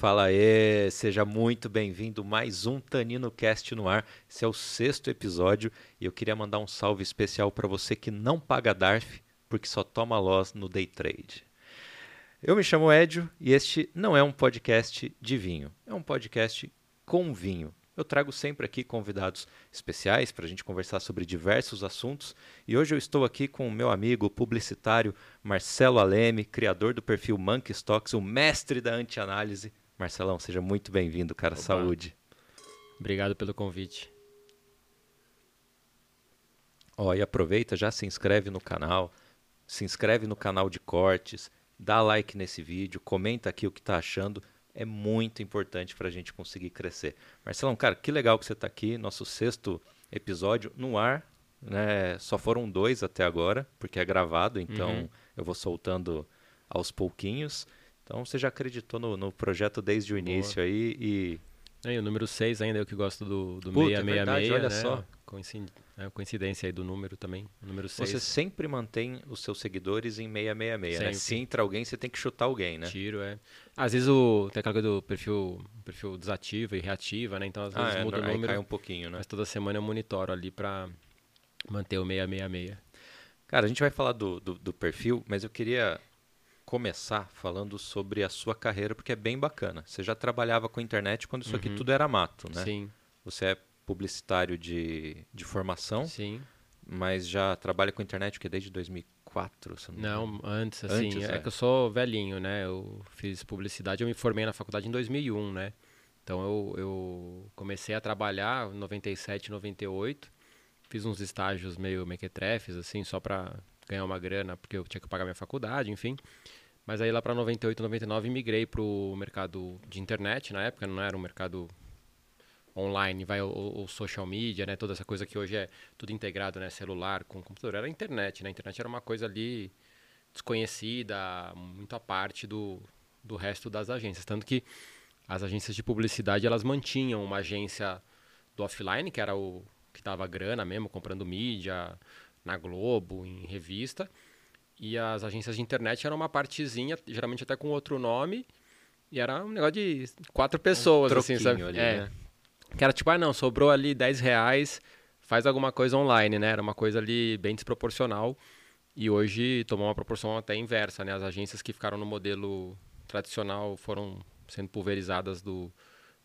Fala aí, seja muito bem-vindo mais um Tanino Cast no ar. Esse é o sexto episódio e eu queria mandar um salve especial para você que não paga DARF porque só toma loss no day trade. Eu me chamo Edio e este não é um podcast de vinho, é um podcast com vinho. Eu trago sempre aqui convidados especiais para a gente conversar sobre diversos assuntos e hoje eu estou aqui com o meu amigo publicitário Marcelo Aleme, criador do perfil Monkey Stocks, o mestre da anti-análise. Marcelão, seja muito bem-vindo, cara. Opa. Saúde. Obrigado pelo convite. Ó, e aproveita, já se inscreve no canal, se inscreve no canal de cortes, dá like nesse vídeo, comenta aqui o que está achando é muito importante para a gente conseguir crescer. Marcelão, cara, que legal que você está aqui, nosso sexto episódio no ar. Né? Só foram dois até agora, porque é gravado, então uhum. eu vou soltando aos pouquinhos. Então você já acreditou no, no projeto desde o início Boa. aí e. É, e o número 6 ainda, eu que gosto do, do Puta, 666, é verdade, olha né? só. É coincidência aí do número também, número 6. Você sempre mantém os seus seguidores em 666, sempre. né? Se entra alguém, você tem que chutar alguém, né? Tiro, é. Às vezes o, tem aquela coisa do perfil, perfil desativa e reativa, né? Então às vezes ah, é, muda o número. cai um pouquinho, né? Mas toda semana eu monitoro ali para manter o 666. Cara, a gente vai falar do, do, do perfil, mas eu queria começar falando sobre a sua carreira, porque é bem bacana. Você já trabalhava com internet quando isso uhum. aqui tudo era mato, né? Sim. Você é publicitário de, de formação. Sim. Mas já trabalha com internet que desde 2004, não, não antes assim, antes, é, é, que eu sou velhinho, né? Eu fiz publicidade, eu me formei na faculdade em 2001, né? Então eu, eu comecei a trabalhar em 97, 98. Fiz uns estágios meio mequetrefes assim, só para ganhar uma grana, porque eu tinha que pagar minha faculdade, enfim. Mas aí lá para 98, 99 migrei para o mercado de internet, na época não era um mercado online, vai o, social media, né? Toda essa coisa que hoje é tudo integrado, né? Celular com computador. Era internet, né? A internet era uma coisa ali desconhecida, muito à parte do, do resto das agências. Tanto que as agências de publicidade, elas mantinham uma agência do offline, que era o que dava grana mesmo, comprando mídia na Globo, em revista. E as agências de internet eram uma partezinha, geralmente até com outro nome, e era um negócio de quatro pessoas, um assim, sabe? Ali, é. Né? Que era tipo, ah, não, sobrou ali 10 reais, faz alguma coisa online, né? Era uma coisa ali bem desproporcional. E hoje tomou uma proporção até inversa, né? As agências que ficaram no modelo tradicional foram sendo pulverizadas do,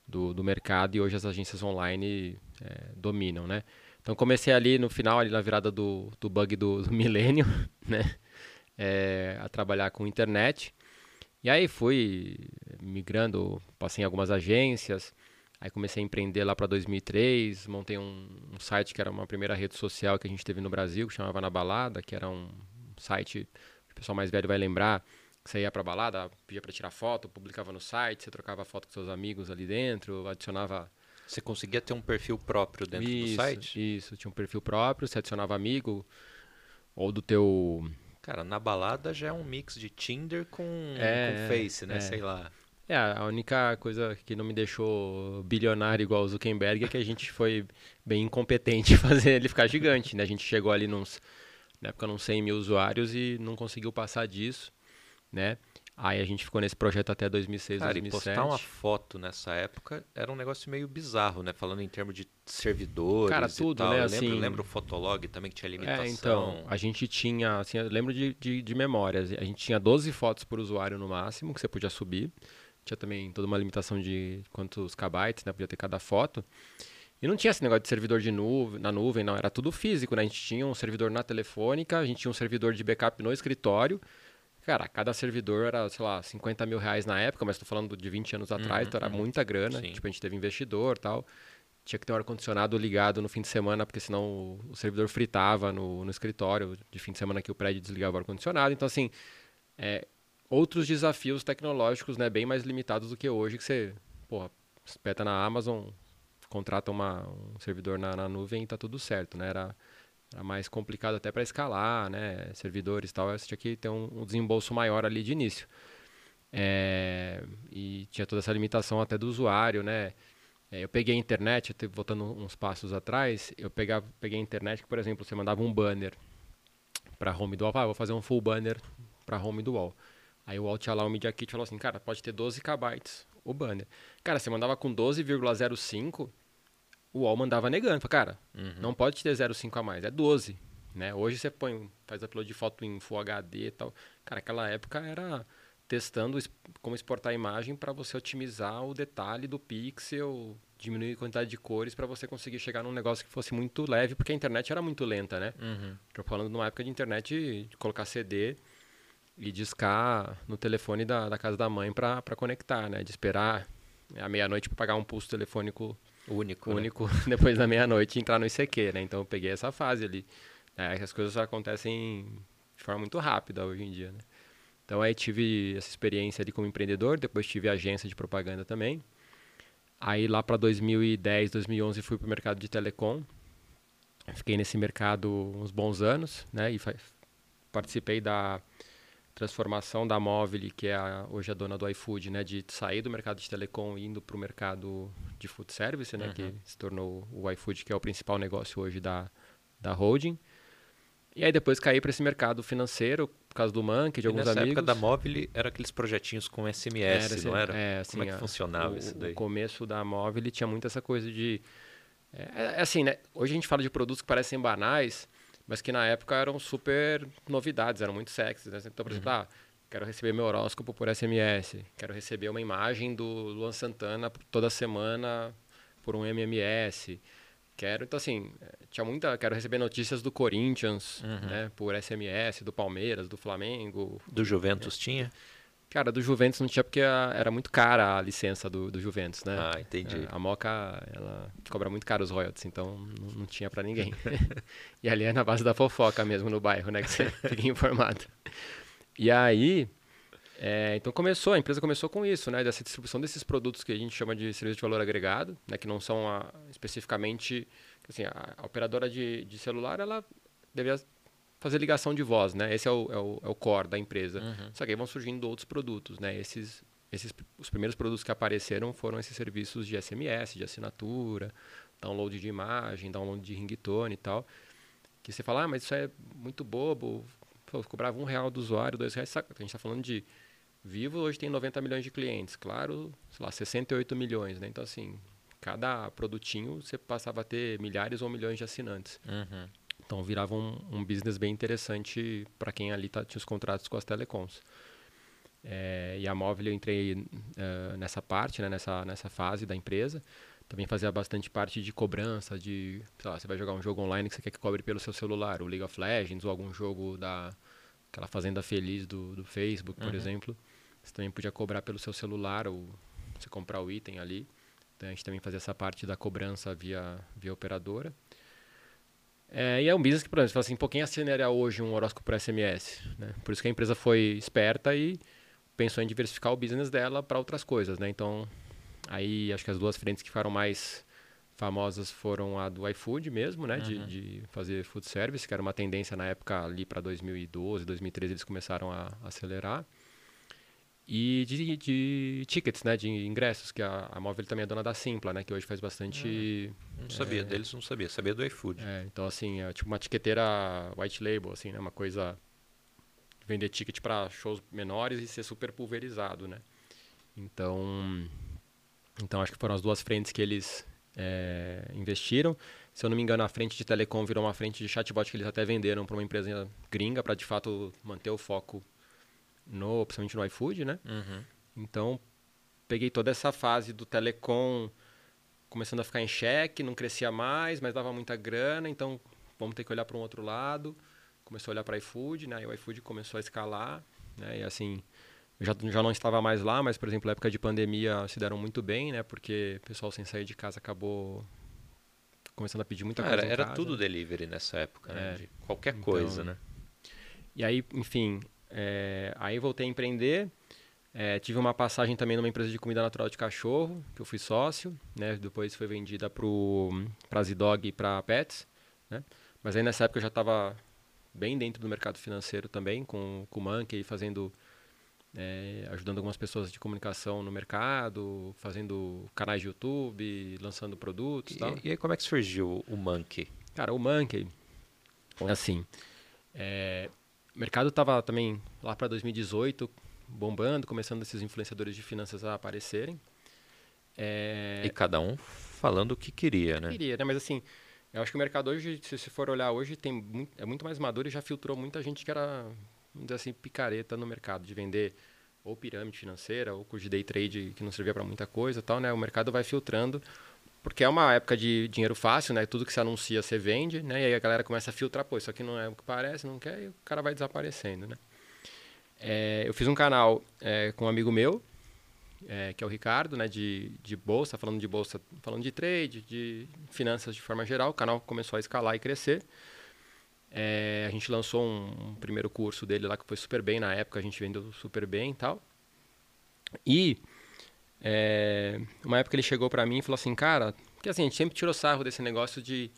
do, do mercado e hoje as agências online é, dominam, né? Então comecei ali no final, ali na virada do, do bug do, do milênio, né? É, a trabalhar com internet. E aí fui migrando, passei em algumas agências, Aí comecei a empreender lá para 2003, montei um, um, site que era uma primeira rede social que a gente teve no Brasil, que chamava Na Balada, que era um site, o pessoal mais velho vai lembrar, que você ia para balada, pedia para tirar foto, publicava no site, você trocava foto com seus amigos ali dentro, adicionava você conseguia ter um perfil próprio dentro isso, do site? Isso, tinha um perfil próprio, você adicionava amigo ou do teu Cara, na balada já é um mix de Tinder com, é, com Face, né? É. Sei lá. É, a única coisa que não me deixou bilionário igual o Zuckerberg é que a gente foi bem incompetente fazer ele ficar gigante, né? A gente chegou ali nos, na época, uns 100 mil usuários e não conseguiu passar disso, né? Aí a gente ficou nesse projeto até 2006, Cara, 2007. E postar uma foto nessa época era um negócio meio bizarro, né? Falando em termos de servidores Cara, tudo, né? Eu lembro, assim... lembro o Fotolog também que tinha limitação. É, então, a gente tinha, assim, lembro de, de, de memórias. A gente tinha 12 fotos por usuário no máximo que você podia subir tinha também toda uma limitação de quantos kbytes, né? Podia ter cada foto. E não tinha esse negócio de servidor de nuvem, na nuvem, não. Era tudo físico, né? A gente tinha um servidor na telefônica, a gente tinha um servidor de backup no escritório. Cara, cada servidor era, sei lá, 50 mil reais na época, mas estou falando de 20 anos atrás, uhum, então era uhum. muita grana. Sim. Tipo, a gente teve investidor tal. Tinha que ter um ar-condicionado ligado no fim de semana, porque senão o, servidor fritava no, no escritório. De fim de semana que o prédio desligava o ar-condicionado. Então, assim, é, outros desafios tecnológicos, né, bem mais limitados do que hoje, que você, porra, espeta na Amazon, contrata uma, um servidor na, na nuvem e tá tudo certo, né? Era, era mais complicado até para escalar, né? Servidores e tal, você tinha que ter um, um desembolso maior ali de início. É, e tinha toda essa limitação até do usuário, né? É, eu peguei a internet, voltando uns passos atrás, eu pegava, peguei a internet que, por exemplo, você mandava um banner para home do wall, ah, vou fazer um full banner para home do wall. Aí o Allow Media Kit falou assim, cara, pode ter 12 KB o banner. Cara, você mandava com 12,05, o UOL mandava negando. Falei, cara, uhum. não pode ter 0,5 a mais, é 12. Né? Hoje você põe, faz upload de foto em Full HD e tal. Cara, aquela época era testando como exportar a imagem para você otimizar o detalhe do pixel, diminuir a quantidade de cores para você conseguir chegar num negócio que fosse muito leve, porque a internet era muito lenta, né? Uhum. Tô falando de uma época de internet de colocar CD e discar no telefone da, da casa da mãe para conectar, né? De esperar a meia-noite para pagar um pulso telefônico único, né? único né? depois da meia-noite entrar no ICQ, né? Então eu peguei essa fase ali. É, as coisas acontecem de forma muito rápida hoje em dia, né? Então aí tive essa experiência ali como empreendedor, depois tive agência de propaganda também. Aí lá para 2010, 2011 fui para o mercado de telecom. Fiquei nesse mercado uns bons anos, né? E participei da transformação da Móvel, que é a, hoje a dona do iFood, né? De sair do mercado de telecom e indo para o mercado de food service, né? Uhum. Que se tornou o iFood, que é o principal negócio hoje da, da holding. E aí depois caí para esse mercado financeiro, por causa do Monkey, de e alguns nessa amigos. época da Móvel, era aqueles projetinhos com SMS, era, não era? É, assim, Como é que funcionava o, isso daí? O começo da Móvel tinha muito essa coisa de... É, é, assim, né? Hoje a gente fala de produtos que parecem banais, mas que na época eram super novidades, eram muito sexys. Né? Então, por exemplo, uhum. ah, quero receber meu horóscopo por SMS, quero receber uma imagem do Luan Santana toda semana por um MMS. Quero, então assim, tinha muita. Quero receber notícias do Corinthians, uhum. né? Por SMS, do Palmeiras, do Flamengo. Do Juventus é. tinha? Cara, do Juventus não tinha porque era muito cara a licença do, do Juventus, né? Ah, entendi. É, a Moca, ela cobra muito caro os royalties, então não, não tinha para ninguém. e ali é na base da fofoca mesmo no bairro, né? Que você fica informado. E aí, é, então começou, a empresa começou com isso, né? Dessa distribuição desses produtos que a gente chama de serviço de valor agregado, né? Que não são a, especificamente, assim, a, a operadora de, de, celular, ela deveria fazer ligação de voz, né? Esse é o, é o, é o core da empresa. Uhum. Só que aí vão surgindo outros produtos, né? Esses, esses, os primeiros produtos que apareceram foram esses serviços de SMS, de assinatura, download de imagem, download de ringtone e tal. Que você fala, ah, mas isso é muito bobo, Pô, cobrava um real do usuário, dois reais, a gente está falando de Vivo hoje tem 90 milhões de clientes, claro, sei lá, 68 milhões, né? Então, assim, cada produtinho você passava a ter milhares ou milhões de assinantes. Uhum. Então, virava um, um business bem interessante para quem ali tá, tinha os contratos com as telecoms. É, e a Móvel eu entrei uh, nessa parte, né, nessa, nessa fase da empresa. Também fazia bastante parte de cobrança, de, sei lá, você vai jogar um jogo online que você quer que cobre pelo seu celular, o League of Legends ou algum jogo da aquela Fazenda Feliz do, do Facebook, por uhum. exemplo. Você também podia cobrar pelo seu celular ou você comprar o item ali. Então a gente também fazia essa parte da cobrança via, via operadora. É, e é um business que, por exemplo, assim, pô, quem assinaria hoje um horóscopo por SMS? Né? Por isso que a empresa foi esperta e pensou em diversificar o business dela para outras coisas, né? Então, aí acho que as duas frentes que ficaram mais famosas foram a do iFood mesmo, né? Uhum. De, de, fazer food service, que era uma tendência na época ali para 2012, 2013 eles começaram a acelerar e de, de, tickets, né, de ingressos, que a, a Móvel também é dona da Simpla, né, que hoje faz bastante... Ah, não sabia, é, deles não sabia, sabia do iFood. É, então, assim, é tipo uma tiqueteira white label, assim, né, uma coisa... Vender ticket para shows menores e ser super pulverizado, né. Então, então acho que foram as duas frentes que eles é, investiram. Se eu não me engano, a frente de telecom virou uma frente de chatbot que eles até venderam para uma empresa gringa para de fato manter o foco no, principalmente no iFood, né? Uhum. Então, peguei toda essa fase do telecom começando a ficar em xeque, não crescia mais, mas dava muita grana, então vamos ter que olhar para um outro lado. Começou a olhar para iFood, né? E o iFood começou a escalar, né? E assim, eu já, já não estava mais lá, mas, por exemplo, na época de pandemia se deram muito bem, né? Porque o pessoal sem sair de casa acabou começando a pedir muita ah, coisa Era, era tudo delivery nessa época, né? É, qualquer então, coisa, né? E aí, enfim, é, aí voltei a empreender. É, tive uma passagem também numa empresa de comida natural de cachorro, que eu fui sócio. Né? Depois foi vendida para Zidog e para Pets. Né? Mas aí nessa época eu já estava bem dentro do mercado financeiro também, com, com o Monkey, fazendo, é, ajudando algumas pessoas de comunicação no mercado, fazendo canais de YouTube, lançando produtos e, tal. E aí como é que surgiu o Monkey? Cara, o Monkey, assim, é, o mercado estava também lá para 2018 bombando, começando esses influenciadores de finanças a aparecerem. É... E cada um falando o que queria, né? Queria, né? Mas assim, eu acho que o mercado hoje, se você for olhar hoje, tem muito, é muito mais maduro e já filtrou muita gente que era, vamos dizer assim, picareta no mercado, de vender ou pirâmide financeira, ou curso de day trade que não servia para muita coisa tal, né? O mercado vai filtrando, porque é uma época de dinheiro fácil, né? Tudo que se anuncia, você vende, né? E aí a galera começa a filtrar, pô, isso aqui não é o que parece, não quer, e o cara vai desaparecendo, né? É, eu fiz um canal é, com um amigo meu, é, que é o Ricardo, né, de, de bolsa, falando de bolsa, falando de trade, de finanças de forma geral. O canal começou a escalar e crescer. É, a gente lançou um, um, primeiro curso dele lá que foi super bem na época, a gente vendeu super bem e tal. E é, uma época ele chegou para mim e falou assim, cara, porque assim, a gente sempre tirou sarro desse negócio de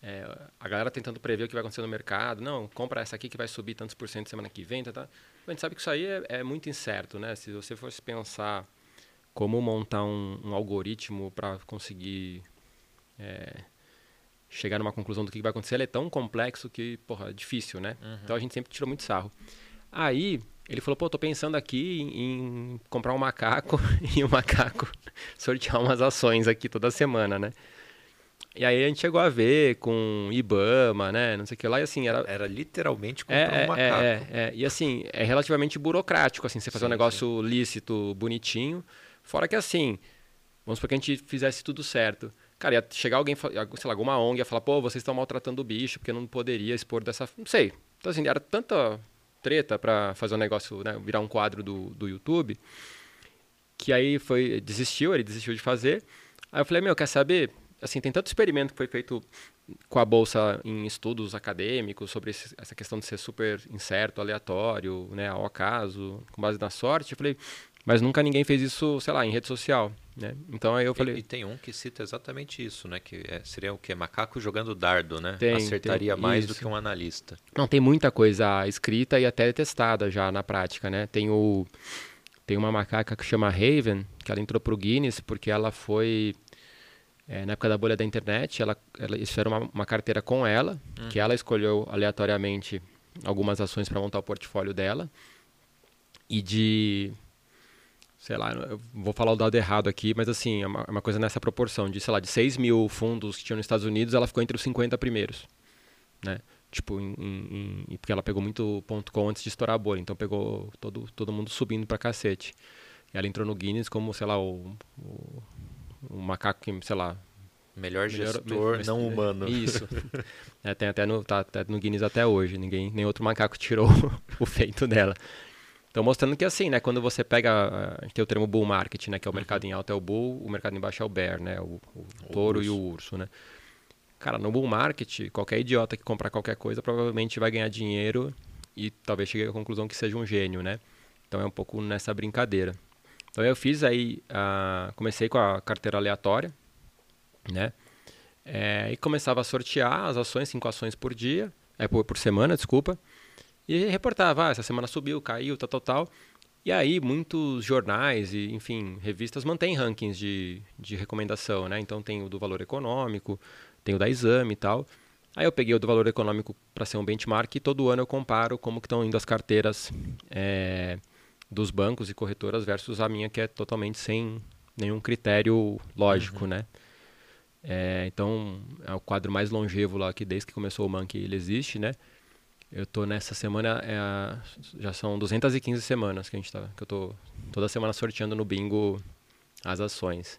é, a galera tentando prever o que vai acontecer no mercado. Não, compra essa aqui que vai subir tantos por cento semana que vem. Tá, tá. A gente sabe que isso aí é, é muito incerto, né? Se você fosse pensar como montar um, um algoritmo para conseguir é, chegar numa conclusão do que vai acontecer, ele é tão complexo que, porra, é difícil, né? Uhum. Então a gente sempre tirou muito sarro. Aí ele falou, pô, tô pensando aqui em, em comprar um macaco e o macaco sortear umas ações aqui toda semana, né? E aí a gente chegou a ver com Ibama, né? Não sei o que lá. E assim, era. Era literalmente comprar é, um macaco. É, é, é, E assim, é relativamente burocrático, assim, você fazer sim, um negócio sim. lícito, bonitinho. Fora que assim, vamos supor que a gente fizesse tudo certo. Cara, ia chegar alguém, sei lá, alguma ONG ia falar, pô, vocês estão maltratando o bicho, porque não poderia expor dessa. Não sei. Então, assim, era tanta treta para fazer um negócio, né, virar um quadro do, do YouTube, que aí foi. Desistiu, ele desistiu de fazer. Aí eu falei, meu, quer saber? assim, tem tanto experimento que foi feito com a bolsa em estudos acadêmicos sobre esse, essa questão de ser super incerto, aleatório, né, ao acaso, com base na sorte. Eu falei, mas nunca ninguém fez isso, sei lá, em rede social, né? Então aí eu falei. E, e tem um que cita exatamente isso, né? Que é, seria o que macaco jogando dardo, né? Tem, Acertaria tem, mais isso. do que um analista. Não tem muita coisa escrita e até testada já na prática, né? Tem o tem uma macaca que chama Raven, que ela entrou para o Guinness porque ela foi é, na época da bolha da internet, ela, ela, isso era uma, uma carteira com ela, uhum. que ela escolheu aleatoriamente algumas ações para montar o portfólio dela. E de. Sei lá, vou falar o dado errado aqui, mas assim, é uma, é uma, coisa nessa proporção. De, sei lá, de 6 mil fundos que tinham nos Estados Unidos, ela ficou entre os 50 primeiros. Né? Tipo, em, em, em, porque ela pegou muito ponto com antes de estourar a bolha. Então pegou todo, todo mundo subindo pra cacete. E ela entrou no Guinness como, sei lá, o, o um macaco que, sei lá. Melhor gestor não humano. Isso. é, tem até no, tá, tá no Guinness até hoje. Ninguém, nem outro macaco tirou o feito dela. Então mostrando que assim, né, quando você pega, a gente tem o termo bull market, né, que é o uhum. mercado em alta é o bull, o mercado em baixo é o bear, né, o, o, o touro urso. e o urso, né. Cara, no bull market, qualquer idiota que comprar qualquer coisa provavelmente vai ganhar dinheiro e talvez chegue à conclusão que seja um gênio, né. Então é um pouco nessa brincadeira. Então eu fiz aí, uh, comecei com a carteira aleatória, né? É, e começava a sortear as ações, cinco ações por dia, é, por, por semana, desculpa. E reportava, ah, essa semana subiu, caiu, tal, tal, tal. E aí muitos jornais e, enfim, revistas mantêm rankings de, de recomendação, né? Então tem o do valor econômico, tem o da exame e tal. Aí eu peguei o do valor econômico para ser um benchmark e todo ano eu comparo como que estão indo as carteiras é, dos bancos e corretoras versus a minha que é totalmente sem nenhum critério lógico, uhum. né? É, então, é o quadro mais longevo lá que desde que começou o Monkey ele existe, né? Eu tô nessa semana, é a, já são 215 semanas que a gente tá, que eu tô toda semana sorteando no bingo as ações,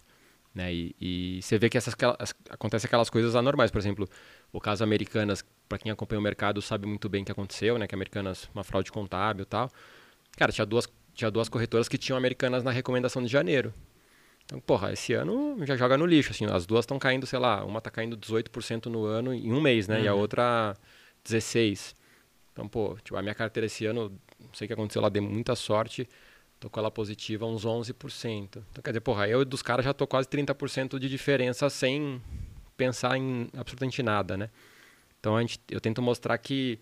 né? E, e você vê que essas as, acontece aquelas coisas anormais, por exemplo, o caso Americanas, para quem acompanha o mercado sabe muito bem o que aconteceu, né? Que Americanas uma fraude contábil e tal. Cara, tinha duas tinha duas corretoras que tinham americanas na recomendação de janeiro. Então, porra, esse ano já joga no lixo, assim, as duas estão caindo, sei lá, uma está caindo 18% no ano em um mês, né? Uhum. E a uhum. outra 16. Então, pô, tipo, a minha carteira esse ano, não sei o que aconteceu lá, dei muita sorte, tô com ela positiva uns 11%. Então, quer dizer, porra, eu dos caras já tô quase 30% de diferença sem pensar em absolutamente nada, né? Então, a gente, eu tento mostrar que,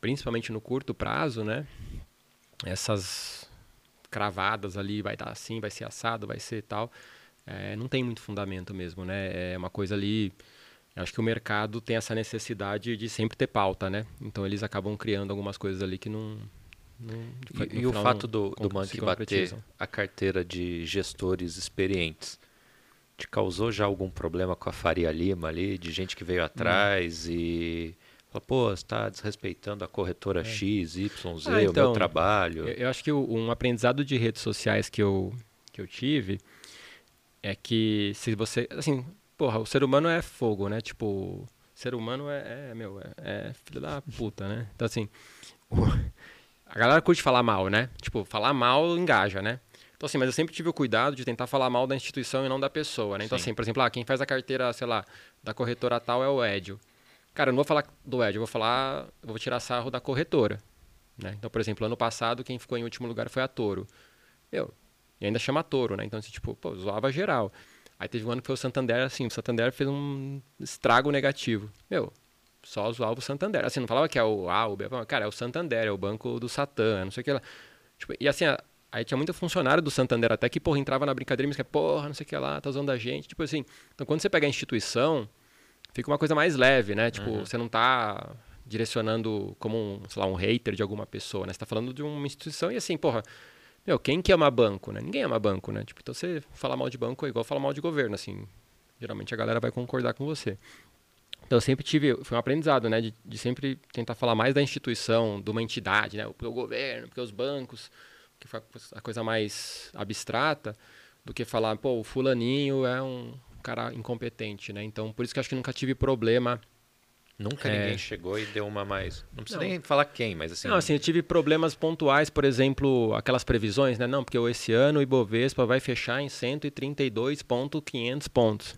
principalmente no curto prazo, né? Essas cravadas ali, vai dar assim, vai ser assado, vai ser tal. É, não tem muito fundamento mesmo, né? É uma coisa ali. Acho que o mercado tem essa necessidade de sempre ter pauta, né? Então eles acabam criando algumas coisas ali que não. não e, e o fato do, do Monkey bater a carteira de gestores experientes te causou já algum problema com a Faria Lima ali, de gente que veio atrás hum. e falou, pô, você está desrespeitando a corretora é. X, Y, Z, ah, então, o meu então, trabalho. Eu, eu acho que o, um aprendizado de redes sociais que eu, que eu tive é que se você, assim, porra, o ser humano é fogo, né? Tipo, ser humano é, é meu, é, é, filho da puta, né? Então, assim, a galera curte falar mal, né? Tipo, falar mal engaja, né? Então, assim, mas eu sempre tive o cuidado de tentar falar mal da instituição e não da pessoa, né? Então, Sim. assim, por exemplo, ah, quem faz a carteira, sei lá, da corretora tal é o Edio. Cara, eu não vou falar do Edio, eu vou falar, eu vou tirar sarro da corretora. Né? Então, por exemplo, ano passado, quem ficou em último lugar foi a Toro. Meu, e ainda chama Toro, né? Então, assim, tipo, pô, zoava geral. Aí teve um ano que foi o Santander, assim, o Santander fez um estrago negativo. Meu, só zoava o Santander. Assim, não falava que é o A, o B, cara, é o Santander, é o banco do Satã, não sei o que lá. Tipo, e assim, Aí tinha muita funcionário do Santander até que, porra, entrava na brincadeira e me dizia, porra, não sei o que lá, tá usando a gente. Tipo assim, então quando você pega a instituição, fica uma coisa mais leve, né? Tipo, uhum. você não tá direcionando como um, sei lá, um hater de alguma pessoa, né? Você tá falando de uma instituição e assim, porra, meu, quem que ama banco, né? Ninguém ama banco, né? Tipo, então você falar mal de banco é igual falar mal de governo, assim. Geralmente a galera vai concordar com você. Então eu sempre tive, foi um aprendizado, né? De, de sempre tentar falar mais da instituição, de uma entidade, né? Porque o governo, porque os bancos que foi a coisa mais abstrata, do que falar, pô, o fulaninho é um cara incompetente, né? Então, por isso que acho que nunca tive problema. Nunca é... ninguém chegou e deu uma mais. Não precisa não. nem falar quem, mas assim. Não, assim, eu tive problemas pontuais, por exemplo, aquelas previsões, né? Não, porque esse ano o Ibovespa vai fechar em 132,500 pontos.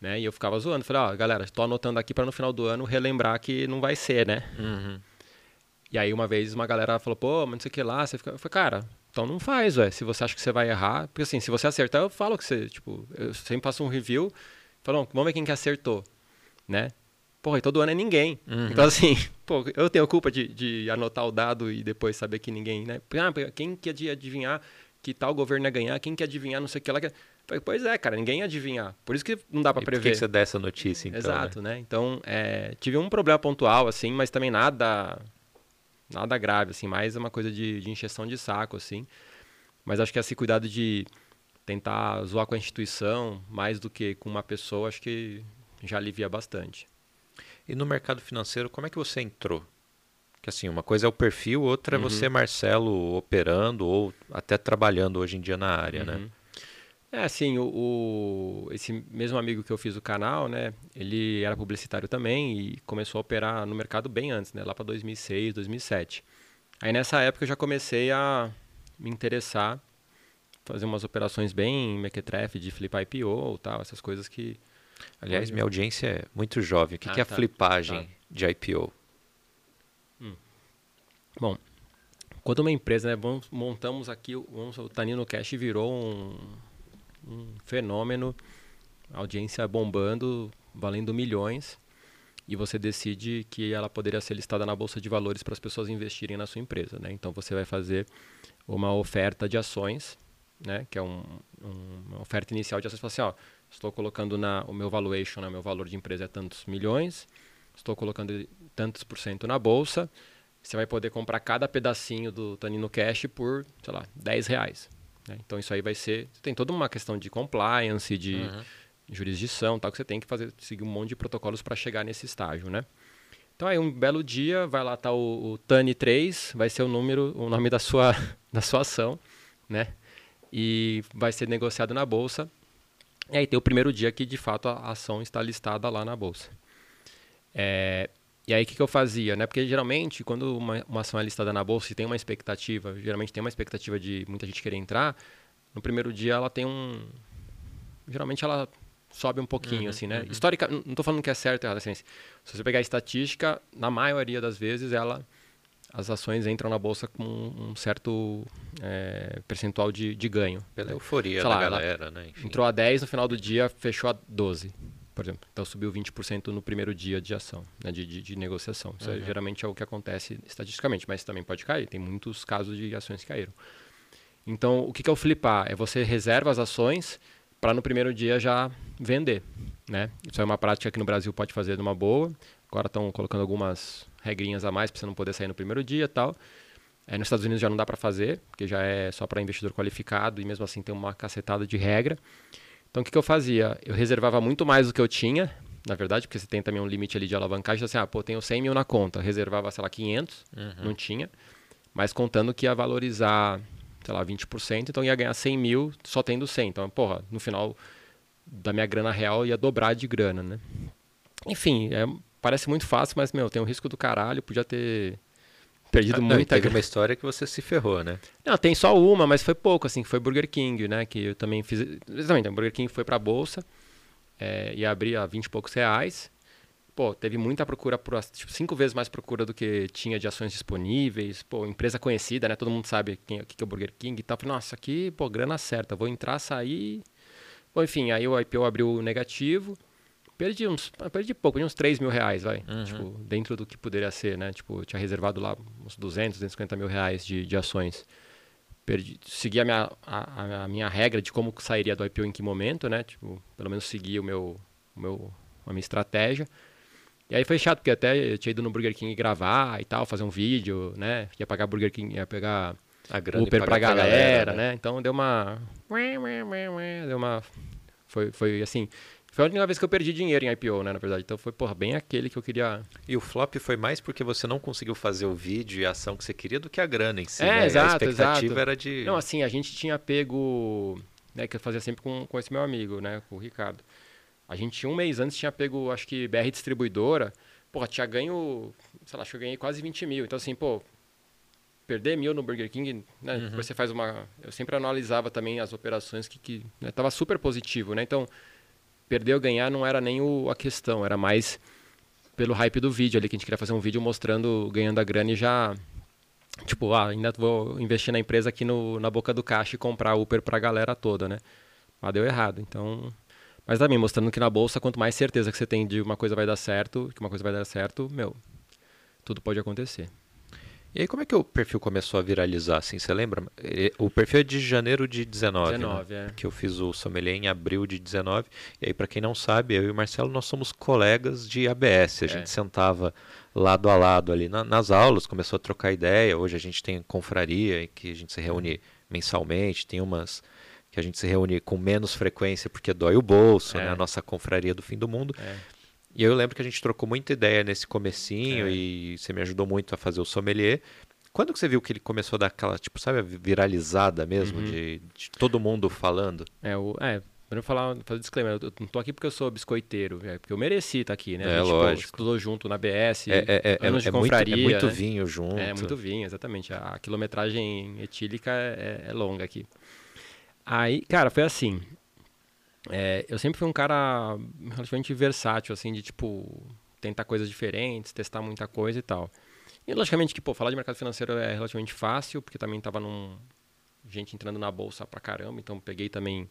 Né? E eu ficava zoando, falei, ó, oh, galera, estou anotando aqui para no final do ano relembrar que não vai ser, né? Uhum. E aí uma vez uma galera falou, pô, mas não sei o que lá, você fica. Eu falei, cara, então não faz, ué. Se você acha que você vai errar. Porque assim, se você acertar, eu falo que você, tipo, eu sempre passo um review, falo, vamos ver quem que acertou, né? Porra, e todo ano é ninguém. Uhum. Então, assim, pô, eu tenho culpa de, de anotar o dado e depois saber que ninguém, né? Ah, quem que ia adivinhar que tal governo ia ganhar? Quem que ia adivinhar não sei o que lá? Pois é, cara, ninguém ia adivinhar. Por isso que não dá para prever. Por que você dá essa notícia, então? Exato, né? né? Então, é, tive um problema pontual, assim, mas também nada nada grave, assim, mais uma coisa de, de encheção de saco, assim. Mas acho que esse cuidado de tentar zoar com a instituição mais do que com uma pessoa, acho que já alivia bastante. E no mercado financeiro, como é que você entrou? Que assim, uma coisa é o perfil, outra uhum. é você, Marcelo, operando ou até trabalhando hoje em dia na área, né? uhum. né? É, assim, o, o, esse mesmo amigo que eu fiz o canal, né, ele era publicitário também e começou a operar no mercado bem antes, né, lá para 2006, 2007. Aí nessa época eu já comecei a me interessar, fazer umas operações bem mequetrefe de flip IPO tal, essas coisas que... Aliás, minha audiência é muito jovem. O que, ah, que é a tá, flipagem tá. de IPO? Hum. Bom, quando uma empresa, né, vamos, montamos aqui, vamos, o Tanino Cash virou um um fenômeno, audiência bombando, valendo milhões, e você decide que ela poderia ser listada na bolsa de valores para as pessoas investirem na sua empresa, né? Então você vai fazer uma oferta de ações, né? Que é um, um, uma oferta inicial de ações. Você fala assim, ó, estou colocando na o meu valuation, né? meu valor de empresa é tantos milhões, estou colocando tantos por cento na bolsa. Você vai poder comprar cada pedacinho do Tanino Cash por, sei lá, 10 reais. Né? Então isso aí vai ser. Tem toda uma questão de compliance, de uhum. jurisdição, tal, que você tem que fazer, seguir um monte de protocolos para chegar nesse estágio, né? Então aí um belo dia vai lá tá o, o TANI 3, vai ser o número, o nome da sua, da sua ação, né? E vai ser negociado na bolsa. E aí tem o primeiro dia que de fato a ação está listada lá na bolsa. É, e aí o que, que eu fazia, né? Porque geralmente quando uma, uma ação é listada na bolsa e tem uma expectativa, geralmente tem uma expectativa de muita gente querer entrar, no primeiro dia ela tem um... Geralmente ela sobe um pouquinho, uhum, assim, né? Uhum. Histórica, não estou falando que é certo assim, se você pegar a estatística, na maioria das vezes ela as ações entram na bolsa com um certo é, percentual de, de ganho. Pela euforia da galera, né? Enfim. Entrou a 10, no final do dia fechou a 12 por exemplo. Então subiu 20% no primeiro dia de ação, né, de, de, de, negociação. Isso é, uhum. é, geralmente é o que acontece estatisticamente, mas também pode cair. Tem muitos casos de ações que caíram. Então, o que, que é o flipar? É você reserva as ações para no primeiro dia já vender. Né? Isso é uma prática que no Brasil pode fazer de uma boa. Agora estão colocando algumas regrinhas a mais para você não poder sair no primeiro dia e tal. É, nos Estados Unidos já não dá para fazer, porque já é só para investidor qualificado e mesmo assim tem uma cacetada de regra. Então o que, que eu fazia? Eu reservava muito mais do que eu tinha, na verdade, porque você tem também um limite ali de alavancagem. Então, assim, ah, pô, tenho 100 mil na conta, reservava, sei lá, 500, uhum. não tinha, mas contando que ia valorizar, sei lá, 20%, então ia ganhar 100 mil só tendo 100. Então, porra, no final da minha grana real ia dobrar de grana, né? Enfim, é, parece muito fácil, mas, meu, tem um risco do caralho, podia ter perdido ah, muita Teve uma história que você se ferrou, né? Não, tem só uma, mas foi pouco, assim, foi Burger King, né? Que eu também fiz. Exatamente, o Burger King foi pra bolsa é, e abri a 20 e poucos reais. Pô, teve muita procura, por, tipo, cinco vezes mais procura do que tinha de ações disponíveis. Pô, empresa conhecida, né? Todo mundo sabe quem, o que é o Burger King e tal. Falei, nossa, aqui, pô, grana certa, vou entrar, sair. Bom, enfim, aí o IPO abriu negativo. Perdi uns. Perdi pouco, uns 3 mil reais, vai. Uhum. Tipo, dentro do que poderia ser, né? Tipo, tinha reservado lá uns 200, 250 mil reais de, de ações. Perdi, segui a minha, a, a, minha regra de como sairia do IPO em que momento, né? Tipo, pelo menos segui o meu, o meu, a minha estratégia. E aí foi chato, porque até eu tinha ido no Burger King gravar e tal, fazer um vídeo, né? Ia pagar Burger King, ia pegar a grana Uber pra galera, galera né? né? Então deu uma. Deu uma. Foi, foi assim. Foi a única vez que eu perdi dinheiro em IPO, né, na verdade. Então foi, porra, bem aquele que eu queria. E o flop foi mais porque você não conseguiu fazer o vídeo e a ação que você queria do que a grana em si. É, né? exato, a expectativa exato. era de. Não, assim, a gente tinha pego. Né, que eu fazia sempre com, com esse meu amigo, né, com o Ricardo. A gente, um mês antes, tinha pego, acho que BR Distribuidora. Porra, tinha ganho. Sei lá, acho que eu ganhei quase 20 mil. Então, assim, pô, perder mil no Burger King, né? Uhum. Você faz uma. Eu sempre analisava também as operações que, que né, tava super positivo, né? Então perder ou ganhar não era nem o, a questão, era mais pelo hype do vídeo ali, que a gente queria fazer um vídeo mostrando, ganhando a grana e já. Tipo, ah, ainda vou investir na empresa aqui no, na boca do caixa e comprar Uber pra galera toda, né? Mas deu errado, então. Mas também mostrando que na bolsa, quanto mais certeza que você tem de uma coisa vai dar certo, que uma coisa vai dar certo, meu, tudo pode acontecer. E aí como é que o perfil começou a viralizar, assim, você lembra? O perfil é de janeiro de 19, 19 né? é. Que eu fiz o sommelier em abril de 19. E aí, para quem não sabe, eu e o Marcelo, nós somos colegas de ABS. A é. gente sentava lado a lado ali na, nas aulas, começou a trocar ideia. Hoje a gente tem confraria, em que a gente se reúne mensalmente, tem umas que a gente se reúne com menos frequência porque dói o bolso, é. né? A nossa confraria do fim do mundo. É. E eu lembro que a gente trocou muita ideia nesse comecinho é. e você me ajudou muito a fazer o sommelier. Quando que você viu que ele começou a dar aquela, tipo, sabe, viralizada mesmo, uhum. de, de, todo mundo falando? É, o, é Pra falar, fazer disclaimer, eu não tô aqui porque eu sou biscoiteiro, é porque eu mereci estar aqui, né? É, a gente, lógico. Pô, estudou junto na BS, é, é, é, anos de é confraria. Muito, é muito né? vinho junto. É, muito vinho, exatamente. A, a quilometragem etílica é, é, longa aqui. Aí, cara, foi assim. É, eu sempre fui um cara relativamente versátil, assim, de tipo, tentar coisas diferentes, testar muita coisa e tal. E logicamente que, pô, falar de mercado financeiro é relativamente fácil, porque também tava num. gente entrando na bolsa pra caramba, então peguei também.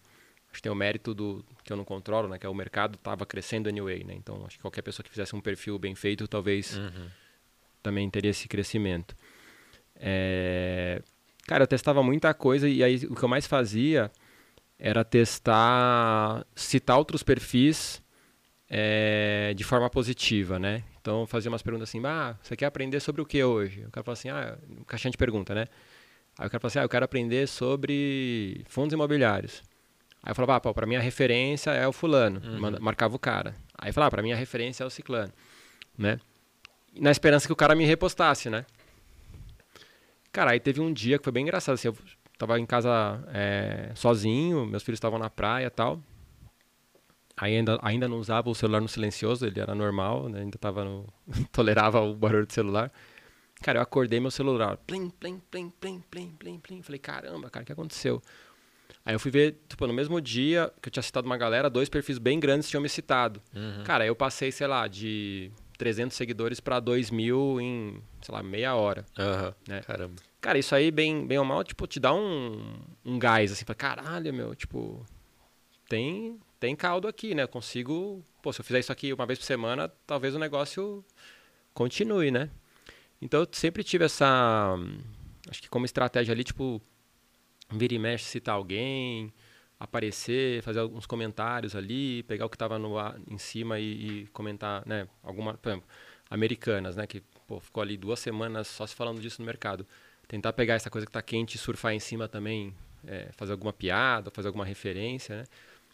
Acho que tem o mérito do que eu não controlo, né? Que é o mercado tava crescendo anyway, né? Então acho que qualquer pessoa que fizesse um perfil bem feito, talvez uhum. também teria esse crescimento. É... Cara, eu testava muita coisa e aí o que eu mais fazia era testar, citar outros perfis é, de forma positiva, né? Então fazia umas perguntas assim, ah, você quer aprender sobre o que hoje? O cara fala assim, ah, caixinha de pergunta, né? Aí o cara fala assim, ah, eu quero aprender sobre fundos imobiliários. Aí eu falava, ah, pô, pra minha referência é o fulano, uhum. marcava o cara. Aí eu falava, ah, pra minha referência é o ciclano, né? Na esperança que o cara me repostasse, né? Cara, aí teve um dia que foi bem engraçado, assim, eu Tava em casa é, sozinho, meus filhos estavam na praia e tal. Ainda, ainda não usava o celular no silencioso, ele era normal, né? ainda tava no... tolerava o barulho do celular. Cara, eu acordei meu celular, plim, plim, plim, plim, plim, plim, plim. Falei, caramba, cara, o que aconteceu? Aí eu fui ver, tipo, no mesmo dia que eu tinha citado uma galera, dois perfis bem grandes tinham me citado. Uhum. Cara, eu passei, sei lá, de 300 seguidores para 2 mil em, sei lá, meia hora. Uhum. Né? Caramba. Cara, isso aí, bem, bem ou mal, tipo, te dá um, um gás, assim, pra caralho, meu, tipo, tem, tem caldo aqui, né? Eu consigo, pô, se eu fizer isso aqui uma vez por semana, talvez o negócio continue, né? Então eu sempre tive essa, acho que como estratégia ali, tipo, vir e mexe, citar alguém, aparecer, fazer alguns comentários ali, pegar o que estava no em cima e, e, comentar, né? Alguma, por exemplo, americanas, né? Que pô, ficou ali duas semanas só se falando disso no mercado tentar pegar essa coisa que está quente e surfar em cima também, é, fazer alguma piada, fazer alguma referência, né?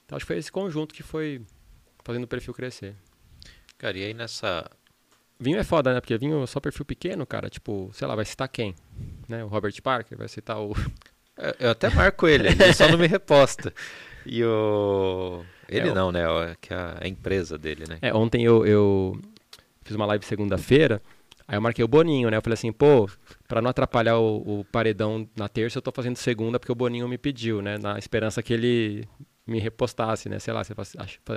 Então acho que foi esse conjunto que foi fazendo o perfil crescer. Cara, e aí nessa. Vinho é foda, né? Porque vinho é só perfil pequeno, cara. Tipo, sei lá, vai citar quem? Né? O Robert Parker, vai citar o. Eu até marco ele, ele só não me reposta. E o. Ele é, não, né? Que é a empresa dele, né? É, ontem eu, eu fiz uma live segunda-feira. Aí eu marquei o Boninho, né? Eu falei assim, pô, pra não atrapalhar o, o, paredão na terça, eu tô fazendo segunda porque o Boninho me pediu, né? Na esperança que ele me repostasse, né? Sei lá,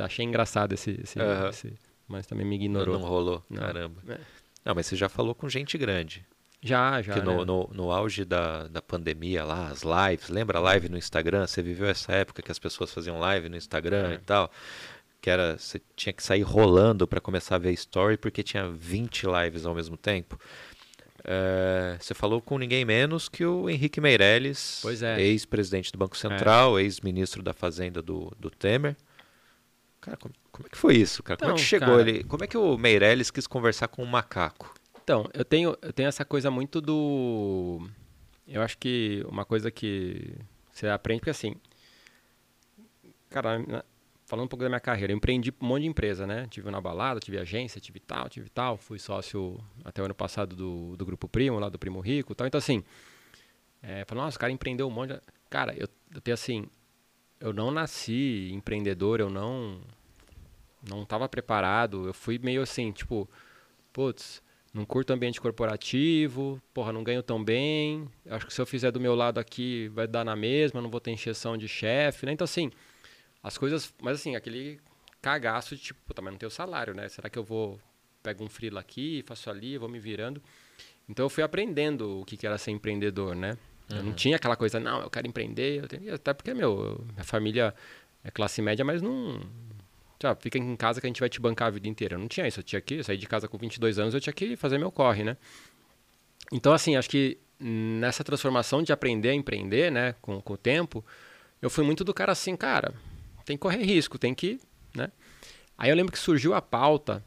achei engraçado esse, esse, uhum. esse mas também me ignorou. Não, não rolou, não. caramba. É. Não, mas você já falou com gente grande. Já, já. Que no, né? no, no, auge da, da pandemia lá, as lives, lembra a live no Instagram? Você viveu essa época que as pessoas faziam live no Instagram é. e tal? Que era, você tinha que sair rolando para começar a ver story porque tinha 20 lives ao mesmo tempo. É, você falou com ninguém menos que o Henrique Meirelles, é. ex-presidente do Banco Central, é. ex-ministro da Fazenda do, do Temer. Cara, como, como, é que foi isso, cara? Como é que chegou cara... ele? Como é que o Meirelles quis conversar com um macaco? Então, eu tenho, eu tenho essa coisa muito do. Eu acho que uma coisa que você aprende, porque assim. Cara, falando um pouco da minha carreira, eu empreendi um monte de empresa, né? Tive na balada, tive agência, tive tal, tive tal. Fui sócio até o ano passado do, do Grupo Primo, lá do Primo Rico tal. Então, assim, é, falando, nossa, o cara empreendeu um monte. De... Cara, eu, eu tenho assim, eu não nasci empreendedor, eu não não estava preparado. Eu fui meio assim, tipo, putz, não curto ambiente corporativo, porra, não ganho tão bem. Acho que se eu fizer do meu lado aqui vai dar na mesma, não vou ter encheção de chefe, né? Então, assim, as coisas. Mas, assim, aquele cagaço de tipo, também não tenho salário, né? Será que eu vou. Pego um frilo aqui, faço ali, vou me virando. Então, eu fui aprendendo o que era ser empreendedor, né? Uhum. Eu não uhum. tinha aquela coisa, não, eu quero empreender. Eu tenho... Até porque, meu, minha família é classe média, mas não, já, fica em casa que a gente vai te bancar a vida inteira. Eu não tinha isso, eu tinha que sair de casa com 22 anos, eu tinha que fazer meu corre, né? Então, assim, acho que nessa transformação de aprender a empreender, né, com, com o tempo, eu fui muito do cara assim, cara, tem que correr risco, tem que, né? Aí eu lembro que surgiu a pauta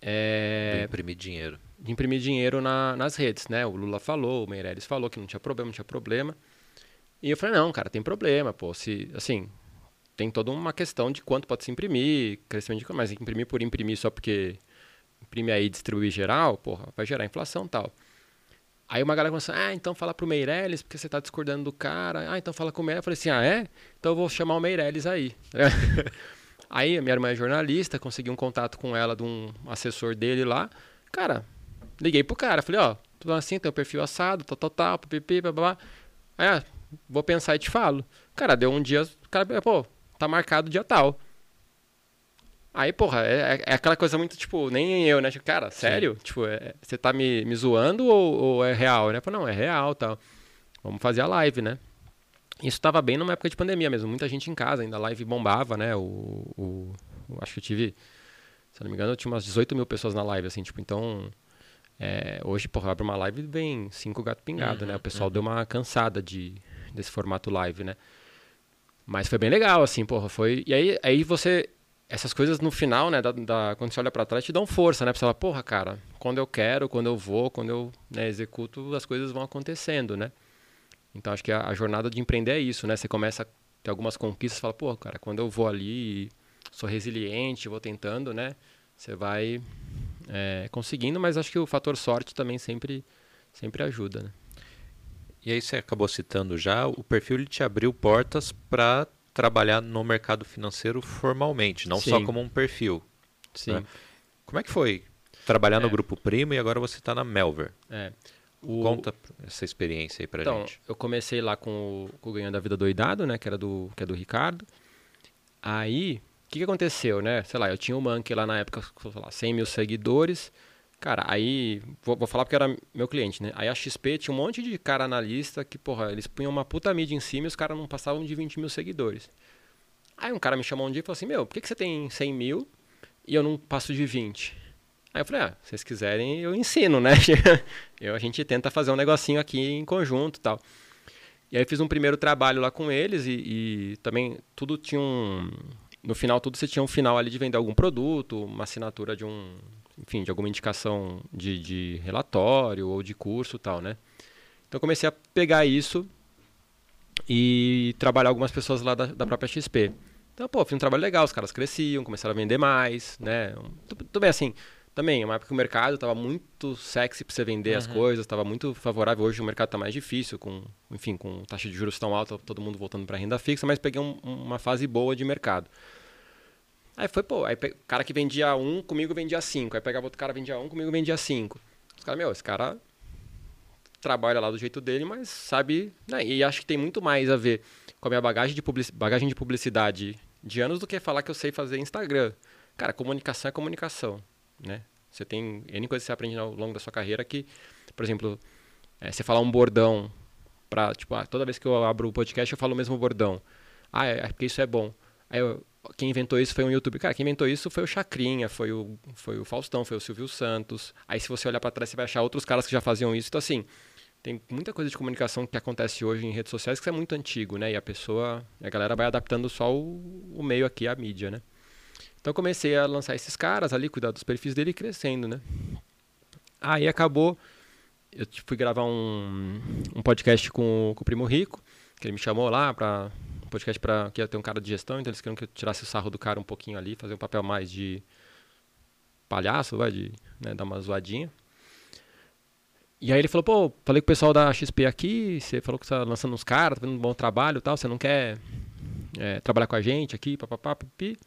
é, de imprimir dinheiro. De imprimir dinheiro na, nas redes, né? O Lula falou, o Meirelles falou que não tinha problema, não tinha problema. E eu falei, não, cara, tem problema, pô. Se, assim, tem toda uma questão de quanto pode se imprimir, crescimento de mas imprimir por imprimir só porque imprime aí e distribui geral, porra, vai gerar inflação tal. Aí uma galera começou, ah, então fala pro Meirelles, porque você tá discordando do cara. Ah, então fala com o Meirelles. Eu falei assim, ah, é? Então eu vou chamar o Meirelles aí. aí a minha irmã é jornalista, consegui um contato com ela de um assessor dele lá. Cara, liguei pro cara, falei, ó, tudo assim, tem o perfil assado, tal, tal, tal, pipi, blá, blá. Aí, ah, vou pensar e te falo. Cara, deu um dia, o cara, pô, tá marcado dia tal. Aí, porra, é, é, é aquela coisa muito, tipo, nem eu, né? Tipo, cara, sério? Sim. Tipo, é, você tá me, me zoando ou, ou, é real, né? Falei, não, é real tal. Vamos fazer a live, né? Isso tava bem numa época de pandemia mesmo. Muita gente em casa, ainda a live bombava, né? O, o, o acho que eu tive, se não me engano, eu tinha umas 18 mil pessoas na live, assim, tipo, então... É, hoje, porra, abre uma live vem cinco gato pingado, uhum, né? O pessoal uhum. deu uma cansada de, desse formato live, né? Mas foi bem legal, assim, porra, foi... E aí, aí você... Essas coisas no final, né, da, da quando você olha para trás, te dão força, né? Você falar, porra, cara, quando eu quero, quando eu vou, quando eu né, executo, as coisas vão acontecendo, né? Então, acho que a, a, jornada de empreender é isso, né? Você começa a ter algumas conquistas, fala, porra, cara, quando eu vou ali, sou resiliente, vou tentando, né? Você vai é, conseguindo, mas acho que o fator sorte também sempre, sempre ajuda, né? E aí você acabou citando já, o perfil ele te abriu portas para trabalhar no mercado financeiro formalmente, não Sim. só como um perfil. Sim. Né? Como é que foi trabalhar é. no Grupo Primo e agora você está na Melver? É. O... Conta essa experiência aí pra então, gente. Eu comecei lá com o, com o Ganhando a Vida Doidado, né? Que, era do, que é do Ricardo. Aí, o que, que aconteceu, né? Sei lá, eu tinha o Monkey lá na época, sei lá, 100 mil seguidores. Cara, aí, vou, vou, falar porque era meu cliente, né? Aí a XP tinha um monte de cara analista que, porra, eles punham uma puta mídia em cima e os caras não passavam de 20 mil seguidores. Aí um cara me chamou um dia e falou assim: Meu, por que, que você tem 100 mil e eu não passo de 20? Aí eu falei: Ah, se vocês quiserem, eu ensino, né? eu, a gente tenta fazer um negocinho aqui em conjunto tal. E aí fiz um primeiro trabalho lá com eles e, e também tudo tinha um. No final, tudo você tinha um final ali de vender algum produto, uma assinatura de um enfim, de alguma indicação de, de relatório ou de curso tal, né? Então comecei a pegar isso e trabalhar algumas pessoas lá da, da própria XP. Então, pô, fiz um trabalho legal, os caras cresciam, começaram a vender mais, né? Tudo bem assim, também, é uma época que o mercado estava muito sexy para você vender uhum. as coisas, estava muito favorável. Hoje o mercado está mais difícil, com, enfim, com taxa de juros tão alta, todo mundo voltando para renda fixa, mas peguei um, uma fase boa de mercado. Aí foi, pô, aí o cara que vendia um, comigo vendia cinco. Aí pegava outro cara vendia um, comigo vendia cinco. Os caras, meu, esse cara trabalha lá do jeito dele, mas sabe. Né? E acho que tem muito mais a ver com a minha bagagem de, public, bagagem de publicidade de anos do que falar que eu sei fazer Instagram. Cara, comunicação é comunicação né? Você tem N coisas que você aprende ao longo da sua carreira que, por exemplo, é, você falar um bordão para tipo, ah, toda vez que eu abro o podcast eu falo o mesmo bordão. Ah, é, é porque isso é bom. Aí eu, quem inventou isso foi um YouTube. Cara, quem inventou isso foi o Chacrinha, foi o, foi o Faustão, foi o Silvio Santos. Aí se você olhar para trás você vai achar outros caras que já faziam isso. Então assim, tem muita coisa de comunicação que acontece hoje em redes sociais que é muito antigo, né? E a pessoa, a galera vai adaptando só o, o meio aqui, a mídia, né? Então comecei a lançar esses caras ali, cuidar dos perfis dele e crescendo, né? Aí acabou, eu fui gravar um, um podcast com, com o Primo Rico, que ele me chamou lá para um podcast para que ia ter um cara de gestão, então eles queriam que eu tirasse o sarro do cara um pouquinho ali, fazer um papel mais de palhaço, vai, de né, dar uma zoadinha. E aí ele falou, pô, falei com o pessoal da XP aqui, você falou que tá lançando uns caras, tá fazendo um bom trabalho e tal, você não quer é, trabalhar com a gente aqui, papapá, pipi.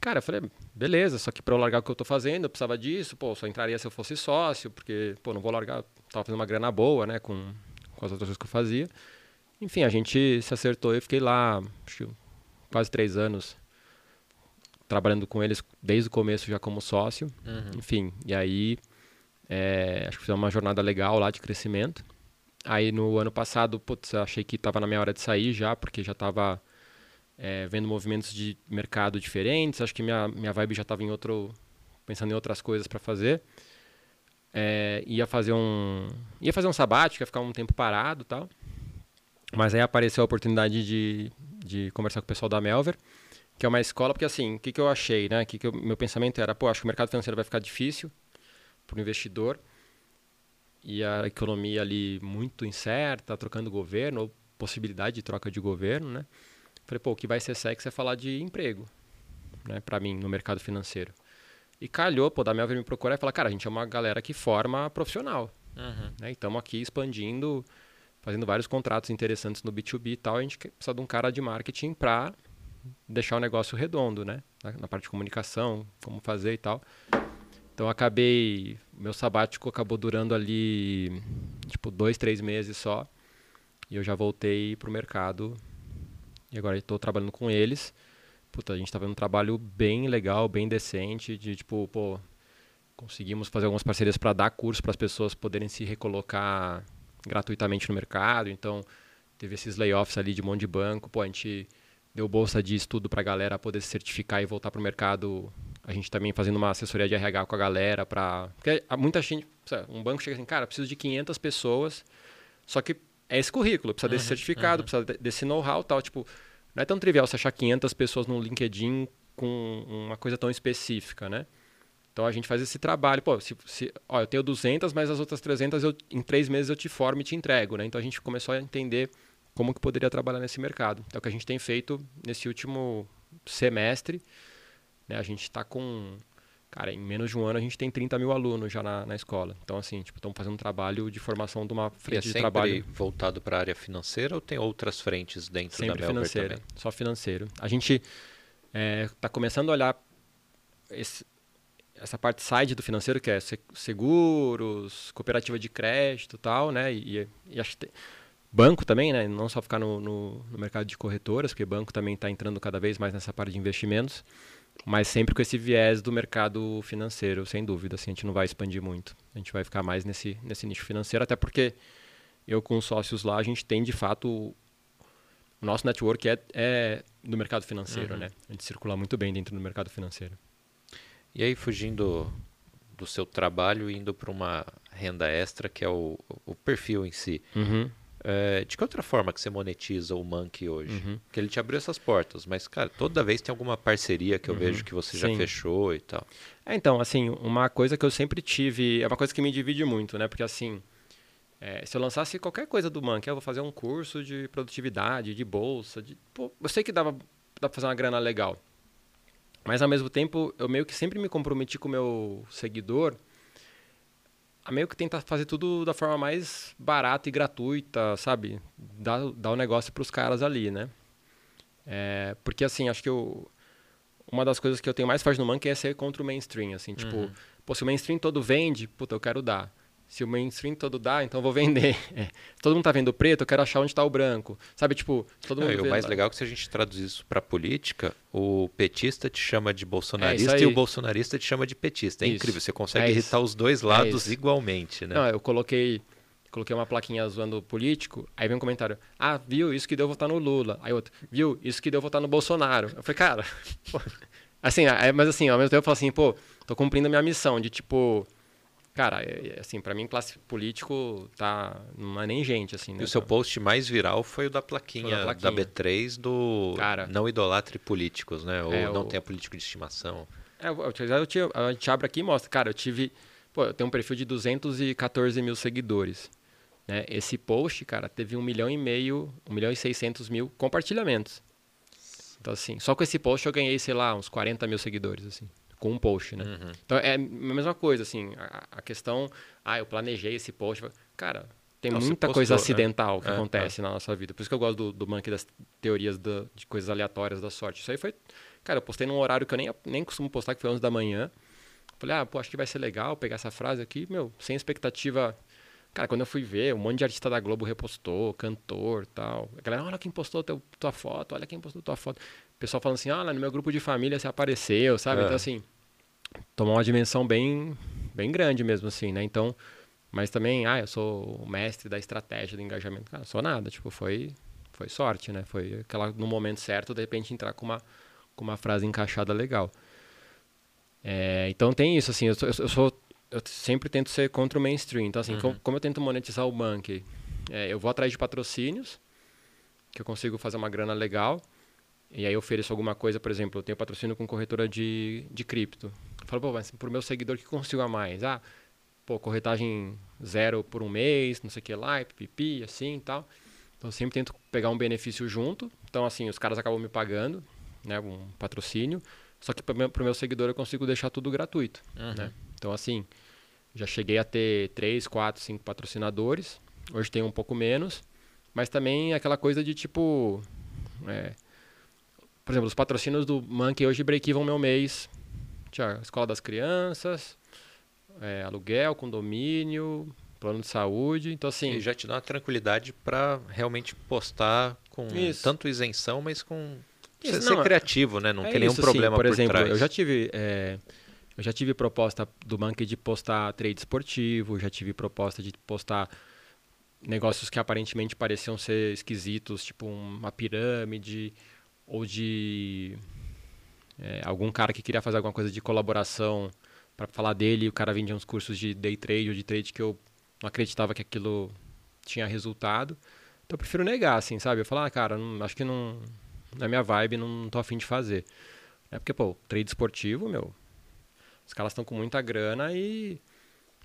Cara, eu falei, beleza, só que para eu largar o que eu tô fazendo, eu precisava disso, pô, só entraria se eu fosse sócio, porque, pô, não vou largar, tava fazendo uma grana boa, né, com, com as outras coisas que eu fazia. Enfim, a gente se acertou e fiquei lá, quase três anos trabalhando com eles desde o começo já como sócio. Uhum. Enfim, e aí é, acho que fizemos uma jornada legal lá de crescimento. Aí no ano passado, putz, achei que estava na minha hora de sair já, porque já estava é, vendo movimentos de mercado diferentes. Acho que minha, minha vibe já estava em outro, pensando em outras coisas para fazer. É, ia fazer um, ia fazer um sabático, ia ficar um tempo parado, tal. Mas aí apareceu a oportunidade de, de conversar com o pessoal da Melver, que é uma escola, porque assim, o que, que eu achei, né? Que, que eu, meu pensamento era, pô, acho que o mercado financeiro vai ficar difícil para o investidor e a economia ali muito incerta, trocando governo, ou possibilidade de troca de governo, né? Falei, pô, o que vai ser sexy é falar de emprego, né, para mim, no mercado financeiro. E calhou, pô, da Melvin me procurar e falar, cara, a gente é uma galera que forma profissional. Uhum. Né, e estamos aqui expandindo, fazendo vários contratos interessantes no B2B e tal. A gente precisa de um cara de marketing para deixar o negócio redondo, né? Na, na, parte de comunicação, como fazer e tal. Então acabei, meu sabático acabou durando ali, tipo, dois, três meses só. E eu já voltei para o mercado e agora estou trabalhando com eles. Puta, a gente está vendo um trabalho bem legal, bem decente, de tipo, pô, conseguimos fazer algumas parcerias para dar curso para as pessoas poderem se recolocar gratuitamente no mercado. Então, teve esses layoffs ali de monte de banco. Pô, a gente deu bolsa de estudo para a galera poder se certificar e voltar para o mercado. A gente também fazendo uma assessoria de RH com a galera para... Porque muita gente... Um banco chega assim, cara, preciso de 500 pessoas, só que é esse currículo, precisa desse uhum, certificado, uhum. precisa desse know-how tal. Tipo, não é tão trivial você achar 500 pessoas no LinkedIn com uma coisa tão específica, né? Então a gente faz esse trabalho. Pô, se, se, ó, eu tenho 200, mas as outras 300 eu, em três meses eu te formo e te entrego, né? Então a gente começou a entender como que poderia trabalhar nesse mercado. É o que a gente tem feito nesse último semestre. Né? A gente está com Cara, em menos de um ano a gente tem 30 mil alunos já na, na escola. Então, assim, tipo, estamos fazendo um trabalho de formação de uma frente é de trabalho. voltado para a área financeira ou tem outras frentes dentro sempre da Melber financeira, também? Só financeiro. A gente está é, tá começando a olhar esse, essa parte side do financeiro, que é seguros, cooperativa de crédito tal, né? E, e acho que banco também, né? Não só ficar no, no, no mercado de corretoras, porque banco também está entrando cada vez mais nessa parte de investimentos. Mas sempre com esse viés do mercado financeiro, sem dúvida. Assim, a gente não vai expandir muito. A gente vai ficar mais nesse, nesse nicho financeiro, até porque eu com os sócios lá, a gente tem de fato. O nosso network é, é do mercado financeiro, uhum. né? A gente circula muito bem dentro do mercado financeiro. E aí, fugindo do seu trabalho, indo para uma renda extra, que é o, o perfil em si. Uhum. É, de que outra forma que você monetiza o Monkey hoje? Uhum. Porque ele te abriu essas portas, mas, cara, toda vez tem alguma parceria que eu uhum. vejo que você Sim. já fechou e tal. É, então, assim, uma coisa que eu sempre tive, é uma coisa que me divide muito, né? Porque, assim, é, se eu lançasse qualquer coisa do Monkey, eu vou fazer um curso de produtividade, de bolsa, de, pô, eu sei que dava dá pra fazer uma grana legal. Mas ao mesmo tempo, eu meio que sempre me comprometi com o meu seguidor a meio que tentar fazer tudo da forma mais barata e gratuita, sabe? Dar, o negócio pros caras ali, né? É, porque assim, acho que eu, uma das coisas que eu tenho mais forte no Monkey é ser contra o mainstream, assim, tipo, uhum. pô, se o mainstream todo vende, puta, eu quero dar. Se o mainstream todo dá, então eu vou vender. É. Todo mundo tá vendo preto, eu quero achar onde está o branco. Sabe, tipo, todo mundo. É, o mais lá. legal é que se a gente traduzir isso para política, o petista te chama de bolsonarista é e o bolsonarista te chama de petista. É isso. incrível, você consegue é irritar os dois lados igualmente, né? Não, eu coloquei coloquei uma plaquinha zoando o político, aí vem um comentário, ah, viu, isso que deu votar no Lula. Aí outro, viu, isso que deu votar no Bolsonaro. Eu falei, cara, pô. assim, mas assim, ao mesmo tempo eu falo assim, pô, tô cumprindo a minha missão de tipo Cara, é, é, assim, para mim, classe político tá. Não é nem gente, assim. Né? E o seu post mais viral foi o da plaquinha, da, plaquinha. da, B3 do Cara, Não Idolatre Políticos, né? Ou é, Não o... Tenha Político de Estimação. É, eu, eu, eu, a gente abre aqui e mostra. Cara, eu tive. Pô, eu tenho um perfil de 214 mil seguidores. Né? Esse post, cara, teve um milhão e meio, um milhão e 600 mil compartilhamentos. Então, assim, só com esse post eu ganhei, sei lá, uns 40 mil seguidores, assim com um post, né? Uhum. Então é a mesma coisa, assim, a, a, questão, ah, eu planejei esse post, cara, tem Nossa, muita postou, coisa né? acidental né? que é, acontece é. na nossa vida. Por isso que eu gosto do, do Monkey das teorias do, de coisas aleatórias da sorte. Isso aí foi, cara, eu postei num horário que eu nem, nem costumo postar, que foi 11 da manhã. Falei, ah, pô, acho que vai ser legal pegar essa frase aqui, meu, sem expectativa. Cara, quando eu fui ver, um monte de artista da Globo repostou, cantor tal. A galera, olha quem postou teu, tua foto, olha quem postou tua foto pessoal falando assim, ah, no meu grupo de família você apareceu, sabe? É. Então, assim, tomou uma dimensão bem, bem grande mesmo, assim, né? Então, mas também, ah, eu sou o mestre da estratégia do engajamento. Cara, sou nada, tipo, foi, foi sorte, né? Foi aquela, no momento certo, de repente, entrar com uma, com uma frase encaixada legal. É, então tem isso, assim, eu, sou, eu, sou, eu sempre tento ser contra o mainstream. Então, assim, uhum. como, como, eu tento monetizar o Monkey, é, eu vou atrás de patrocínios, que eu consigo fazer uma grana legal, e aí eu ofereço alguma coisa, por exemplo, eu tenho patrocínio com corretora de, de cripto. Eu falo, pô, mas pro meu seguidor que consigo a mais? Ah, pô, corretagem zero por um mês, não sei o que lá, pipi, assim e tal. Então eu sempre tento pegar um benefício junto. Então, assim, os caras acabam me pagando, né, um patrocínio. Só que pro meu, pro meu seguidor eu consigo deixar tudo gratuito, uhum. né? Então, assim, já cheguei a ter três, quatro, cinco patrocinadores. Hoje tem um pouco menos. Mas também aquela coisa de tipo... É, por exemplo, os patrocínios do Monkey hoje break-even meu mês. Tinha Escola das Crianças, é, aluguel, condomínio, plano de saúde. Então, assim. E já te dá uma tranquilidade para realmente postar com isso. tanto isenção, mas com. Isso, ser, não, criativo, né? Não é tem nenhum problema sim. por, por exemplo, trás. eu já tive. É, eu já tive proposta do Monkey de postar trade esportivo, já tive proposta de postar negócios que aparentemente pareciam ser esquisitos, tipo uma pirâmide ou de é, algum cara que queria fazer alguma coisa de colaboração para falar dele, e o cara vendia uns cursos de day trade ou de trade que eu não acreditava que aquilo tinha resultado. Então eu prefiro negar, assim, sabe? Eu falar, ah, cara, não, acho que não, não é minha vibe, não, não tô afim de fazer. É porque, pô, trade esportivo, meu, os caras estão com muita grana e,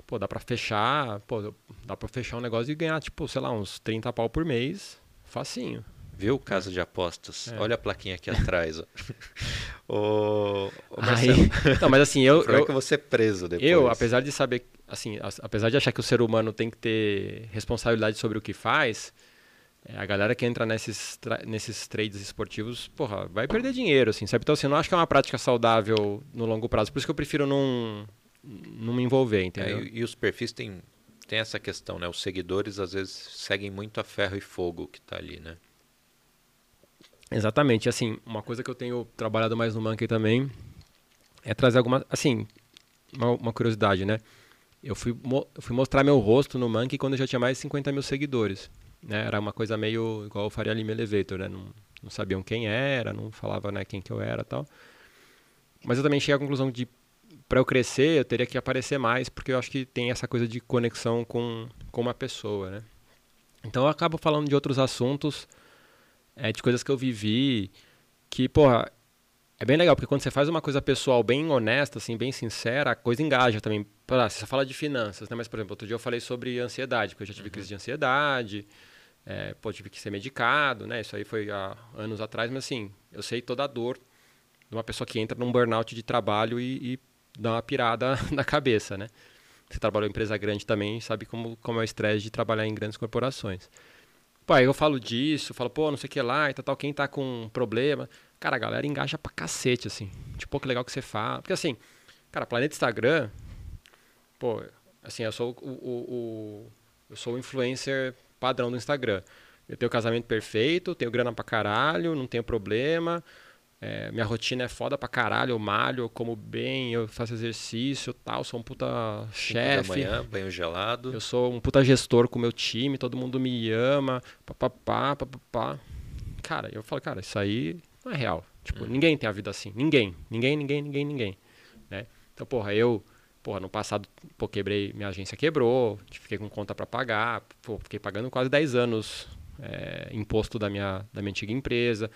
pô, dá pra fechar, pô, dá pra fechar um negócio e ganhar, tipo, sei lá, uns 30 pau por mês, facinho. Viu, casa de apostas? É. Olha a plaquinha aqui atrás. ô, ô Marcelo. Então, mas assim, eu. Como é que eu vou ser preso depois? Eu, apesar de saber, assim, apesar de achar que o ser humano tem que ter responsabilidade sobre o que faz, é, a galera que entra nesses, nesses trades esportivos, porra, vai perder dinheiro, assim, sabe? Então, assim, eu não acho que é uma prática saudável no longo prazo. Por isso que eu prefiro não, não me envolver, entendeu? É, e, e os perfis têm, têm essa questão, né? Os seguidores, às vezes, seguem muito a ferro e fogo que está ali, né? Exatamente. Assim, uma coisa que eu tenho trabalhado mais no Monkey também é trazer alguma. Assim, uma, uma curiosidade, né? Eu fui, eu fui mostrar meu rosto no Monkey quando eu já tinha mais de 50 mil seguidores. Né? Era uma coisa meio igual o Faria Lima Elevator, né? Não, não sabiam quem era, não falava né, quem que eu era tal. Mas eu também cheguei à conclusão de para eu crescer, eu teria que aparecer mais, porque eu acho que tem essa coisa de conexão com, com uma pessoa, né? Então eu acabo falando de outros assuntos é, de coisas que eu vivi, que, porra, é bem legal, porque quando você faz uma coisa pessoal bem honesta, assim, bem sincera, a coisa engaja também. Lá, você fala de finanças, né? Mas, por exemplo, outro dia eu falei sobre ansiedade, porque eu já tive uhum. crise de ansiedade, É, pô, tive que ser medicado, né? Isso aí foi há anos atrás, mas assim, eu sei toda a dor de uma pessoa que entra num burnout de trabalho e, e dá uma pirada na cabeça, né? Você trabalhou em empresa grande também, sabe como, como é o estresse de trabalhar em grandes corporações. Pô, aí eu falo disso, falo, pô, não sei o que lá e tal, tal, quem tá com problema. Cara, a galera engaja pra cacete, assim. Tipo, que legal que você fala. Porque assim, cara, Planeta Instagram, pô, assim, eu sou o, o, o eu sou o influencer padrão do Instagram. Eu tenho casamento perfeito, tenho grana pra caralho, não tenho problema. É, minha rotina é foda pra caralho, eu malho, eu como bem, eu faço exercício tal, sou um puta chefe. manhã, banho gelado. Eu sou um puta gestor com o meu time, todo mundo me ama, papapá, papapá. Cara, eu falo, cara, isso aí não é real. Tipo, hum. ninguém tem a vida assim. Ninguém. Ninguém, ninguém, ninguém, ninguém. Né? Então, porra, eu, porra, no passado, pô, quebrei, minha agência quebrou, fiquei com conta para pagar, pô, fiquei pagando quase 10 anos é, imposto da minha, da minha antiga empresa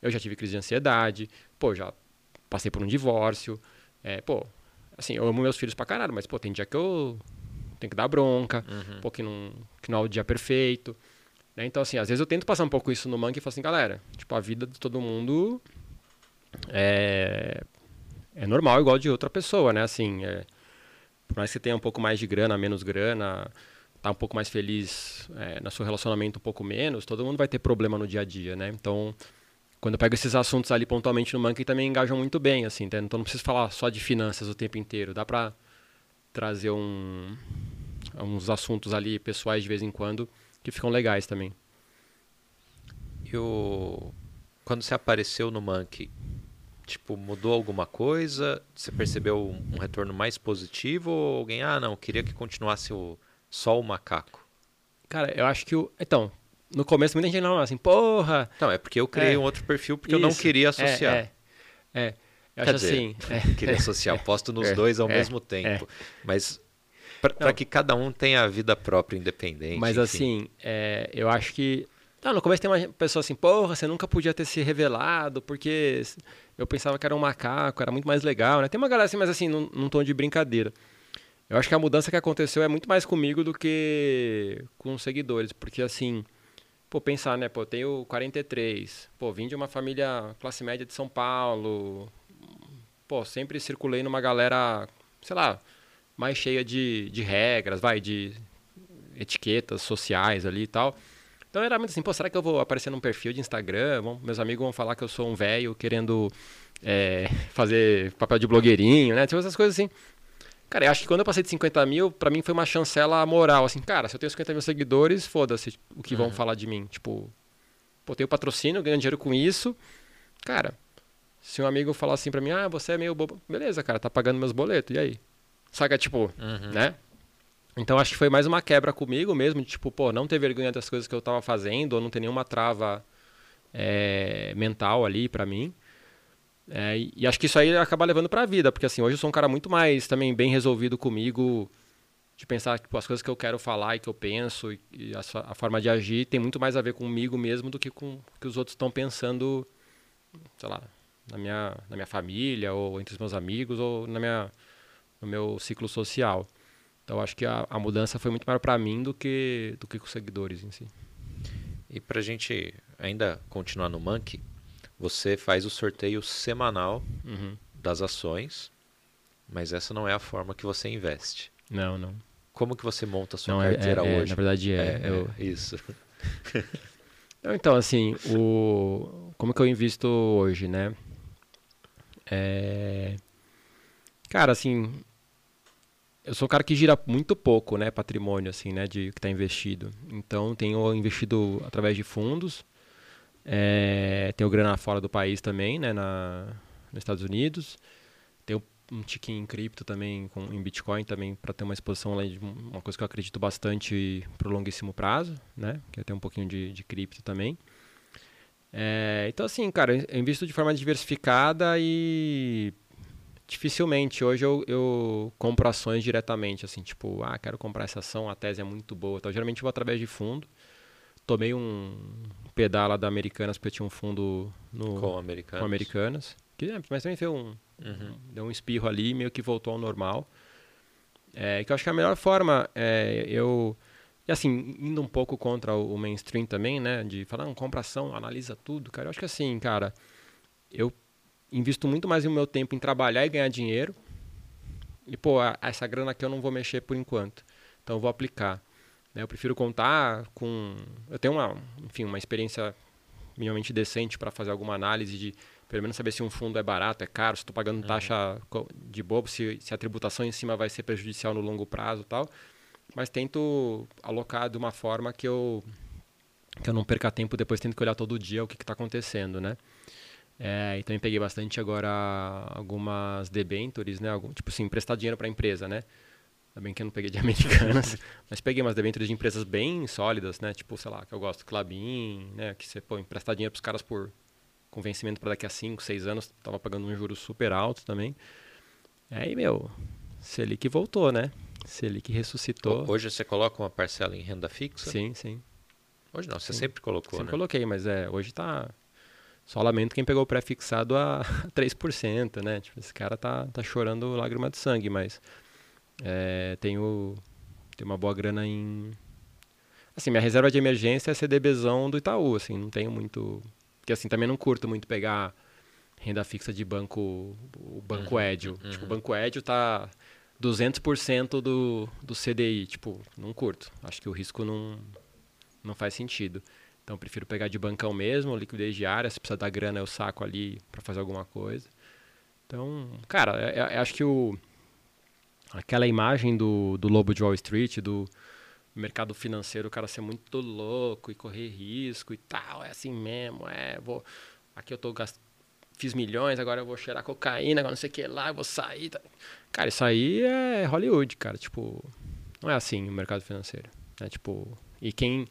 eu já tive crise de ansiedade, pô, já passei por um divórcio, é, pô, assim, eu amo meus filhos pra caralho, mas, pô, tem dia que eu tenho que dar bronca, uhum. pô, que não, que não é o dia perfeito, né? Então, assim, às vezes eu tento passar um pouco isso no Monkey e falo assim, galera, tipo, a vida de todo mundo é, é normal igual de outra pessoa, né? Assim, é, por mais que você tenha um pouco mais de grana, menos grana, tá um pouco mais feliz é, no seu relacionamento um pouco menos, todo mundo vai ter problema no dia a dia, né? Então, quando eu pego esses assuntos ali pontualmente no Monkey também engajam muito bem, assim, tá? então não preciso falar só de finanças o tempo inteiro, dá para trazer um, uns assuntos ali pessoais de vez em quando que ficam legais também. E o... quando você apareceu no Monkey, tipo, mudou alguma coisa? Você percebeu um retorno mais positivo ou alguém, ah, não, queria que continuasse o... só o macaco? Cara, eu acho que o... Então, no começo muita gente não assim, porra. Não, é porque eu criei é, um outro perfil porque isso, eu não queria associar. É, é, é. Eu Quer acho dizer, assim. É, queria associar, posto nos é, dois ao é, mesmo tempo. Mas para que cada um tenha a vida própria independente. Mas enfim. assim, eu acho que. Não, no começo tem uma pessoa assim, porra, você nunca podia ter se revelado, porque eu pensava que era um macaco, era muito mais legal, né? Tem uma galera assim, mas assim, num, num tom de brincadeira. Eu acho que a mudança que aconteceu é muito mais comigo do que com os seguidores, porque assim, pô, pensar, né? Pô, eu tenho 43. Pô, vim de uma família classe média de São Paulo. Pô, sempre circulei numa galera, sei lá, mais cheia de, de regras, vai, de etiquetas sociais ali e tal. Então era muito assim, pô, será que eu vou aparecer num perfil de Instagram? Vão, meus amigos vão falar que eu sou um velho querendo é, fazer papel de blogueirinho, né? Tipo essas coisas assim. Cara, eu acho que quando eu passei de 50 mil, pra mim foi uma chancela moral, assim, cara, se eu tenho 50 mil seguidores, foda-se o que uhum. vão falar de mim. Tipo, pô, tenho patrocínio, ganho dinheiro com isso. Cara, se um amigo falar assim pra mim, ah, você é meio bobo, beleza, cara, tá pagando meus boletos, e aí? Saca, tipo, uhum. né? Então acho que foi mais uma quebra comigo mesmo, de tipo, pô, não ter vergonha das coisas que eu tava fazendo, ou não ter nenhuma trava é, mental ali pra mim. É, e acho que isso aí acaba levando para a vida, porque assim, hoje eu sou um cara muito mais também bem resolvido comigo, de pensar tipo, as coisas que eu quero falar e que eu penso, e, e a, a, forma de agir tem muito mais a ver comigo mesmo do que com o que os outros estão pensando, sei lá, na minha, na minha família, ou entre os meus amigos, ou na minha, no meu ciclo social. Então acho que a, a mudança foi muito maior para mim do que, do que com os seguidores em si. E para a gente ainda continuar no Monkey, você faz o sorteio semanal uhum. das ações, mas essa não é a forma que você investe. Não, não. Como que você monta a sua não, é, carteira é, é, hoje? na verdade é. é eu... Isso. então, assim, o... como que eu invisto hoje, né? É... Cara, assim, eu sou um cara que gira muito pouco, né, patrimônio, assim, né, de que está investido. Então, tenho investido através de fundos, é, tenho grana fora do país também, né, na, nos Estados Unidos. Tenho um tiquinho em cripto também, com, em Bitcoin também, para ter uma exposição além de uma coisa que eu acredito bastante para o longuíssimo prazo, né, que eu tenho um pouquinho de, de cripto também. É, então, assim, cara, eu invisto de forma diversificada e dificilmente hoje eu, eu, compro ações diretamente, assim, tipo, ah, quero comprar essa ação, a tese é muito boa. Então, geralmente eu vou através de fundo. Tomei um, pedala da Americanas, porque eu tinha um fundo no, com Americanas. Com Americanas que, é, mas também fez um, uhum. deu um espirro ali meio que voltou ao normal. É, que eu acho que a melhor forma é eu E assim, indo um pouco contra o mainstream também, né? De falar, não, compra ação, analisa tudo, cara. Eu acho que assim, cara, eu invisto muito mais o meu tempo em trabalhar e ganhar dinheiro. E, pô, essa grana aqui eu não vou mexer por enquanto. Então eu vou aplicar. Né? Eu prefiro contar com. Eu tenho uma, enfim, uma experiência minimamente decente para fazer alguma análise de pelo menos saber se um fundo é barato, é caro, se estou pagando uhum. taxa de bobo, se, se a tributação em cima vai ser prejudicial no longo prazo e tal. Mas tento alocar de uma forma que eu, que eu não perca tempo depois tendo que olhar todo dia o que está acontecendo, né? É, então eu peguei bastante agora algumas debentures, né? Algum, tipo assim, emprestar dinheiro para a empresa, né? Ainda bem que eu não peguei de americanas, mas peguei umas debentures de empresas bem sólidas, né? Tipo, sei lá, que eu gosto, Clabin, né? Que você pô, emprestar dinheiro para os caras por com vencimento para daqui a 5, 6 anos, tava pagando um juro super alto também. Aí, meu, Selic voltou, né? Selic ressuscitou. Hoje você coloca uma parcela em renda fixa? Sim, sim. Hoje não, você sim. sempre colocou, sempre né? coloquei, mas é, hoje tá... Só lamento quem pegou o pré-fixado a 3%, né? Tipo, esse cara tá, tá chorando lágrima de sangue, mas é, tenho, tenho uma boa grana em... Assim, minha reserva de emergência é CDBzão do Itaú, assim, não tenho muito porque assim, também não curto muito pegar renda fixa de banco, o banco uhum, Edio. Uhum. Tipo, o banco Edio tá 200% do, do CDI. Tipo, não curto. Acho que o risco não, não faz sentido. Então, prefiro pegar de bancão mesmo, liquidez diária. Se precisar da grana, eu saco ali para fazer alguma coisa. Então, cara, eu, eu acho que o, aquela imagem do, do lobo de Wall Street, do mercado financeiro o cara ser muito louco e correr risco e tal, é assim mesmo, é, vou aqui eu tô gast... fiz milhões, agora eu vou cheirar cocaína, agora não sei o que lá, eu vou sair. Tá... Cara, isso aí é Hollywood, cara, tipo, não é assim o mercado financeiro, né? Tipo, e quem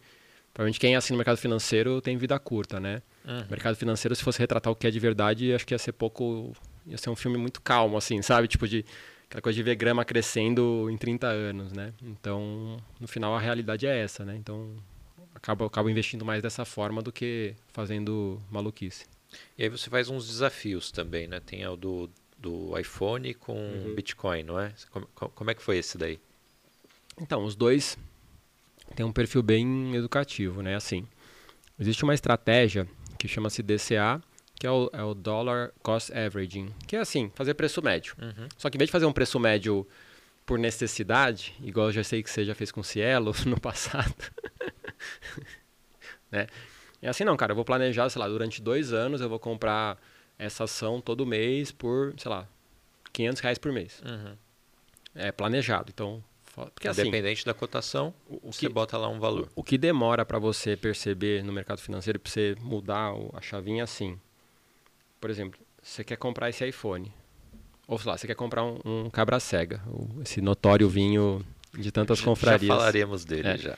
provavelmente quem é assim no mercado financeiro tem vida curta, né? Uhum. O mercado financeiro se fosse retratar o que é de verdade, acho que ia ser pouco ia ser um filme muito calmo assim, sabe? Tipo de aquela coisa de ver grama crescendo em 30 anos, né? Então, no final a realidade é essa, né? Então, acabo, acabo investindo mais dessa forma do que fazendo maluquice. E aí você faz uns desafios também, né? Tem o do, do iPhone com uhum. Bitcoin, não é? Como, como é que foi esse daí? Então, os dois têm um perfil bem educativo, né? Assim, existe uma estratégia que chama-se DCA, que é o, é o Dollar Cost Averaging, que é assim, fazer preço médio. Uhum. Só que em vez de fazer um preço médio por necessidade, igual eu já sei que você já fez com o Cielo no passado, né? É assim não, cara, eu vou planejar, sei lá, durante dois anos eu vou comprar essa ação todo mês por, sei lá, 500 reais por mês. Uhum. É planejado, então... Porque, assim, Independente da cotação, o, o você que, bota lá um valor. O, o que demora para você perceber no mercado financeiro, para você mudar a chavinha assim, por exemplo, você quer comprar esse iPhone. Ou sei lá, você quer comprar um, um cabra cega, esse notório vinho de tantas já, confrarias. Já falaremos dele é. já.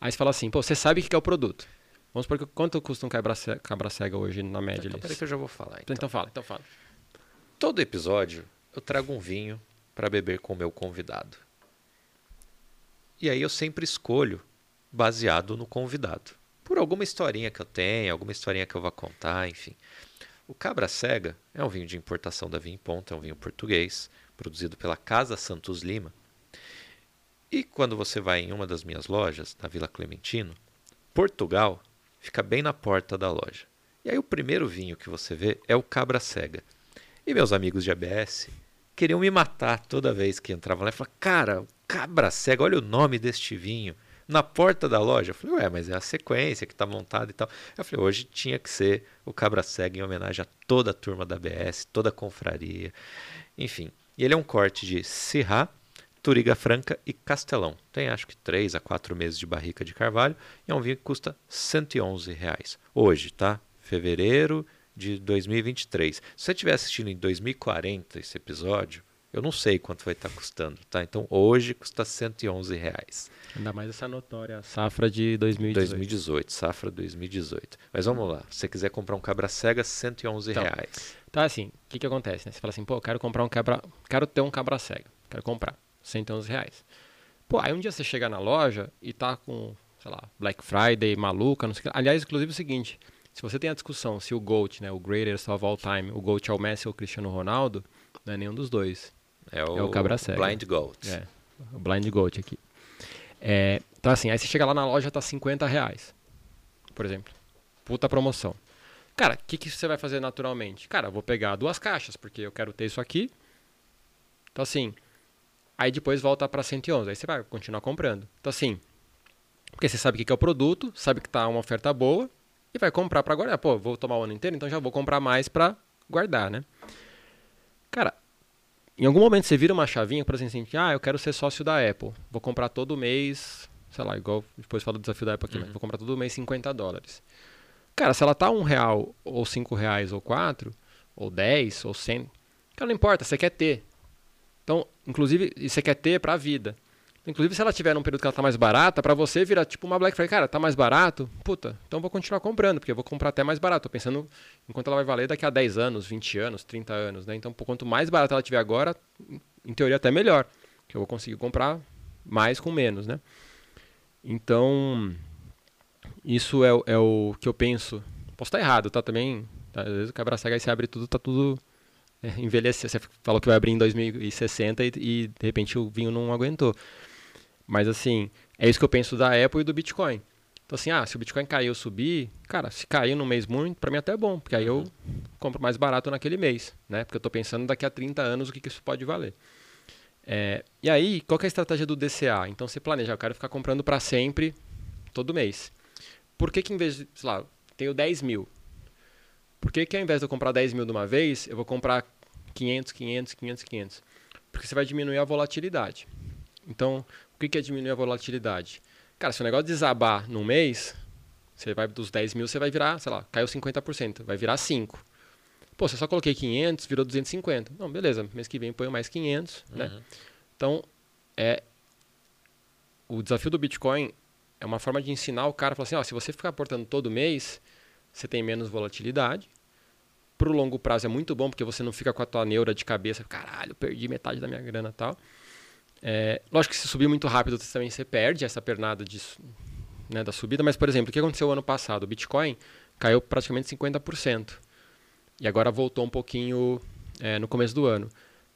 Aí você fala assim, pô, você sabe o que é o produto. Vamos supor que quanto custa um cabra cega, cabra cega hoje na média? Então, peraí que eu já vou falar. Então. então fala, então fala. Todo episódio eu trago um vinho para beber com o meu convidado. E aí eu sempre escolho baseado no convidado. Por alguma historinha que eu tenho, alguma historinha que eu vou contar, enfim. O Cabra Cega é um vinho de importação da Vinho Ponta, é um vinho português, produzido pela Casa Santos Lima. E quando você vai em uma das minhas lojas, na Vila Clementino, Portugal fica bem na porta da loja. E aí o primeiro vinho que você vê é o Cabra Cega. E meus amigos de ABS queriam me matar toda vez que entravam lá e falavam, cara, Cabra Cega, olha o nome deste vinho na porta da loja. Eu falei, ué, mas é a sequência que está montada e tal. Eu falei, hoje tinha que ser o Cabra Cega em homenagem a toda a turma da BS, toda a confraria, enfim. E ele é um corte de Sirá, Turiga Franca e Castelão. Tem acho que 3 a 4 meses de barrica de carvalho e é um vinho que custa 111 reais. Hoje, tá? Fevereiro de 2023. Se você estiver assistindo em 2040 esse episódio, eu não sei quanto vai estar custando, tá? Então hoje custa 111 reais. Ainda mais essa notória safra de 2018. 2018, safra 2018. Mas vamos lá, se você quiser comprar um cabra cega, 111 então, reais. Então assim, o que, que acontece? Né? Você fala assim, pô, quero comprar um cabra, quero ter um cabra cega, quero comprar, 111 reais. Pô, aí um dia você chega na loja e tá com, sei lá, Black Friday, maluca, não sei o que. Aliás, inclusive é o seguinte, se você tem a discussão se o GOAT, né, o greatest of all time, o GOAT é o Messi ou o Cristiano Ronaldo, não é nenhum dos dois. É o, é o cabra cega. Blind Goat. É, o Blind Goat aqui. É, Então, assim, aí você chega lá na loja, tá 50 reais, por exemplo. Puta promoção. Cara, o que, que você vai fazer naturalmente? Cara, eu vou pegar duas caixas, porque eu quero ter isso aqui. Então, assim, aí depois volta para 111. Aí você vai continuar comprando. Então, assim, porque você sabe o que é o produto, sabe que tá uma oferta boa e vai comprar para guardar. Pô, vou tomar o ano inteiro, então já vou comprar mais para guardar, né? Cara, em algum momento você vira uma chavinha, exemplo, assim, ah, eu quero ser sócio da Apple. Vou comprar todo mês, sei lá, igual depois falo do desafio da Apple aqui, uhum. vou comprar todo mês 50 dólares. Cara, se ela tá um real, ou cinco reais, ou quatro, ou dez, ou cem, cara, não importa, você quer ter. Então, inclusive, você quer ter para a vida. Inclusive, se ela tiver num período que ela tá mais barata, para você virar tipo uma Black Friday, cara, tá mais barato? Puta, então vou continuar comprando, porque eu vou comprar até mais barato. Tô pensando enquanto ela vai valer daqui a 10 anos, 20 anos, 30 anos, né? Então, quanto mais barata ela tiver agora, em teoria até melhor, que eu vou conseguir comprar mais com menos, né? Então, isso é, é o que eu penso. Posso estar errado, tá? Também, às vezes o quebra cega aí se abre tudo, tá tudo é. Você falou que vai abrir em 2060 e, e de repente o vinho não aguentou. Mas assim, é isso que eu penso da Apple e do Bitcoin. Então assim, ah, se o Bitcoin cair ou subir, cara, se cair no mês muito, para mim até é bom, porque aí eu compro mais barato naquele mês, né? Porque eu estou pensando daqui a 30 anos o que, que isso pode valer. É, e aí, qual é a estratégia do DCA? Então você planeja, eu quero ficar comprando para sempre, todo mês. Por que que em vez de, sei lá, tenho 10 mil, por que que ao invés de eu comprar 10 mil de uma vez, eu vou comprar 500, 500, 500, 500? Porque você vai diminuir a volatilidade. Então, o que é diminuir a volatilidade? Cara, se o negócio desabar num mês, você vai dos 10 mil, você vai virar, sei lá, caiu 50%, vai virar 5. Pô, você só coloquei 500, virou 250. Não, beleza, mês que vem põe mais 500, né? uhum. né? Então, é o desafio do Bitcoin é uma forma de ensinar o cara, falar assim, ó, se você ficar aportando todo mês, você tem menos volatilidade. Pro longo prazo é muito bom, porque você não fica com a tua neura de cabeça, caralho, perdi metade da minha grana e tal. É, lógico que se subir muito rápido também você perde essa pernada de, né, da subida, mas por exemplo, o que aconteceu ano passado? O Bitcoin caiu praticamente 50% e agora voltou um pouquinho é, no começo do ano.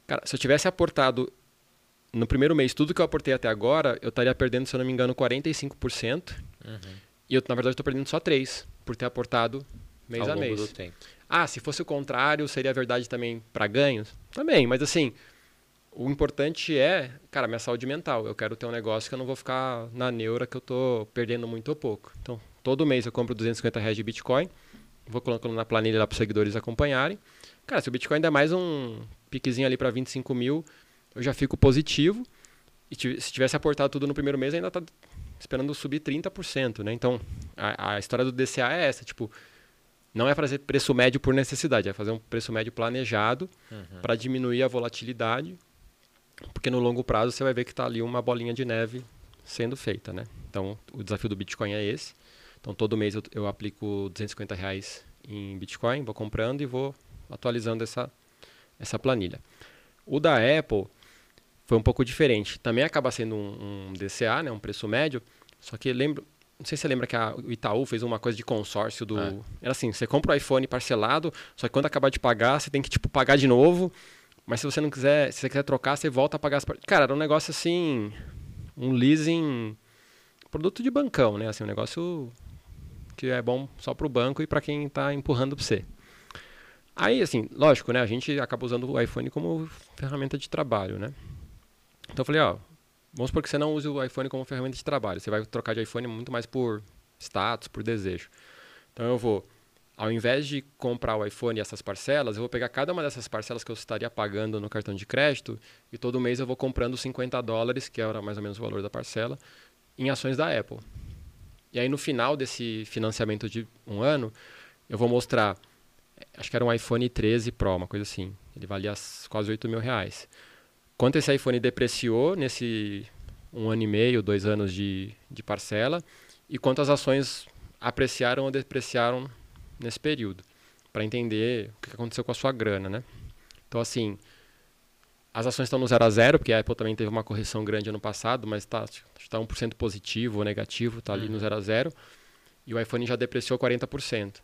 Cara, se eu tivesse aportado no primeiro mês tudo que eu aportei até agora, eu estaria perdendo, se eu não me engano, 45%. Uhum. E eu, na verdade, estou perdendo só 3% por ter aportado mês Ao a mês. Ah, se fosse o contrário, seria verdade também para ganhos? Também, mas assim, o importante é, cara, minha saúde mental. Eu quero ter um negócio que eu não vou ficar na neura que eu tô perdendo muito ou pouco. Então, todo mês eu compro 250 reais de Bitcoin, vou colocando na planilha lá para os seguidores acompanharem. Cara, se o Bitcoin der mais um piquezinho ali para 25 mil, eu já fico positivo. E se tivesse aportado tudo no primeiro mês, ainda tá esperando subir 30%, né? Então, a, a história do DCA é essa, tipo, não é fazer preço médio por necessidade, é fazer um preço médio planejado uhum. para diminuir a volatilidade porque no longo prazo você vai ver que está ali uma bolinha de neve sendo feita, né? Então, o desafio do Bitcoin é esse. Então, todo mês eu, eu aplico 250 reais em Bitcoin, vou comprando e vou atualizando essa, essa planilha. O da Apple foi um pouco diferente. Também acaba sendo um, um DCA, né, um preço médio, só que lembro, não sei se você lembra que a, o Itaú fez uma coisa de consórcio do. É. Era assim, você compra o iPhone parcelado, só que quando acabar de pagar, você tem que tipo, pagar de novo. Mas se você não quiser, se você quiser trocar, você volta a pagar as Cara, era um negócio assim, um leasing produto de bancão, né? Assim, um negócio que é bom só para o banco e para quem está empurrando para você. Aí, assim, lógico, né? A gente acaba usando o iPhone como ferramenta de trabalho, né? Então eu falei, ó, vamos supor que você não use o iPhone como ferramenta de trabalho. Você vai trocar de iPhone muito mais por status, por desejo. Então eu vou ao invés de comprar o iPhone e essas parcelas, eu vou pegar cada uma dessas parcelas que eu estaria pagando no cartão de crédito e todo mês eu vou comprando 50 dólares, que era mais ou menos o valor da parcela, em ações da Apple. E aí no final desse financiamento de um ano, eu vou mostrar, acho que era um iPhone 13 Pro, uma coisa assim. Ele valia quase 8 mil reais. Quanto esse iPhone depreciou nesse um ano e meio, dois anos de, de parcela, e quantas ações apreciaram ou depreciaram nesse período, para entender o que aconteceu com a sua grana, né? Então, assim, as ações estão no zero a zero, porque a Apple também teve uma correção grande ano passado, mas está tá 1% positivo ou negativo, está ali no uhum. zero a zero, e o iPhone já depreciou 40%.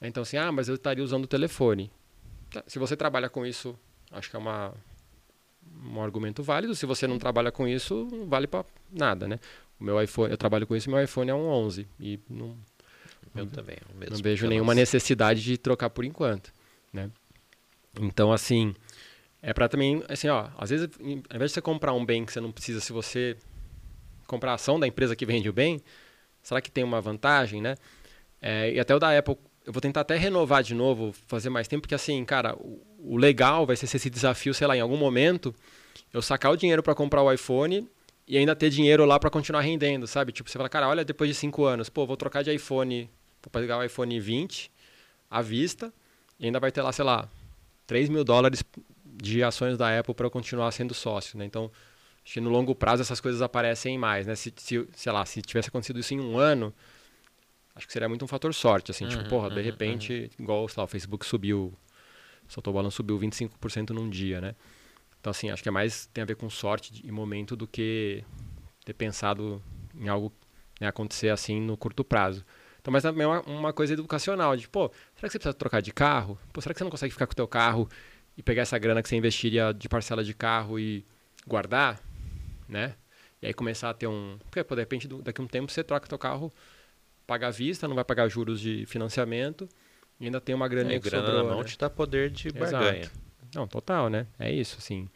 Então, assim, ah, mas eu estaria usando o telefone. Tá, se você trabalha com isso, acho que é uma, um argumento válido. Se você não trabalha com isso, não vale para nada, né? O meu iPhone, eu trabalho com isso, meu iPhone é um 11 e não eu também, o mesmo. Não vejo nenhuma necessidade de trocar por enquanto, né? Então, assim, é para também, assim, ó, às vezes, ao invés de você comprar um bem que você não precisa, se você comprar a ação da empresa que vende o bem, será que tem uma vantagem, né? É, e até o da Apple, eu vou tentar até renovar de novo, fazer mais tempo, porque assim, cara, o, o legal vai ser esse desafio, sei lá, em algum momento, eu sacar o dinheiro para comprar o iPhone e ainda ter dinheiro lá para continuar rendendo, sabe? Tipo, você fala, cara, olha, depois de cinco anos, pô, vou trocar de iPhone, vou pegar o iPhone 20 à vista e ainda vai ter lá, sei lá, 3 mil dólares de ações da Apple para eu continuar sendo sócio, né? Então, acho que no longo prazo essas coisas aparecem mais, né? Se, se, sei lá, se tivesse acontecido isso em um ano, acho que seria muito um fator sorte, assim, tipo, uhum, tipo, porra, uhum, de repente, uhum. igual, sei lá, o Facebook subiu, soltou o balão, subiu 25% num dia, né? Então, assim, acho que é mais tem a ver com sorte e momento do que ter pensado em algo né, acontecer assim no curto prazo. Então, mas também é uma, uma coisa educacional, de, pô, será que você precisa trocar de carro? Pô, será que você não consegue ficar com o teu carro e pegar essa grana que você investiria de parcela de carro e guardar, né? E aí começar a ter um... Porque, pô, de repente, daqui a um tempo você troca o teu carro, paga à vista, não vai pagar juros de financiamento e ainda tem uma grana é, que grana sobrou, na mão né? te dá poder de barganha. Exato. Não, total, né? É isso, assim.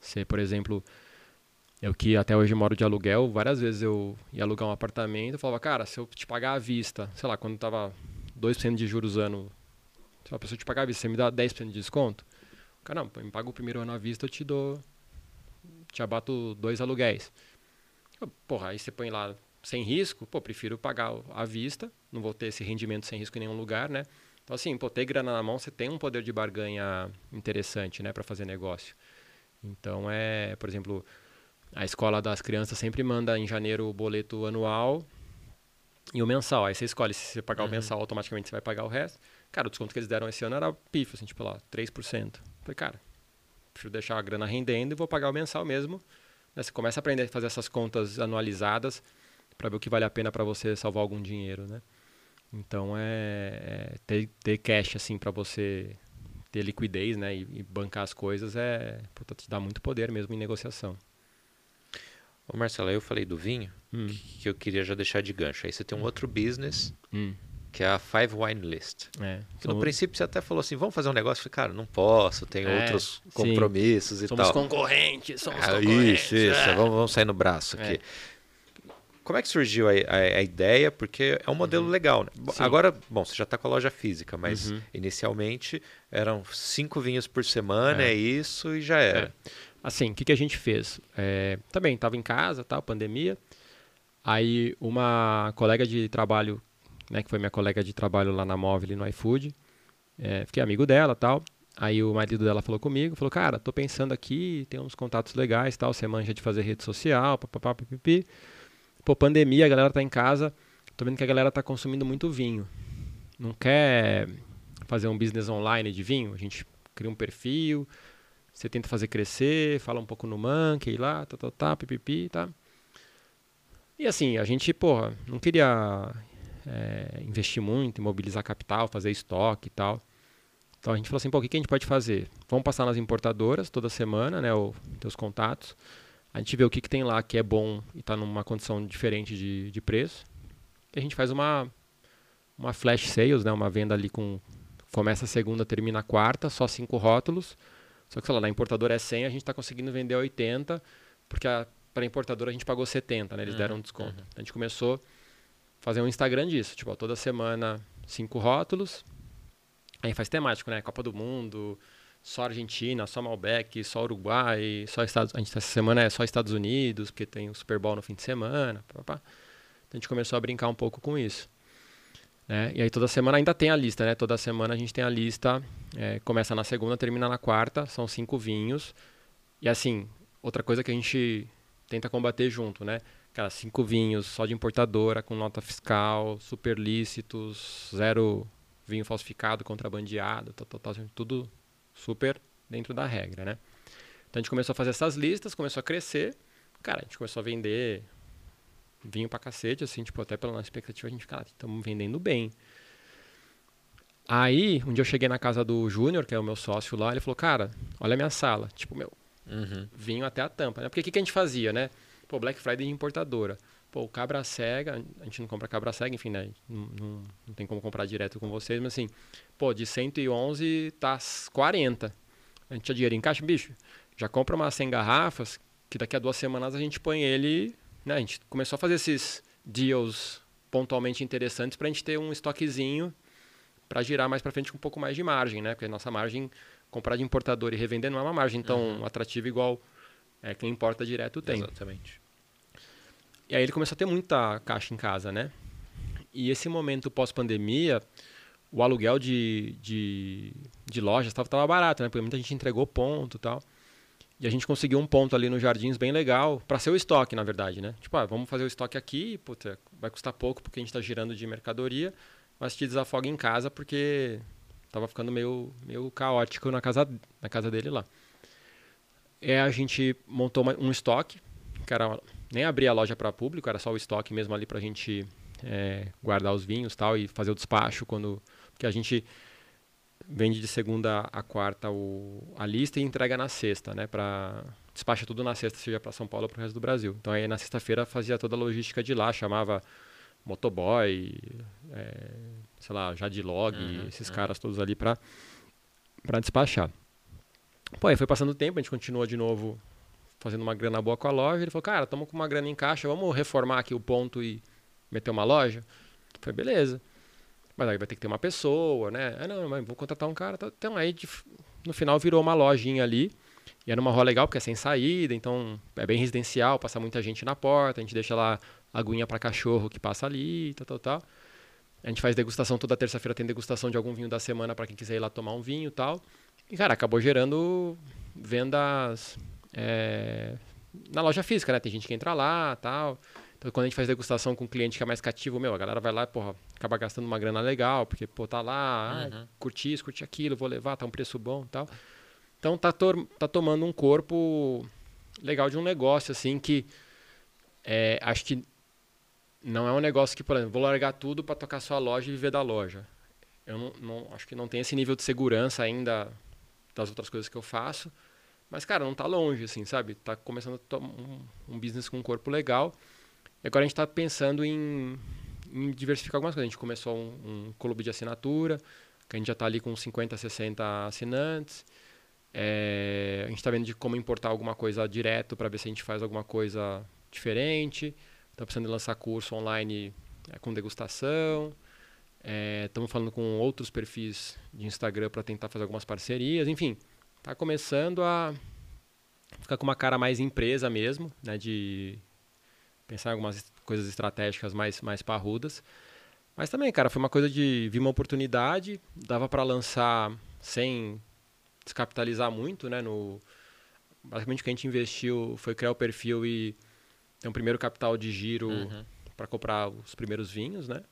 Você, por exemplo, eu que até hoje moro de aluguel, várias vezes eu ia alugar um apartamento, eu falava, cara, se eu te pagar à vista, sei lá, quando tava 2% de juros ano, se a pessoa te pagar à vista, você me dá 10% de desconto? Cara, não, me paga o primeiro ano à vista, eu te dou, te abato dois aluguéis. Porra, aí você põe lá sem risco, pô, prefiro pagar à vista, não vou ter esse rendimento sem risco em nenhum lugar, né? Então, assim, pô, ter grana na mão, você tem um poder de barganha interessante, né, para fazer negócio. Então, é, por exemplo, a escola das crianças sempre manda em janeiro o boleto anual e o mensal. Aí você escolhe se você pagar uhum. o mensal, automaticamente você vai pagar o resto. Cara, o desconto que eles deram esse ano era pifo, assim, tipo lá, 3%. Falei, cara, prefiro deixar a grana rendendo e vou pagar o mensal mesmo. Né? Você começa a aprender a fazer essas contas anualizadas para ver o que vale a pena para você salvar algum dinheiro, né? Então é, é ter, ter cash assim para você ter liquidez, né, e, e, bancar as coisas é, puta, te dá muito poder mesmo em negociação. Ô Marcelo, eu falei do vinho, hum. que eu queria já deixar de gancho. Aí você tem um outro business, hum. que é a Five Wine List. É, somos... No princípio você até falou assim, vamos fazer um negócio. Eu falei, cara, não posso, tenho é, outros compromissos sim. e somos tal. Somos concorrentes, somos ah, concorrentes. Isso, isso, é. vamos, vamos sair no braço aqui. É. Como é que surgiu a, a, a, ideia? Porque é um modelo uhum. legal. Né? Agora, bom, você já está com a loja física, mas uhum. inicialmente eram cinco vinhos por semana, é, é isso e já era. É. Assim, o que, que a gente fez? É, também estava em casa, tal, pandemia. Aí uma colega de trabalho, né, que foi minha colega de trabalho lá na Móvel no iFood, é, fiquei amigo dela, tal. Aí o marido dela falou comigo, falou, cara, tô pensando aqui, tem uns contatos legais, tal, você manja de fazer rede social, papapá, pipipi. Pô, pandemia, a galera tá em casa. Tô vendo que a galera tá consumindo muito vinho. Não quer fazer um business online de vinho? A gente cria um perfil, você tenta fazer crescer, fala um pouco no Monkey lá, tá, tá, tá, pipipi, tá. E assim, a gente, porra, não queria é, investir muito, imobilizar capital, fazer estoque e tal. Então a gente falou assim, pô, o que, que a gente pode fazer? Vamos passar nas importadoras toda semana, né, os teus contatos a gente vê o que, que tem lá que é bom e está numa condição diferente de, de preço. E a gente faz uma, uma flash sales, né? uma venda ali com. Começa a segunda, termina a quarta, só cinco rótulos. Só que, sei lá, na importadora é 100, a gente está conseguindo vender 80, porque para a importadora a gente pagou 70, né? Eles uhum, deram um desconto. Uhum. A gente começou a fazer um Instagram disso, tipo, ó, toda semana cinco rótulos. Aí faz temático, né? Copa do Mundo, só Argentina, só Malbec, só Uruguai, só Estados A gente essa semana é só Estados Unidos, porque tem o Super Bowl no fim de semana. Pá, pá. Então a gente começou a brincar um pouco com isso. Né? E aí toda semana ainda tem a lista, né? Toda semana a gente tem a lista, é, começa na segunda, termina na quarta, são cinco vinhos. E assim, outra coisa que a gente tenta combater junto, né? Cara, cinco vinhos só de importadora, com nota fiscal, super lícitos, zero vinho falsificado, contrabandeado, tal, tal, tal, tudo super dentro da regra, né? Então a gente começou a fazer essas listas, começou a crescer. Cara, a gente começou a vender vinho pra cacete, assim, tipo, até pela nossa expectativa, a gente, cara, estamos vendendo bem. Aí, um dia eu cheguei na casa do Júnior, que é o meu sócio lá, ele falou, cara, olha a minha sala. Tipo, meu, uhum. vinho até a tampa, né? Porque o que, que a gente fazia, né? Pô, Black Friday de importadora. Pô, o cabra cega, a gente não compra cabra cega, enfim, né? Não, não, não tem como comprar direto com vocês, mas assim, pô, de 111 tá 40. A gente tinha dinheiro em caixa, bicho, já compra umas 100 garrafas, que daqui a duas semanas a gente põe ele, né? A gente começou a fazer esses deals pontualmente interessantes para a gente ter um estoquezinho para girar mais para frente com um pouco mais de margem, né? Porque a nossa margem, comprar de importador e revender não é uma margem tão uhum. atrativa igual é, quem importa direto tem. Exatamente. E aí ele começou a ter muita caixa em casa, né? E esse momento pós-pandemia, o aluguel de, de, de lojas estava barato, né? Porque muita gente entregou ponto e tal. E a gente conseguiu um ponto ali nos Jardins bem legal, para ser o estoque, na verdade, né? Tipo, ah, vamos fazer o estoque aqui, puta, vai custar pouco porque a gente está girando de mercadoria, mas te desafoga em casa porque tava ficando meio, meio caótico na casa, na casa dele lá. É, a gente montou uma, um estoque, que era, nem abria a loja para público, era só o estoque mesmo ali para a gente é, guardar os vinhos tal e fazer o despacho quando... Porque a gente vende de segunda a quarta o, a lista e entrega na sexta, né? Pra, despacha tudo na sexta, seja para São Paulo ou para o resto do Brasil. Então aí na sexta-feira fazia toda a logística de lá, chamava motoboy, é, sei lá, Jadilog, uhum, esses uhum. caras todos ali para para despachar. Pô, aí foi passando o tempo, a gente continuou de novo fazendo uma grana boa com a loja. Ele falou, cara, estamos com uma grana em caixa, vamos reformar aqui o ponto e meter uma loja? Foi beleza. Mas aí vai ter que ter uma pessoa, né? Ah, não, vou contratar um cara. Tá, então aí no final virou uma lojinha ali. E era uma rua legal porque é sem saída, então é bem residencial, passa muita gente na porta, a gente deixa lá aguinha para cachorro que passa ali, tal, tal, tal. A gente faz degustação toda terça-feira, tem degustação de algum vinho da semana para quem quiser ir lá tomar um vinho e tal. E, cara, acabou gerando vendas é, na loja física, né? Tem gente que entra lá tal. Então, quando a gente faz degustação com um cliente que é mais cativo, meu, a galera vai lá e, porra, acaba gastando uma grana legal, porque, pô, tá lá, uhum. ah, curti isso, curti aquilo, vou levar, tá um preço bom e tal. Então, tá, to tá tomando um corpo legal de um negócio, assim, que é, acho que não é um negócio que, por exemplo, vou largar tudo para tocar sua loja e viver da loja. Eu não, não, acho que não tem esse nível de segurança ainda das outras coisas que eu faço. Mas, cara, não tá longe, assim, sabe? Tá começando um, um business com um corpo legal. Agora a gente está pensando em, em, diversificar algumas coisas. A gente começou um, um clube de assinatura, que a gente já está ali com 50, 60 assinantes. É, a gente está vendo de como importar alguma coisa direto para ver se a gente faz alguma coisa diferente. Está pensando em lançar curso online é, com degustação. Estamos é, falando com outros perfis de Instagram para tentar fazer algumas parcerias. Enfim, está começando a ficar com uma cara mais empresa mesmo, né, de pensar em algumas coisas estratégicas mais, mais parrudas. Mas também, cara, foi uma coisa de vi uma oportunidade, dava para lançar sem descapitalizar muito, né? No, basicamente o que a gente investiu foi criar o perfil e ter um primeiro capital de giro uhum. para comprar os primeiros vinhos, né?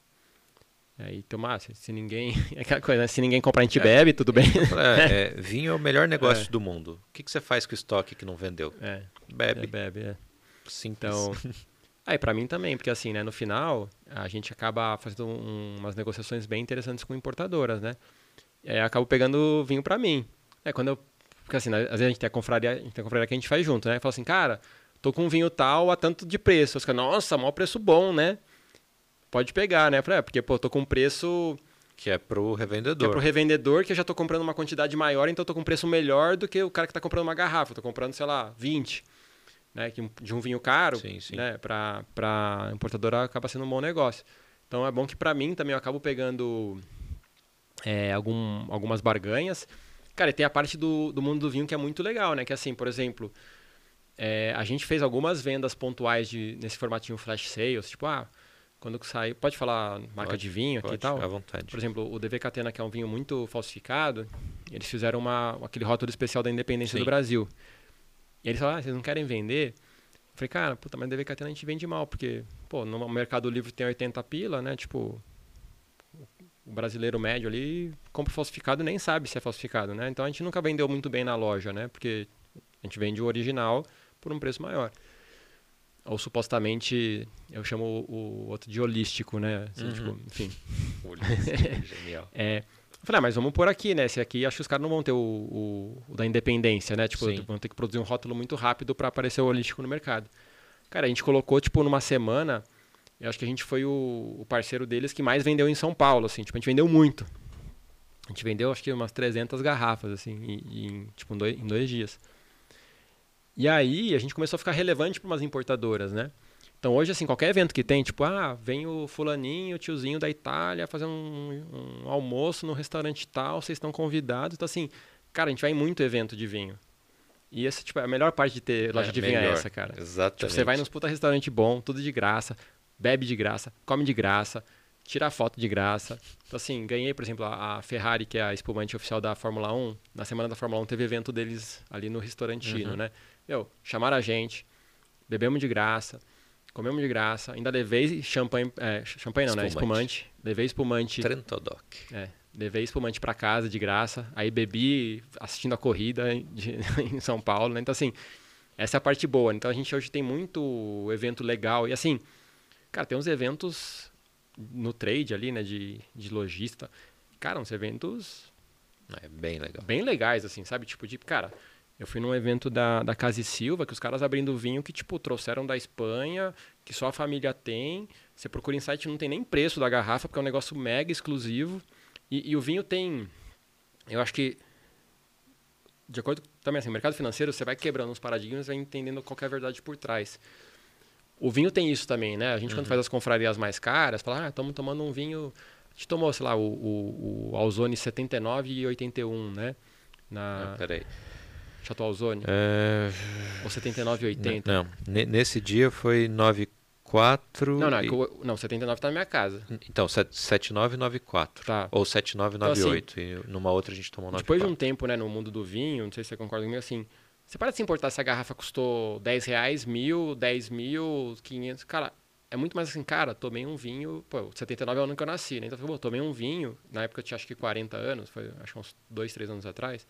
Aí tomar, se, se ninguém. É aquela coisa, né? Se ninguém comprar, a gente é, bebe, tudo bem. É, é, vinho é o melhor negócio é. do mundo. O que, que você faz com o estoque que não vendeu? É. Bebe. É, bebe, é. Simples. Então. Aí, para mim também, porque assim, né, no final, a gente acaba fazendo um, umas negociações bem interessantes com importadoras, né? Aí eu acabo pegando vinho para mim. É quando eu. Porque assim, né, às vezes a gente tem a confraria, a gente tem a confraria que a gente faz junto, né? Fala assim, cara, tô com um vinho tal a tanto de preço. Os caras, nossa, maior preço bom, né? Pode pegar, né? Falei, é, porque, pô, tô com um preço. Que é pro revendedor. Que é pro revendedor, que eu já tô comprando uma quantidade maior, então eu tô com um preço melhor do que o cara que tá comprando uma garrafa. Eu tô comprando, sei lá, 20 né, de um vinho caro, sim, sim. né, para a importadora acaba sendo um bom negócio. Então é bom que para mim também eu acabo pegando é, algum, algumas barganhas. Cara, e tem a parte do, do mundo do vinho que é muito legal, né? Que assim, por exemplo, é, a gente fez algumas vendas pontuais de, nesse formatinho flash sales, tipo, ah, quando sai, pode falar marca pode, de vinho aqui pode, e tal? à vontade. Por exemplo, o DV Catena, que é um vinho muito falsificado, eles fizeram uma, aquele rótulo especial da independência Sim. do Brasil. E eles falaram, ah, vocês não querem vender? Eu falei, cara, puta, mas DVKT a gente vende mal, porque, pô, no Mercado Livre tem 80 pila, né? Tipo, o brasileiro médio ali compra falsificado e nem sabe se é falsificado, né? Então a gente nunca vendeu muito bem na loja, né? Porque a gente vende o original por um preço maior. Ou supostamente, eu chamo o outro de holístico, né? Assim, uhum. tipo, enfim. holístico, genial. É, eu falei, ah, mas vamos por aqui, né? Esse aqui, acho que os caras não vão ter o, o, o da independência, né? Tipo, Sim. vão ter que produzir um rótulo muito rápido para aparecer o holístico no mercado. Cara, a gente colocou, tipo, numa semana, eu acho que a gente foi o, o parceiro deles que mais vendeu em São Paulo, assim. Tipo, a gente vendeu muito. A gente vendeu, acho que umas 300 garrafas, assim, em, em tipo, em dois, em dois dias. E aí, a gente começou a ficar relevante para umas importadoras, né? Então hoje, assim, qualquer evento que tem, tipo, ah, vem o fulaninho, o tiozinho da Itália fazer um, um almoço no restaurante tal, vocês estão convidados. Então, assim, cara, a gente vai em muito evento de vinho. E essa, tipo, a melhor parte de ter loja é, de vinho é essa, cara. Exatamente. Tipo, você vai nos puta restaurante bom, tudo de graça, bebe de graça, come de graça, tira foto de graça. Então, assim, ganhei, por exemplo, a Ferrari, que é a espumante oficial da Fórmula 1. Na semana da Fórmula 1 teve evento deles ali no restaurantino, uhum. né? Meu, chamaram a gente, bebemos de graça comemos de graça. Ainda levei champanhe, é, champanhe não, espumante. né? Espumante. Levei espumante. Trentodoc. É, levei espumante para casa de graça. Aí bebi assistindo a corrida de, em São Paulo, né? Então, assim, essa é a parte boa. Então, a gente hoje tem muito evento legal. E, assim, cara, tem uns eventos no trade ali, né? De, de lojista. Cara, uns eventos... É bem legal. Bem legais, assim, sabe? Tipo, de, cara... Eu fui num evento da, da Casa e Silva, que os caras abrindo vinho que, tipo, trouxeram da Espanha, que só a família tem. Você procura em site, não tem nem preço da garrafa, porque é um negócio mega exclusivo. E, e o vinho tem. Eu acho que. De acordo também assim, mercado financeiro, você vai quebrando os paradigmas e vai entendendo qual é a verdade por trás. O vinho tem isso também, né? A gente, uhum. quando faz as confrarias mais caras, fala, ah, estamos tomando um vinho. A gente tomou, sei lá, o, o, o Alzone 79 e 81, né? Na... Ah, peraí. Chateau Alzone? É... Ou 79 e 80? Não, nesse dia foi 94... Não, não, e... eu, não 79 tá na minha casa. Então, 7994. Tá. Ou 7998. Então, assim, e numa outra a gente tomou 94. Depois de um tempo, né, no mundo do vinho, não sei se você concorda comigo, assim... Você para de se importar se a garrafa custou 10 reais, mil, 10 mil, 500... Cara, é muito mais assim, cara, tomei um vinho... Pô, 79 é o ano que eu nasci, né? Então, pô, tomei um vinho... Na época eu tinha acho que 40 anos, foi acho uns 2, 3 anos atrás...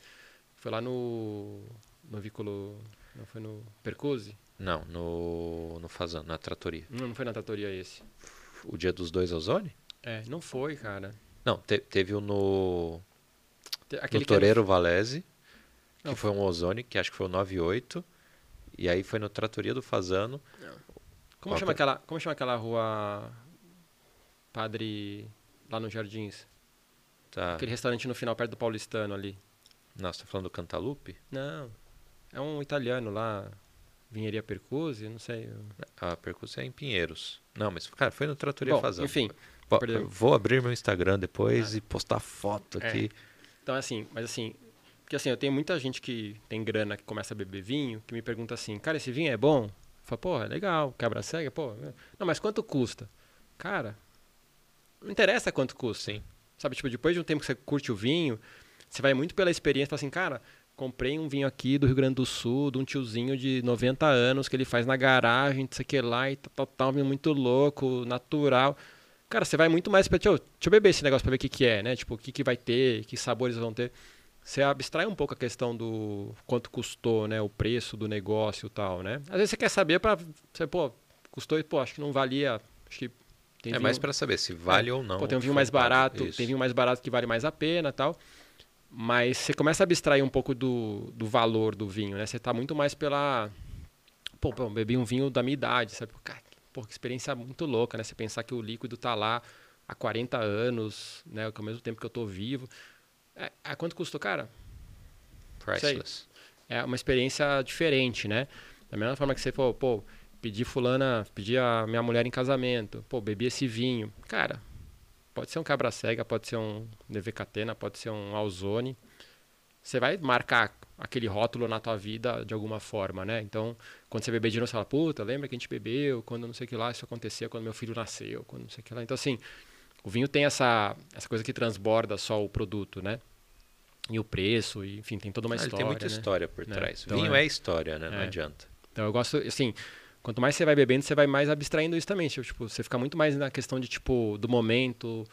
Foi lá no. No Vicolo. Não foi no Percuse? Não, no. No Fazan, na Tratoria. Não, não foi na Tratoria esse. O dia dos dois Ozone? É, não foi, cara. Não, te, teve o no. Aquele no Toreiro era... Valese, que não, foi um Ozone, que acho que foi o 98. E aí foi no Tratoria do Fazano. Não. Como, chama aquela, como chama aquela rua Padre. lá nos Jardins? Tá. Aquele restaurante no final, perto do Paulistano ali. Nossa, tá falando do Cantalupe? Não. É um italiano lá. Vinheria Percuse, não sei. A Percuse é em Pinheiros. Não, mas, cara, foi no Tratoria Bom, Fazão. Enfim. Vou abrir meu Instagram depois ah. e postar foto é. aqui. Então, assim, mas assim. Porque assim, eu tenho muita gente que tem grana que começa a beber vinho, que me pergunta assim, cara, esse vinho é bom? Fala, pô, é legal, quebra cega, pô. É. Não, mas quanto custa? Cara, não interessa quanto custa. Sim. Sabe, tipo, depois de um tempo que você curte o vinho, você vai muito pela experiência, fala assim, cara, comprei um vinho aqui do Rio Grande do Sul, de um tiozinho de 90 anos, que ele faz na garagem, não sei o que lá, e tal, tal, vinho muito louco, natural. Cara, você vai muito mais pra, deixa eu, deixa eu beber esse negócio pra ver o que, que é, né? Tipo, o que, que vai ter, que sabores vão ter. Você abstrai um pouco a questão do quanto custou, né? O preço do negócio e tal, né? Às vezes você quer saber pra, você, pô, custou, pô, acho que não valia, acho que tem é vinho... mais para saber se vale é. ou não. Pô, tem um vinho mais barato, Isso. tem vinho mais barato que vale mais a pena tal. Mas você começa a abstrair um pouco do, do valor do vinho, né? Você está muito mais pela. Pô, pô, bebi um vinho da minha idade, sabe? Cara, pô, que experiência muito louca, né? Você pensar que o líquido está lá há 40 anos, né? Que ao mesmo tempo que eu estou vivo. É, é, quanto custou, cara? Priceless. É uma experiência diferente, né? Da mesma forma que você, pô, pô, pedi fulana, pedi a minha mulher em casamento, pô, bebi esse vinho. Cara, Pode ser um cabra cega, pode ser um Nevecatena, pode ser um Alzone. Você vai marcar aquele rótulo na tua vida de alguma forma, né? Então, quando você beber de novo, você fala, puta, lembra que a gente bebeu, quando não sei o que lá, isso aconteceu, quando meu filho nasceu, quando não sei o que lá. Então, assim, o vinho tem essa, essa coisa que transborda só o produto, né? E o preço, e, enfim, tem toda uma ah, história. Tem muita né? história por é, trás. Então, vinho é, é, história, né? Não é. adianta. Então, eu gosto, assim, quanto mais você vai bebendo, você vai mais abstraindo isso também. Tipo, você fica muito mais na questão de, tipo, do momento,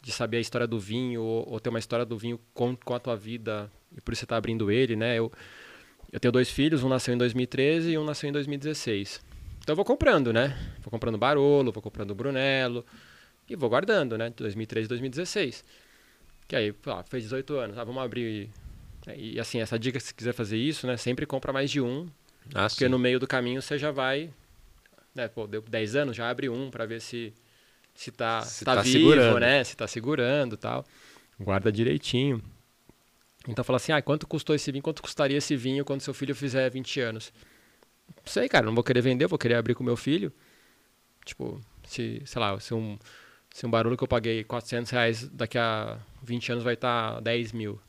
de saber a história do vinho, ou, ou ter uma história do vinho com, com a tua vida, e por isso você está abrindo ele, né? Eu, eu tenho dois filhos, um nasceu em 2013 e um nasceu em 2016. Então eu vou comprando, né? Vou comprando Barolo, vou comprando Brunello, e vou guardando, né? 2013 e 2016. Que aí, fez 18 anos, ah, vamos abrir... E assim, essa dica, se quiser fazer isso, né? Sempre compra mais de um, ah, porque sim. no meio do caminho você já vai né, pô, deu 10 anos, já abre um para ver se se tá, Se tá, tá vivo, segurando. né? Se tá segurando tal. Guarda direitinho. Então fala assim, ah, quanto custou esse vinho? Quanto custaria esse vinho quando seu filho fizer 20 anos? Não sei, cara, não vou querer vender, vou querer abrir com meu filho. Tipo, se, sei lá, se um, se um barulho que eu paguei 400 reais daqui a 20 anos vai estar 10 mil.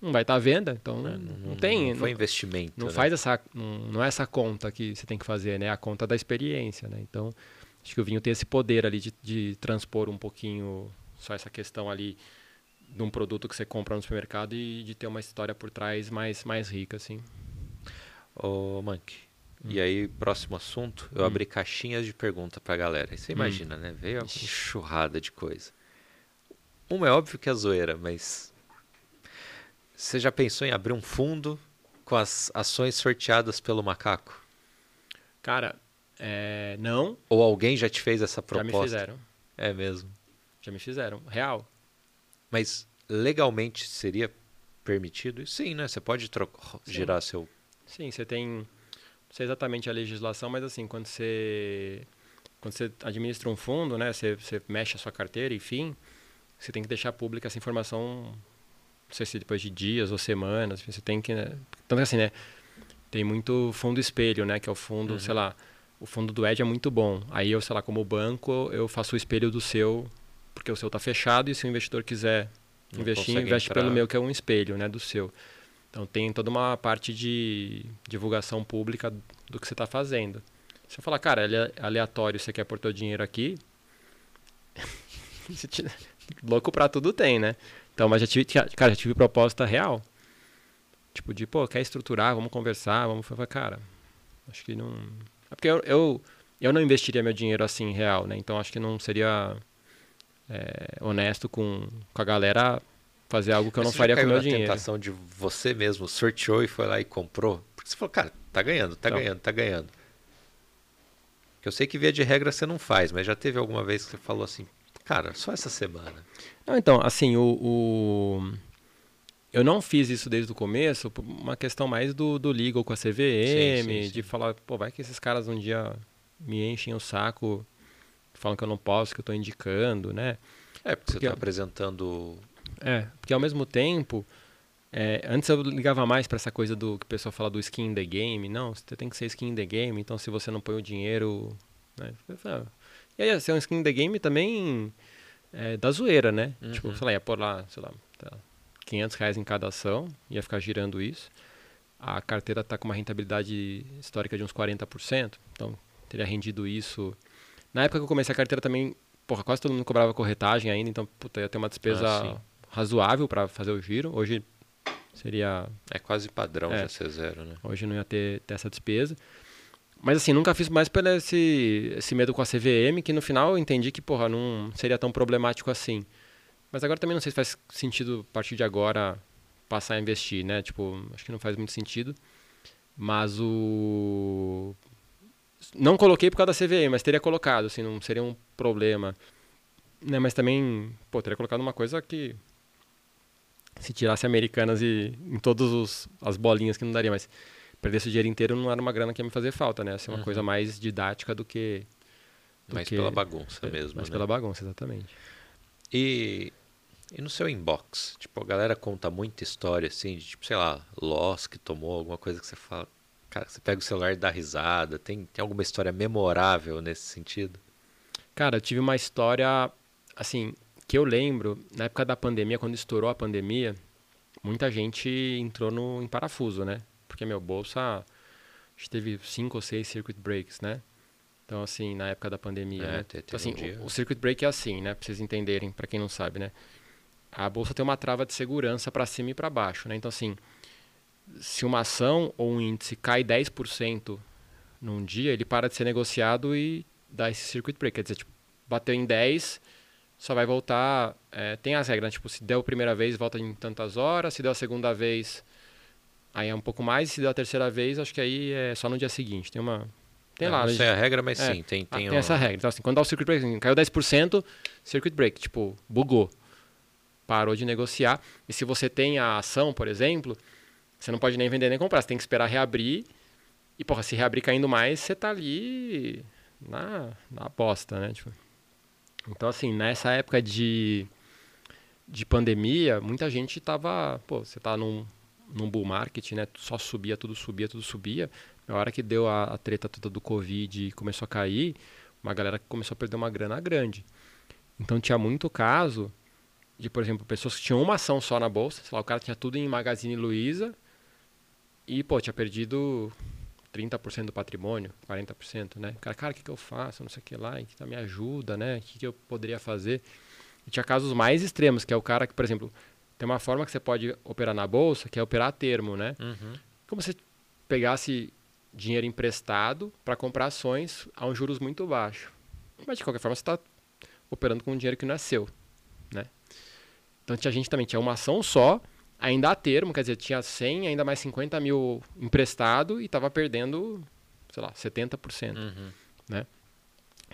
Não vai estar à venda, então não, não tem. Não foi não- investimento. não né? faz essa não, não é essa conta que você tem que fazer né é a conta da experiência né então acho que o vinho tem esse poder ali de, de transpor um pouquinho só essa questão ali de um produto que você compra no supermercado e de ter uma história por trás mais mais rica assim Ô. Hum. E aí, próximo assunto, eu abri caixinhas de pergunta pra galera. E Hum. você imagina, né? Veio uma enxurrada de coisa. Uma é óbvio que é zoeira, mas. Você já pensou em abrir um fundo com as ações sorteadas pelo macaco? cara é, não Ou alguém já te fez essa já proposta? me fizeram É mesmo. já me fizeram real Mas legalmente seria permitido? Sim, né? Você pode Sim. girar seu. Sim, você tem. Não sei exatamente a legislação, mas assim, quando você. Quando você administra um fundo, né? Você, você mexe a sua carteira, enfim, você tem que deixar pública essa informação. Não sei se depois de dias ou semanas, você tem que. Né? Tanto assim, né? Tem muito fundo espelho, né? Que é o fundo, sei lá. O fundo do Ed é muito bom. Aí eu, sei lá, como banco, eu faço o espelho do seu, porque o seu tá fechado e se o investidor quiser Não investir, investe entrar. pelo meu, que é um espelho, né? Do seu. Então tem toda uma parte de divulgação pública do que você está fazendo. Se eu falar, cara, é aleatório, você quer pôr teu dinheiro aqui, louco pra tudo tem, né? Então, mas já tive, cara, já tive proposta real. Tipo, de, pô, quer estruturar, vamos conversar, vamos falar, cara, acho que não... É porque eu, eu, eu não investiria meu dinheiro assim, real, né? Então, acho que não seria é, honesto com, com a galera fazer algo que eu Mas não faria com o meu na dinheiro. tentação de você mesmo sorteou e foi lá e comprou? Porque você falou, cara, tá ganhando, tá ganhando, tá ganhando. Eu sei que via de regra você não faz, mas já teve alguma vez que você falou assim, cara, só essa semana. Não, então, assim, o, o- Eu não fiz isso desde o começo, por uma questão mais do, do legal com a CVM, Sim, sim, sim. de falar, pô, vai que esses caras um dia me enchem o saco, falam que eu não posso, que eu tô indicando, né? É, porque, Porque- você tá apresentando. É, porque ao mesmo tempo, é, antes eu ligava mais pra essa coisa do que o pessoal fala do skin in the game. Não, você tem que ser skin in the game, então se você não põe o dinheiro. Né? E aí, ser um skin in the game também é, da zoeira, né? Uhum. Tipo, sei lá, ia pôr lá, sei lá, tá, 500 reais em cada ação, ia ficar girando isso. A carteira tá com uma rentabilidade histórica de uns 40%, então teria rendido isso. Na época que eu comecei a carteira também, porra, quase todo mundo cobrava corretagem ainda, então, puta, ia ter uma despesa Ah, razoável para fazer o giro. Hoje seria. É quase padrão É. já ser zero, né? Hoje não ia ter, ter essa despesa. Mas assim, nunca fiz mais pelo esse, esse medo com a CVM, que no final eu entendi que, porra, não seria tão problemático assim. Mas agora também não sei se faz sentido, a partir de agora, passar a investir, né? Tipo, acho que não faz muito sentido. Mas o. Não coloquei por causa da CVM, mas teria colocado, assim, não seria um problema. Né? Mas também, pô, teria colocado uma coisa que. Se tirasse americanas e em todas as bolinhas que não daria, mas perder esse dinheiro inteiro não era uma grana que ia me fazer falta, né? Ia ser uma Uhum. coisa mais didática do que. do Mais que- pela bagunça é, mesmo. Mais né? pela bagunça, exatamente. E, e no seu inbox? Tipo, a galera conta muita história, assim, de, tipo, sei lá, loss que tomou, alguma coisa que você fala. Cara, você pega o celular e dá risada. Tem, tem alguma história memorável nesse sentido? Cara, eu tive uma história, assim, que eu lembro, na época da pandemia, quando estourou a pandemia, muita gente entrou no, em parafuso, né? Porque, meu, bolsa, que teve cinco ou seis circuit breaks, né? Então, assim, na época da pandemia, É, né? te- teve Então, assim, um dia- o, o circuit break é assim, né? Pra vocês entenderem, pra quem não sabe, né? A bolsa tem uma trava de segurança para cima e para baixo, né? Então, assim, se uma ação ou um índice cai 10% num dia, ele para de ser negociado e dá esse circuit break. Quer dizer, tipo, bateu em 10, só vai voltar. é, tem as regras, né? tipo, se deu a primeira vez, volta em tantas horas, se deu a segunda vez, aí é um pouco mais, e se deu a terceira vez, acho que aí é só no dia seguinte. Tem uma. Tem É, lá, Não sei a regra, mas É. sim, tem, Ah, tem, tem uma- essa regra. Então, assim, quando dá o circuit break, assim, caiu 10%, circuit break, tipo, bugou. Parou de negociar. E se você tem a ação, por exemplo, você não pode nem vender nem comprar. Você tem que esperar reabrir E, porra, se reabrir caindo mais, você tá ali na, na aposta, né? Tipo, então, assim, nessa época de, de pandemia, muita gente tava. Pô, você tá num, num bull market, né? Só subia, tudo subia, tudo subia. Na hora que deu a, a treta toda do Covid e começou a cair, uma galera começou a perder uma grana grande. Então tinha muito caso de, por exemplo, pessoas que tinham uma ação só na bolsa, sei lá, o cara tinha tudo em Magazine Luiza e, pô, tinha perdido 30% do patrimônio, 40%, né? Cara, cara, o que, que eu faço? Não sei o que lá, que tá, me ajuda, né? O que, que eu poderia fazer? E tinha casos mais extremos, que é o cara que, por exemplo, tem uma forma que você pode operar na bolsa, que é operar a termo, né? Uhum. Como se pegasse dinheiro emprestado para comprar ações a um juros muito baixo. Mas de qualquer forma você está operando com um dinheiro que não é seu, né? Então tinha gente também tinha uma ação só, ainda a termo, quer dizer, tinha 100, ainda mais 50 mil emprestado e estava perdendo, sei lá, 70%, Uhum. né?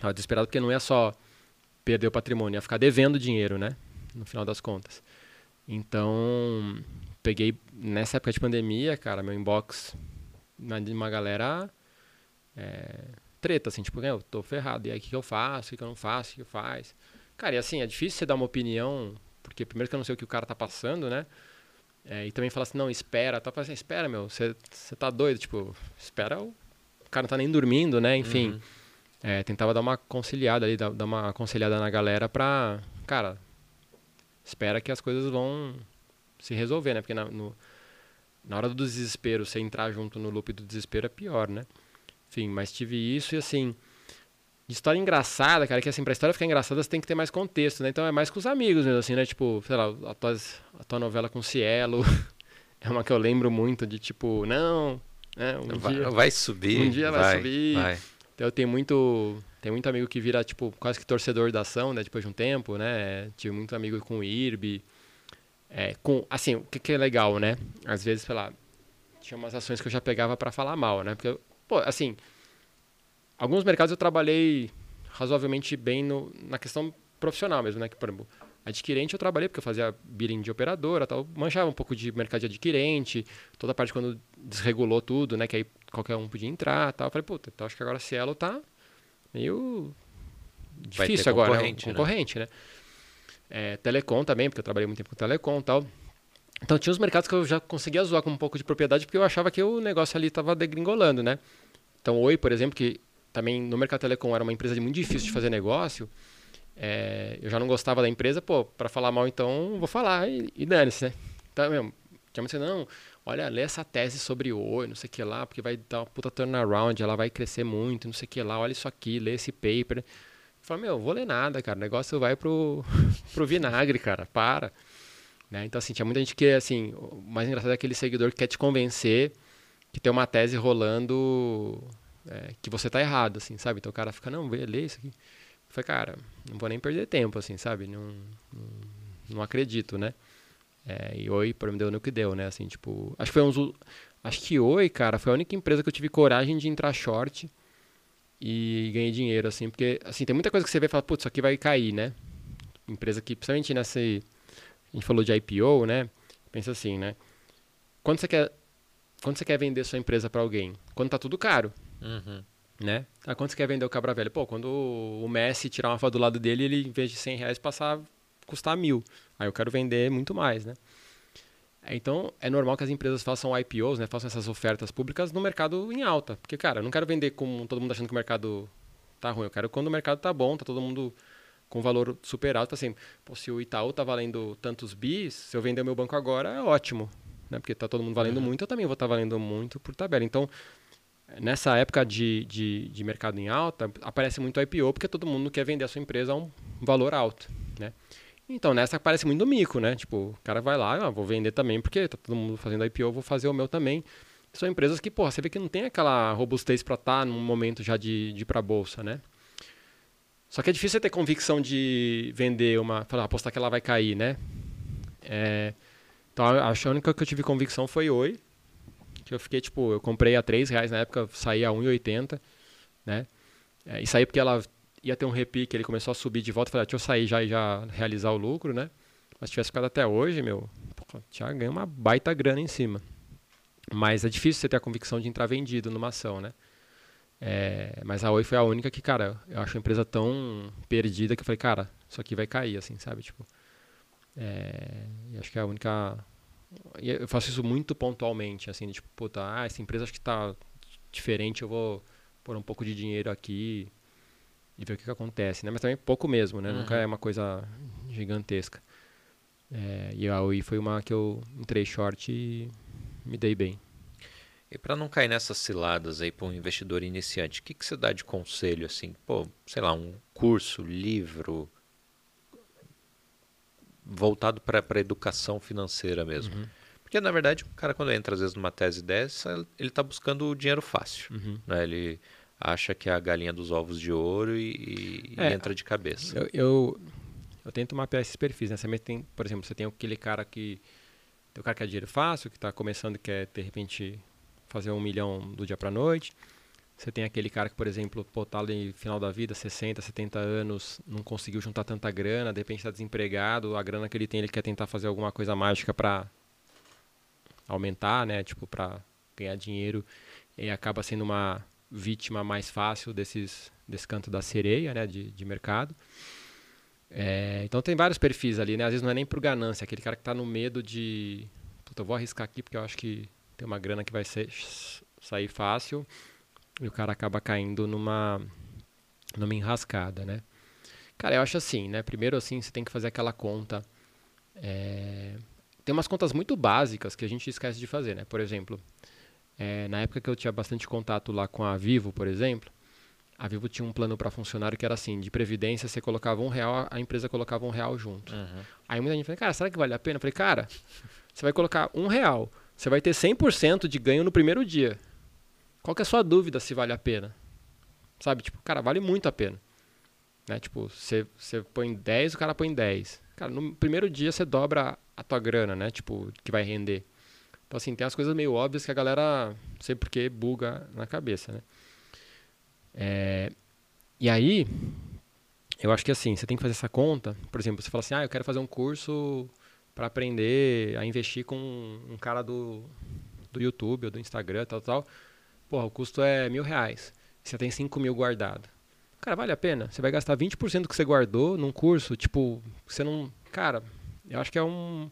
Tava desesperado porque não ia só perder o patrimônio, ia ficar devendo dinheiro, né? No final das contas. Então, peguei nessa época de pandemia, cara, meu inbox de uma galera é, treta, assim, tipo, eu tô ferrado, e aí o que, que eu faço, o que, que eu não faço, o que, que eu faço? Cara, e assim, é difícil você dar uma opinião, porque primeiro que eu não sei o que o cara tá passando, né? É, e também falar assim, não, espera, tá assim, espera, meu, você você tá doido, tipo, espera, o cara não tá nem dormindo, né? Enfim, Uhum. é, tentava dar uma conciliada ali, dar, dar uma aconselhada na galera pra, cara, espera que as coisas vão se resolver, né? Porque na, no- na hora do desespero, você entrar junto no loop do desespero é pior, né? Enfim, mas tive isso e assim. De história engraçada, cara, que assim, pra história ficar engraçada você tem que ter mais contexto, né? Então é mais com os amigos mesmo, assim, né? Tipo, sei lá, a tua, a tua novela com Cielo é uma que eu lembro muito de tipo, não, né? Um vai, dia. vai subir. um dia vai subir. vai. Então eu tenho muito, tem muito amigo que vira, tipo, quase que torcedor da ação, né? Depois de um tempo, né? Tive muito amigo com o IRB. É, com, assim, o que, que é legal, né? Às vezes, sei lá, tinha umas ações que eu já pegava pra falar mal, né? Porque, pô, assim, alguns mercados eu trabalhei razoavelmente bem no, na questão profissional mesmo, né? Que, por exemplo, adquirente eu trabalhei porque eu fazia billing de operadora, tal, manjava um pouco de mercado de adquirente, toda a parte quando desregulou tudo, né? Que aí qualquer um podia entrar, tal. Eu falei, puta, então acho que agora Cielo tá meio difícil agora, né? concorrente, né? concorrente, né? É, telecom também, porque eu trabalhei muito tempo com telecom, e tal. Então tinha os mercados que eu já conseguia zoar com um pouco de propriedade porque eu achava que o negócio ali estava degringolando, né? Então, Oi, por exemplo, que também no mercado telecom era uma empresa muito difícil de fazer negócio, é, eu já não gostava da empresa, pô, para falar mal então, vou falar e, e dane-se, né? Então, mesmo, tinha muito assim, não, olha, lê essa tese sobre Oi, não sei o que lá, porque vai dar uma puta turnaround, ela vai crescer muito, não sei o que lá, olha isso aqui, lê esse paper. Falei, meu, vou ler nada, cara, o negócio vai pro, pro vinagre, cara, para. Né? Então, assim, tinha muita gente que, assim, o mais engraçado é aquele seguidor que quer te convencer que tem uma tese rolando é, que você tá errado, assim, sabe? Então o cara fica, não, vê, lê isso aqui. Falei, cara, não vou nem perder tempo, assim, sabe? Não, não, não acredito, né? É, e Oi, por mim, deu no que deu, né? Assim, tipo, acho que foi uns... Acho que Oi, cara, foi a única empresa que eu tive coragem de entrar short e ganhei dinheiro, assim, porque, assim, tem muita coisa que você vê e fala, putz, isso aqui vai cair, né? Empresa que, principalmente nessa... A gente falou de IPO, né? Pensa assim, né? Quando você quer, quando você quer vender sua empresa para alguém? Quando tá tudo caro, Uhum. né? Ah, quando você quer vender o Cabra Velho? Pô, quando o Messi tirar uma foto do lado dele, ele, em vez de 100 reais, passar custar mil. Aí eu quero vender muito mais, né? Então, é normal que as empresas façam IPOs, né? Façam essas ofertas públicas no mercado em alta. Porque, cara, eu não quero vender com todo mundo achando que o mercado tá ruim. Eu quero quando o mercado tá bom, tá todo mundo com valor super alto. Assim, pô, se o Itaú tá valendo tantos bis, se eu vender o meu banco agora, é ótimo. Né? Porque tá todo mundo valendo muito, eu também vou estar valendo muito por tabela. Então, nessa época de, de, de mercado em alta, aparece muito IPO, porque todo mundo quer vender a sua empresa a um valor alto, né? Então, nessa aparece muito mico, né? Tipo, o cara vai lá, ah, vou vender também, porque tá todo mundo fazendo IPO, vou fazer o meu também. São empresas que, porra, você vê que não tem aquela robustez para estar tá num momento já de, de ir pra bolsa, né? Só que é difícil você ter convicção de vender uma, falar, apostar que ela vai cair, né? É, então, a única que eu tive convicção foi Oi, que eu fiquei, tipo, eu comprei a 3 reais na época, saí a 1,80, né? É, e saí porque ela ia ter um repique, ele começou a subir de volta, falei, ah, deixa eu sair já e já realizar o lucro, né? Mas se tivesse ficado até hoje, meu, tinha ganho uma baita grana em cima. Mas é difícil você ter a convicção de entrar vendido numa ação, né? É, mas a Oi foi a única que, cara, eu acho a empresa tão perdida que eu falei, cara, isso aqui vai cair, assim, sabe? Tipo, é, acho que é a única. Eu faço isso muito pontualmente, assim, tipo, puta, ah, essa empresa acho que tá diferente, eu vou pôr um pouco de dinheiro aqui e ver o que, que acontece, né? Mas também pouco mesmo, né? Uhum. Nunca é uma coisa gigantesca. É, e a Oi foi uma que eu entrei short e me dei bem. E para não cair nessas ciladas aí para um investidor iniciante, o que, que você dá de conselho assim? Pô, sei lá, um curso, livro voltado para a educação financeira mesmo. Uhum. Porque na verdade o cara quando entra às vezes numa tese dessa, ele está buscando o dinheiro fácil. Uhum. Né? Ele acha que é a galinha dos ovos de ouro e, é, e entra de cabeça. Eu, eu, eu, tento mapear esses perfis. Né? Você tem, por exemplo, você tem aquele cara que tem o cara que quer dinheiro fácil, que está começando e quer de repente fazer um milhão do dia para noite. Você tem aquele cara que, por exemplo, pô, tá ali no final da vida, 60, 70 anos, não conseguiu juntar tanta grana, de repente está desempregado, a grana que ele tem, ele quer tentar fazer alguma coisa mágica para aumentar, né? Tipo, para ganhar dinheiro e acaba sendo uma vítima mais fácil desses, desse canto da sereia, né? De, de mercado. É, então tem vários perfis ali, né? Às vezes não é nem por ganância, aquele cara que está no medo de. Puta, eu vou arriscar aqui porque eu acho que tem uma grana que vai ser, sair fácil e o cara acaba caindo numa, numa enrascada, né? Cara, eu acho assim, né? Primeiro, assim, você tem que fazer aquela conta. É... Tem umas contas muito básicas que a gente esquece de fazer, né? Por exemplo, é, na época que eu tinha bastante contato lá com a Vivo, por exemplo, a Vivo tinha um plano para funcionário que era assim, de previdência, você colocava um real, a empresa colocava um real junto. Uhum. Aí muita gente falou, cara, será que vale a pena? Eu falei, cara, você vai colocar um real você vai ter 100% de ganho no primeiro dia. Qual que é a sua dúvida se vale a pena? Sabe, tipo, cara, vale muito a pena. Né? Tipo, você, você põe 10, o cara põe 10. Cara, no primeiro dia você dobra a tua grana, né? Tipo, que vai render. Então, assim, tem as coisas meio óbvias que a galera, não sei porquê, buga na cabeça, né? É, e aí, eu acho que assim, você tem que fazer essa conta. Por exemplo, você fala assim, ah, eu quero fazer um curso para aprender a investir com um cara do, do YouTube ou do Instagram, tal, tal. Porra, o custo é mil reais. Você tem cinco mil guardado. Cara, vale a pena? Você vai gastar 20% do que você guardou num curso, tipo, você não. Cara, eu acho que é um.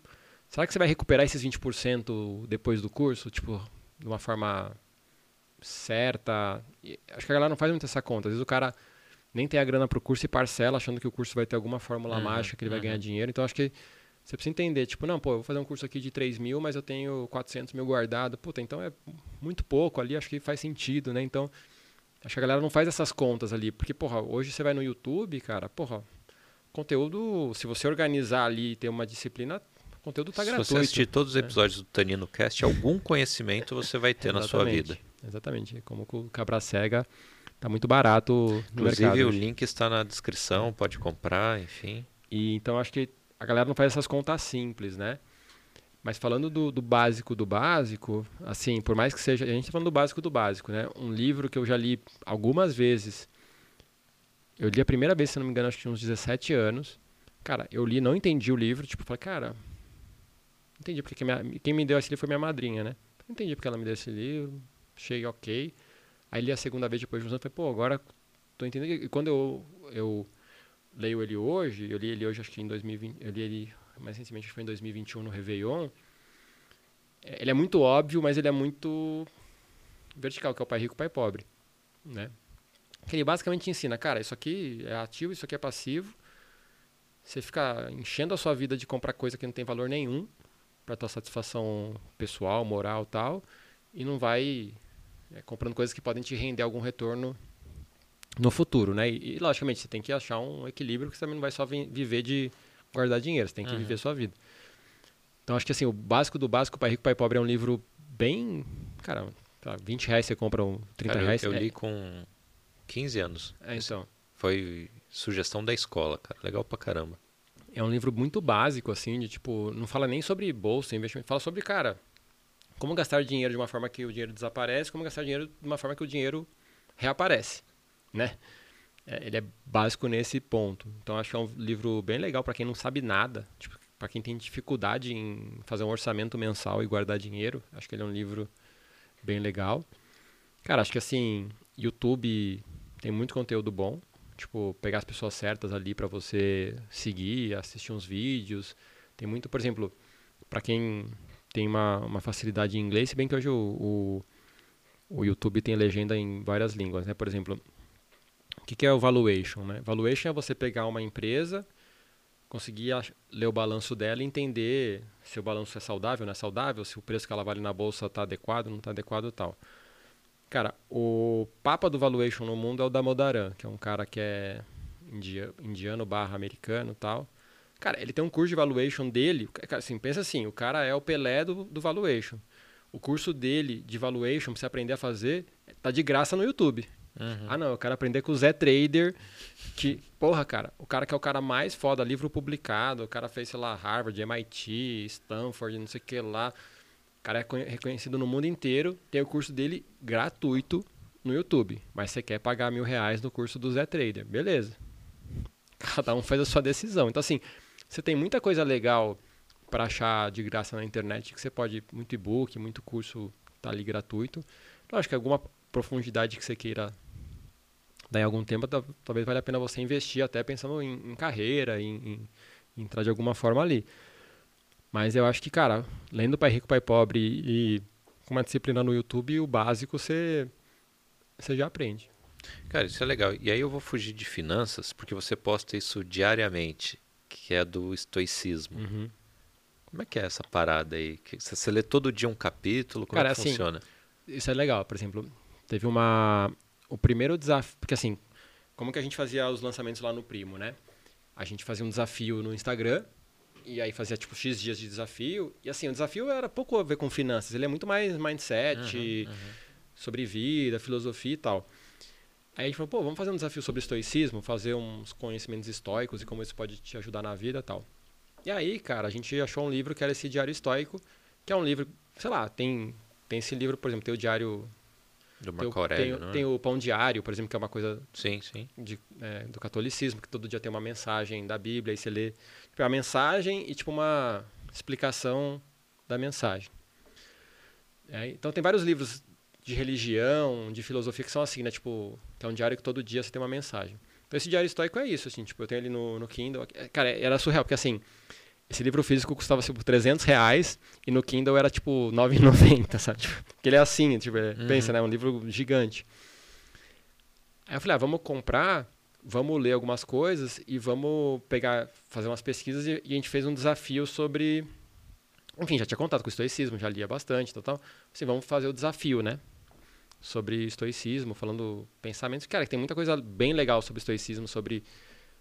Será que você vai recuperar esses 20% depois do curso? Tipo, de uma forma certa? Acho que a galera não faz muito essa conta. Às vezes o cara nem tem a grana pro curso e parcela, achando que o curso vai ter alguma fórmula uhum, mágica que ele uhum. vai ganhar dinheiro. Então acho que você precisa entender, tipo, não, pô, eu vou fazer um curso aqui de 3 mil, mas eu tenho 400 mil guardado. Puta, então é muito pouco ali, acho que faz sentido, né? Então, acho que a galera não faz essas contas ali. Porque, porra, hoje você vai no YouTube, cara, porra, conteúdo, se você organizar ali e ter uma disciplina, conteúdo tá se gratuito. Se você assistir todos os né? episódios do Tanino Cast, algum conhecimento você vai ter na sua vida. Exatamente. Como o Cabra Cega tá muito barato no Inclusive, mercado. o link está na descrição, pode comprar, enfim. E então acho que a galera não faz essas contas simples, né? Mas falando do, do, básico do básico, assim, por mais que seja. A gente está falando do básico do básico, né? Um livro que eu já li algumas vezes. Eu li a primeira vez, se não me engano, acho que tinha uns 17 anos. Cara, eu li, não entendi o livro. Tipo, falei, cara. Entendi porque minha, quem me deu esse livro foi minha madrinha, né? Entendi porque ela me deu esse livro. Achei ok. Aí li a segunda vez depois de uns anos. Falei, pô, agora tô entendendo. E quando eu, eu leio ele hoje, eu li ele hoje acho que em 2020, eu li ele mais recentemente, acho que foi em 2021 no Réveillon. É, ele é muito óbvio, mas ele é muito vertical, que é o pai rico, pai pobre, né? Que ele basicamente ensina, cara, isso aqui é ativo, isso aqui é passivo. Você fica enchendo a sua vida de comprar coisa que não tem valor nenhum para tua satisfação pessoal, moral, tal, e não vai é, comprando coisas que podem te render algum retorno no futuro, né? E, e, logicamente você tem que achar um equilíbrio que você também não vai só viver de guardar dinheiro, você tem que uhum. viver sua vida. Então acho que assim, o básico do básico, Pai Rico, Pai Pobre é um livro bem. Cara, tá, 20 reais você compra um 30 cara, reais. Eu, eu li é... com 15 anos. É, então. Foi sugestão da escola, cara. Legal pra caramba. É um livro muito básico, assim, de tipo, não fala nem sobre bolsa, investimento, fala sobre, cara, como gastar dinheiro de uma forma que o dinheiro desaparece, como gastar dinheiro de uma forma que o dinheiro reaparece né? É, ele é básico nesse ponto. Então acho que é um livro bem legal para quem não sabe nada, tipo, para quem tem dificuldade em fazer um orçamento mensal e guardar dinheiro. Acho que ele é um livro bem legal. Cara, acho que assim, YouTube tem muito conteúdo bom. Tipo, pegar as pessoas certas ali para você seguir, assistir uns vídeos. Tem muito, por exemplo, para quem tem uma, uma facilidade em inglês, se bem que hoje o, o, o YouTube tem legenda em várias línguas, né? Por exemplo, o que, que é o valuation, né? Valuation é você pegar uma empresa, conseguir ler o balanço dela e entender se o balanço é saudável, não é saudável, se o preço que ela vale na bolsa está adequado, não está adequado e tal. Cara, o papa do valuation no mundo é o Damodaran, que é um cara que é indiano barra americano e tal. Cara, ele tem um curso de valuation dele, assim, pensa assim, o cara é o Pelé do, do valuation. O curso dele de valuation, pra você aprender a fazer, tá de graça no YouTube. Uhum. Ah, não, eu quero aprender com o Zé Trader, que, porra, cara, o cara que é o cara mais foda, livro publicado, o cara fez, sei lá, Harvard, MIT, Stanford, não sei o que lá. Cara é reconhecido no mundo inteiro, tem o curso dele gratuito no YouTube. Mas você quer pagar mil reais no curso do Zé Trader, beleza. Cada um faz a sua decisão. Então, assim, você tem muita coisa legal para achar de graça na internet, que você pode, muito e-book, muito curso tá ali gratuito. Lógico que alguma profundidade que você queira dar em algum tempo, talvez valha a pena você investir até pensando em, em carreira, em, em, entrar de alguma forma ali. Mas eu acho que, cara, lendo Pai Rico, Pai Pobre e com uma disciplina no YouTube, o básico você, você já aprende. Cara, isso é legal. E aí eu vou fugir de finanças, porque você posta isso diariamente, que é do estoicismo. Uhum. Como é que é essa parada aí? Você lê todo dia um capítulo? Como Cara, é que assim, funciona? Isso é legal. Por exemplo, Teve uma. O primeiro desafio. Porque assim, como que a gente fazia os lançamentos lá no Primo, né? A gente fazia um desafio no Instagram. E aí fazia tipo X dias de desafio. E assim, o desafio era pouco a ver com finanças. Ele é muito mais mindset, uhum, uhum. sobre vida, filosofia e tal. Aí a gente falou, pô, vamos fazer um desafio sobre estoicismo, fazer uns conhecimentos estoicos e como isso pode te ajudar na vida e tal. E aí, cara, a gente achou um livro que era esse Diário Estoico, que é um livro, sei lá, tem, tem esse livro, por exemplo, tem o Diário do Marco Aurélio, tem, né? tem, o pão diário, por exemplo, que é uma coisa sim, sim. De, é, do catolicismo, que todo dia tem uma mensagem da Bíblia, aí você lê a mensagem e tipo uma explicação da mensagem. É, então tem vários livros de religião, de filosofia que são assim, né? Tipo, que é um diário que todo dia você tem uma mensagem. Então esse diário estoico é isso, assim, tipo, eu tenho ele no, no Kindle. Cara, era surreal, porque assim, esse livro físico custava tipo 300 reais e no Kindle era tipo 9,90, sabe? Tipo, porque ele é assim, tipo, é, uhum. pensa, né? Um livro gigante. Aí eu falei, ah, vamos comprar, vamos ler algumas coisas e vamos pegar, fazer umas pesquisas e, e a gente fez um desafio sobre. Enfim, já tinha contato com o estoicismo, já lia bastante, tal, tal. Assim, vamos fazer o desafio, né? Sobre estoicismo, falando pensamentos. Cara, tem muita coisa bem legal sobre estoicismo, sobre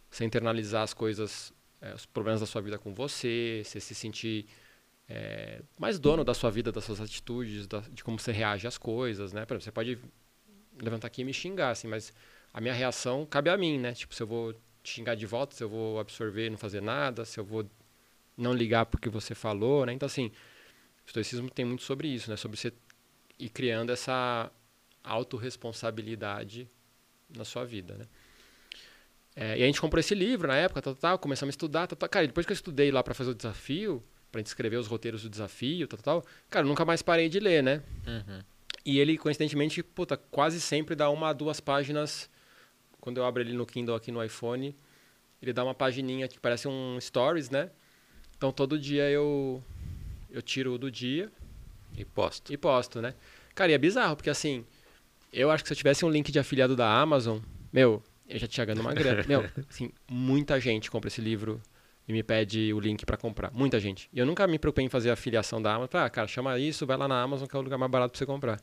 você internalizar as coisas é, os problemas da sua vida com você, você se sentir é, mais dono da sua vida, das suas atitudes, da, de como você reage às coisas, né? Por exemplo, você pode levantar aqui e me xingar, assim, mas a minha reação cabe a mim, né? Tipo, se eu vou te xingar de volta, se eu vou absorver e não fazer nada, se eu vou não ligar porque você falou, né? Então, assim, o estoicismo tem muito sobre isso, né? Sobre você ir criando essa autorresponsabilidade na sua vida, né? É, e a gente comprou esse livro na época, tal, tal, começamos a estudar, tal, tal. Cara, depois que eu estudei lá para fazer o desafio, pra gente escrever os roteiros do desafio, tal, tal, cara, eu nunca mais parei de ler, né? Uhum. E ele, coincidentemente, puta, quase sempre dá uma, duas páginas. Quando eu abro ele no Kindle aqui no iPhone, ele dá uma pagininha que parece um stories, né? Então todo dia eu eu tiro o do dia e posto. E posto, né? Cara, e é bizarro, porque assim, eu acho que se eu tivesse um link de afiliado da Amazon, meu, eu já tinha ganhado uma grana. Meu, assim, muita gente compra esse livro e me pede o link para comprar. Muita gente. E eu nunca me preocupei em fazer a afiliação da Amazon. Ah, cara, chama isso, vai lá na Amazon que é o lugar mais barato para você comprar.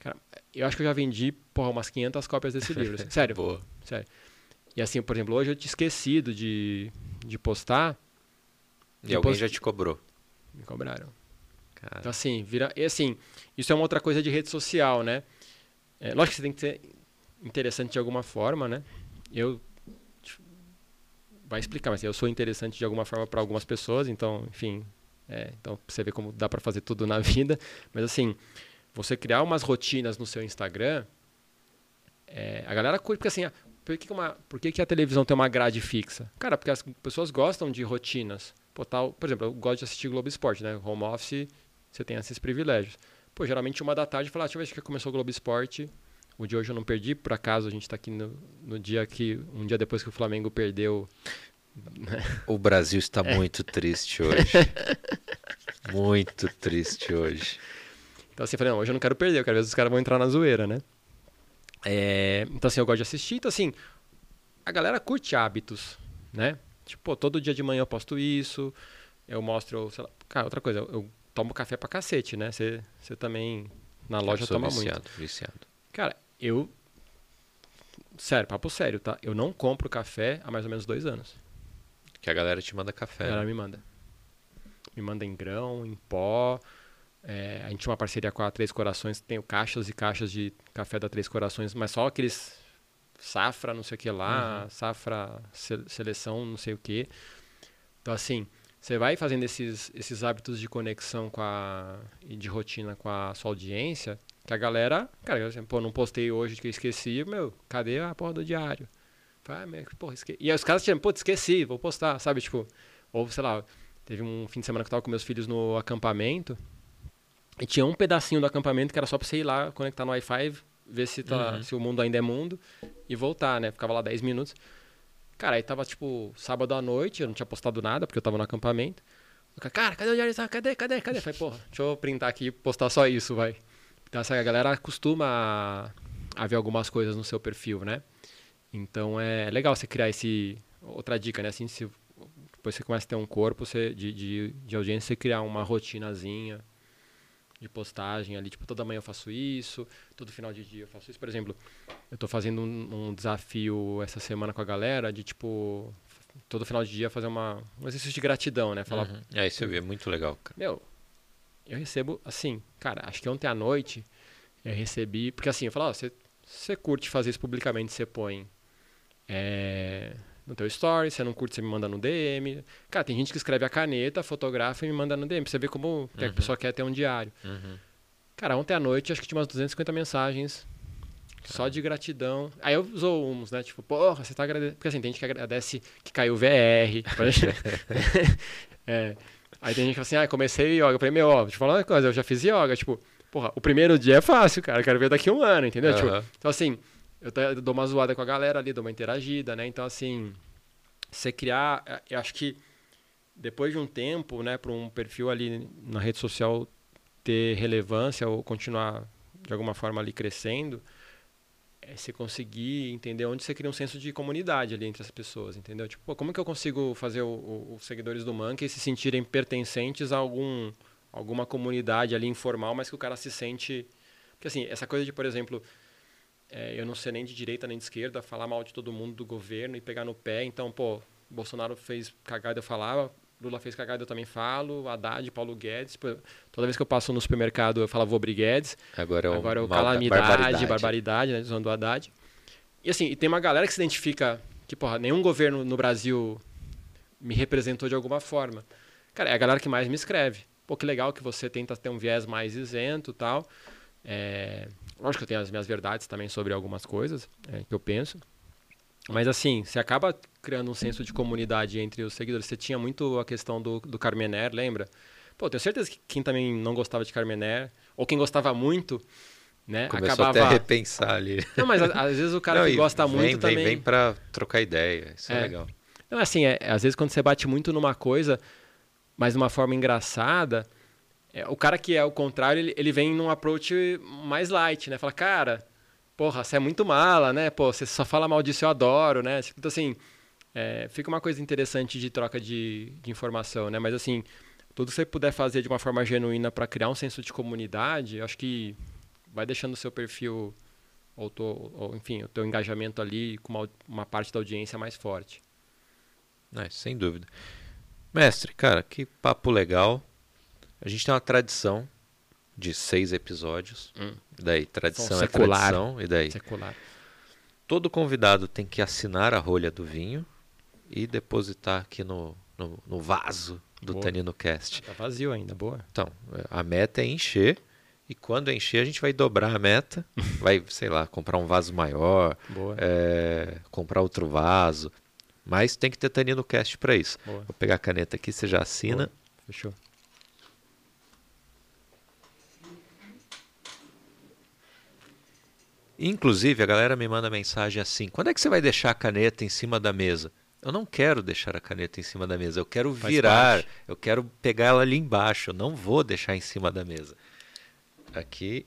Cara, eu acho que eu já vendi, porra, umas 500 cópias desse livro. Assim. Sério. Boa. Sério. E assim, por exemplo, hoje eu tinha esquecido de, de postar. E alguém post... já te cobrou? Me cobraram. Cara. Então assim, vira... E assim, isso é uma outra coisa de rede social, né? É, lógico que você tem que ter interessante de alguma forma, né? Eu vai explicar, mas eu sou interessante de alguma forma para algumas pessoas, então, enfim, é, então você vê como dá para fazer tudo na vida, mas assim, você criar umas rotinas no seu Instagram, é, a galera curte porque assim, ah, por que, uma, por que, que a televisão tem uma grade fixa? Cara, porque as pessoas gostam de rotinas. Pô, tal, por exemplo, eu gosto de assistir Globo Esporte, né? Home office, você tem esses privilégios. pô, geralmente uma da tarde, falar, ah, deixa eu ver que começou o Globo Esporte. O de hoje eu não perdi, por acaso a gente está aqui no, no, dia que, um dia depois que o Flamengo perdeu. Né? O Brasil está é. muito triste hoje. muito triste hoje. Então assim, eu falei, não, hoje eu não quero perder, eu quero ver se os caras vão entrar na zoeira, né? É, então assim, eu gosto de assistir, então assim, a galera curte hábitos, né? Tipo, todo dia de manhã eu posto isso, eu mostro, sei lá, cara, outra coisa, eu, eu tomo café pra cacete, né? Você também na loja toma viciado, muito. Viciado. Cara, eu sério, papo sério, tá? Eu não compro café há mais ou menos dois anos. Que a galera te manda café. A galera né? me manda. Me manda em grão, em pó. É, a gente tinha uma parceria com a Três Corações, tem caixas e caixas de café da Três Corações, mas só aqueles safra, não sei o que lá, uhum. safra, seleção, não sei o que. Então, assim, você vai fazendo esses, esses hábitos de conexão com a, e de rotina com a sua audiência, que a galera, cara, eu, pô, não postei hoje que eu esqueci, meu, cadê a porra do diário? Ah, meu, porra, esque... E aí os caras tinham, pô, esqueci, vou postar, sabe? Tipo, ou sei lá, teve um fim de semana que eu tava com meus filhos no acampamento, e tinha um pedacinho do acampamento que era só pra você ir lá, conectar no Wi-Fi, ver se, tá, uhum. se o mundo ainda é mundo e voltar, né? Ficava lá 10 minutos. Cara, aí tava tipo sábado à noite, eu não tinha postado nada porque eu tava no acampamento. Cara, cadê o diário? Cadê, cadê, cadê? Falei, porra, deixa eu printar aqui e postar só isso, vai. Então, essa galera costuma a ver algumas coisas no seu perfil, né? Então é legal você criar esse. Outra dica, né? Assim, se depois você começa a ter um corpo você, de, de, de audiência, você criar uma rotinazinha de postagem ali, tipo, toda manhã eu faço isso, todo final de dia eu faço isso. Por exemplo, eu estou fazendo um, um, desafio essa semana com a galera de, tipo, todo final de dia fazer uma, um exercício de gratidão, né? Falar, uhum. É, isso é muito legal, cara. Meu, eu recebo, assim, cara, acho que ontem à noite eu recebi, porque assim, eu falo, ó, você curte fazer isso publicamente, você põe é, no teu story, você não curte, você me manda no DM. Cara, tem gente que escreve a caneta, fotografa e me manda no DM, pra você ver como uhum. a pessoa quer ter um diário. Uhum. Cara, ontem à noite acho que tinha umas 250 mensagens só de gratidão. Aí eu usou uns, né? Tipo, porra, você tá agradecendo. Porque assim, tem gente que agradece que caiu VR. é. Aí tem gente que fala assim, ah, comecei yoga. Eu falei, meu, ó, deixa eu falar uma coisa, eu já fiz yoga. Tipo, porra, o primeiro dia é fácil, cara. Eu quero ver daqui a um ano, entendeu? Uhum. Tipo, então assim, eu dou uma zoada com a galera ali, dou uma interagida, né? Então, assim, você criar. É, eu acho que depois de um tempo, né, para um perfil ali na rede social ter relevância ou continuar de alguma forma ali crescendo, é você conseguir entender onde você cria um senso de comunidade ali entre as pessoas, entendeu? Tipo, pô, como que eu consigo fazer os seguidores do Monkey se sentirem pertencentes a algum, alguma comunidade ali informal, mas que o cara se sente. Porque assim, essa coisa de, por exemplo, é, eu não sei nem de direita nem de esquerda, falar mal de todo mundo do governo e pegar no pé. Então, pô, Bolsonaro fez cagada, eu falava. Lula fez cagada, eu também falo. Haddad, Paulo Guedes. Pô, toda vez que eu passo no supermercado, eu falava Vobri Guedes. Agora é o, Agora é o calamidade, barbaridade, barbaridade né? Usando o Haddad. E assim, e tem uma galera que se identifica que, porra, nenhum governo no Brasil me representou de alguma forma. Cara, é a galera que mais me escreve. Pô, que legal que você tenta ter um viés mais isento tal. É, Lógico que eu tenho as minhas verdades também sobre algumas coisas é, que eu penso. Mas assim, você acaba criando um senso de comunidade entre os seguidores. Você tinha muito a questão do, do Carmener, lembra? Pô, tenho certeza que quem também não gostava de Carmener, ou quem gostava muito, né? Começou acabava... até a repensar ali. Não, mas às vezes o cara não, que gosta vem, muito vem, também... Vem pra trocar ideia, isso é, é legal. Não, assim, é, às vezes quando você bate muito numa coisa, mas de uma forma engraçada é, o cara que é o contrário, ele, ele vem num approach mais light, né? Fala, cara, porra, você é muito mala, né? Pô, você só fala mal disso, eu adoro, né? Então, assim, é, fica uma coisa interessante de troca de, de informação, né? Mas, assim, tudo que você puder fazer de uma forma genuína para criar um senso de comunidade, acho que vai deixando o seu perfil, ou, tô, ou enfim, o teu engajamento ali com uma, uma parte da audiência mais forte. É, sem dúvida. Mestre, cara, que papo legal. A gente tem uma tradição de seis episódios. Hum. Daí, tradição é tradição. E daí? Secular. Todo convidado tem que assinar a rolha do vinho e depositar aqui no, no, no vaso do boa. Tanino Cast. Tá vazio ainda, boa. Então, a meta é encher. E quando encher, a gente vai dobrar a meta. vai, sei lá, comprar um vaso maior. É, comprar outro vaso. Mas tem que ter Tanino Cast para isso. Boa. Vou pegar a caneta aqui, você já assina. Boa. Fechou. Inclusive, a galera me manda mensagem assim: quando é que você vai deixar a caneta em cima da mesa? Eu não quero deixar a caneta em cima da mesa, eu quero virar, eu quero pegar ela ali embaixo, eu não vou deixar em cima da mesa. Aqui.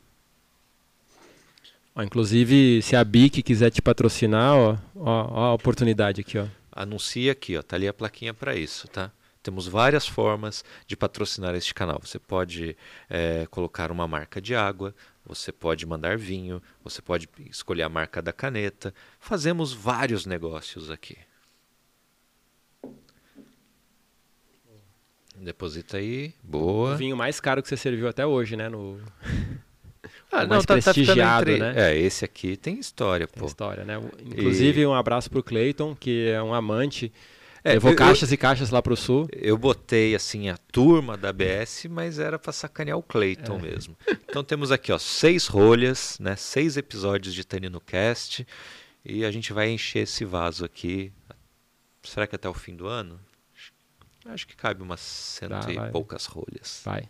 Ó, inclusive, se a BIC quiser te patrocinar, ó, ó, ó a oportunidade aqui, ó. Anuncia aqui, ó, tá ali a plaquinha para isso, tá? Temos várias formas de patrocinar este canal. Você pode é, colocar uma marca de água, você pode mandar vinho, você pode escolher a marca da caneta. Fazemos vários negócios aqui. Deposita aí. Boa. O vinho mais caro que você serviu até hoje, né? No... Ah, o não, mais tá, tá prestigiado, entre... né? É, esse aqui tem história, Tem pô. história, né? Inclusive, um abraço pro Clayton, que é um amante. É, Levou eu- caixas e caixas lá pro sul. Eu botei assim a turma da BS, mas era para sacanear o Clayton mesmo. Então temos aqui ó seis rolhas, né? Seis episódios de Tanino Cast e a gente vai encher esse vaso aqui. Será que até o fim do ano? Acho- que cabe umas cento Dá, e vai. poucas rolhas. Vai.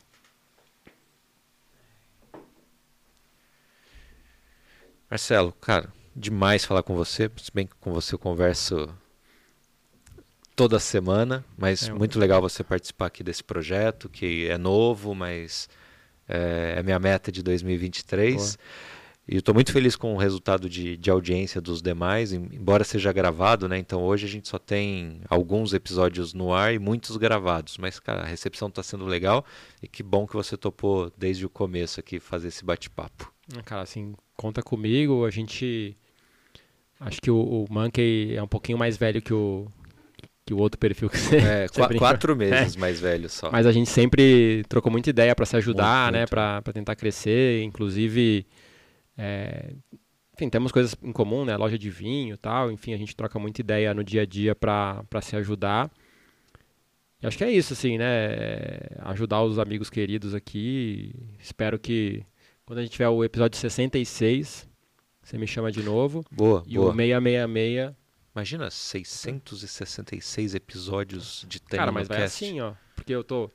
Marcelo, cara, demais falar com você. Se bem que com você eu converso toda semana, mas É, muito legal você participar aqui desse projeto, que é novo, mas é, é minha meta de 2023. E eu estou muito feliz com o resultado de, de audiência dos demais, em- embora seja gravado, né? Então hoje a gente só tem alguns episódios no ar e muitos gravados. Mas, cara, a recepção está sendo legal e que bom que você topou desde o começo aqui fazer esse bate-papo. Cara, assim, conta comigo. A gente. Acho que o, o Monkey é um pouquinho mais velho que o, que o outro perfil que você. É, você quatro meses mais velho só. Mas a gente sempre trocou muita ideia para se ajudar, Muito, né? pra tentar crescer. Inclusive, é, enfim, temos coisas em comum, né? Loja de vinho e tal. Enfim, a gente troca muita ideia no dia a dia para se ajudar. E acho que é isso, assim, né? É, Ajudar os amigos queridos aqui. Espero que quando a gente tiver o episódio 66, você me chama de novo. Boa, E boa. o 666. Imagina 666 episódios de Tanino Cara, mas vai Cast. assim, ó. Porque eu tô.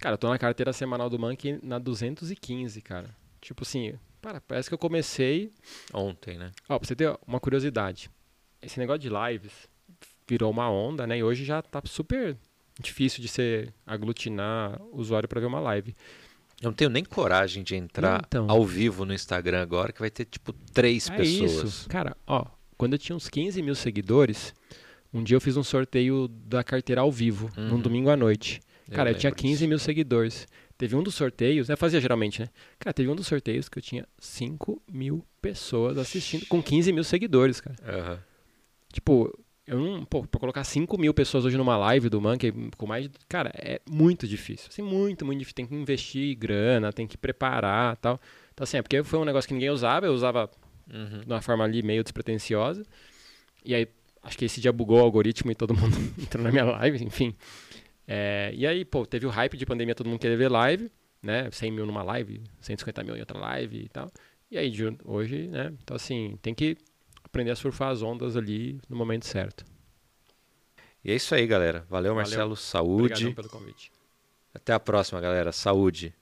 Cara, eu tô na carteira semanal do Monkey na 215, cara. Tipo assim, para, parece que eu comecei. Ontem, né? Ó, pra você ter uma curiosidade. Esse negócio de lives virou uma onda, né? E hoje já tá super difícil de você aglutinar usuário pra ver uma live. Eu não tenho nem coragem de entrar Então. ao vivo no Instagram agora, que vai ter tipo três é pessoas. isso. Cara, ó, quando eu tinha uns 15 mil seguidores, um dia eu fiz um sorteio da carteira ao vivo, num Uhum. domingo à noite. Cara, eu, tinha lembro 15 disso. mil seguidores. Teve um dos sorteios, né? Fazia geralmente, né? Cara, teve um dos sorteios que eu tinha 5 mil pessoas assistindo, com 15 mil seguidores, cara. Aham. Tipo, eu não. Pô, pra colocar 5 mil pessoas hoje numa live do Monkey com mais. Cara, é muito difícil. Assim, muito, muito difícil. Tem que investir grana, tem que preparar tal. Então, assim, é porque foi um negócio que ninguém usava, eu usava Uhum. de uma forma ali meio despretensiosa. E aí, acho que esse dia bugou o algoritmo e todo mundo entrou na minha live, enfim. É, e aí, pô, teve o hype de pandemia, todo mundo queria ver live, né? 100 mil numa live, 150 mil em outra live e tal. E aí, de hoje, né? Então, assim, tem que aprender a surfar as ondas ali no momento certo. E é isso aí, galera. Valeu, Valeu. Marcelo. Saúde. Obrigadão pelo convite. Até a próxima, galera. Saúde.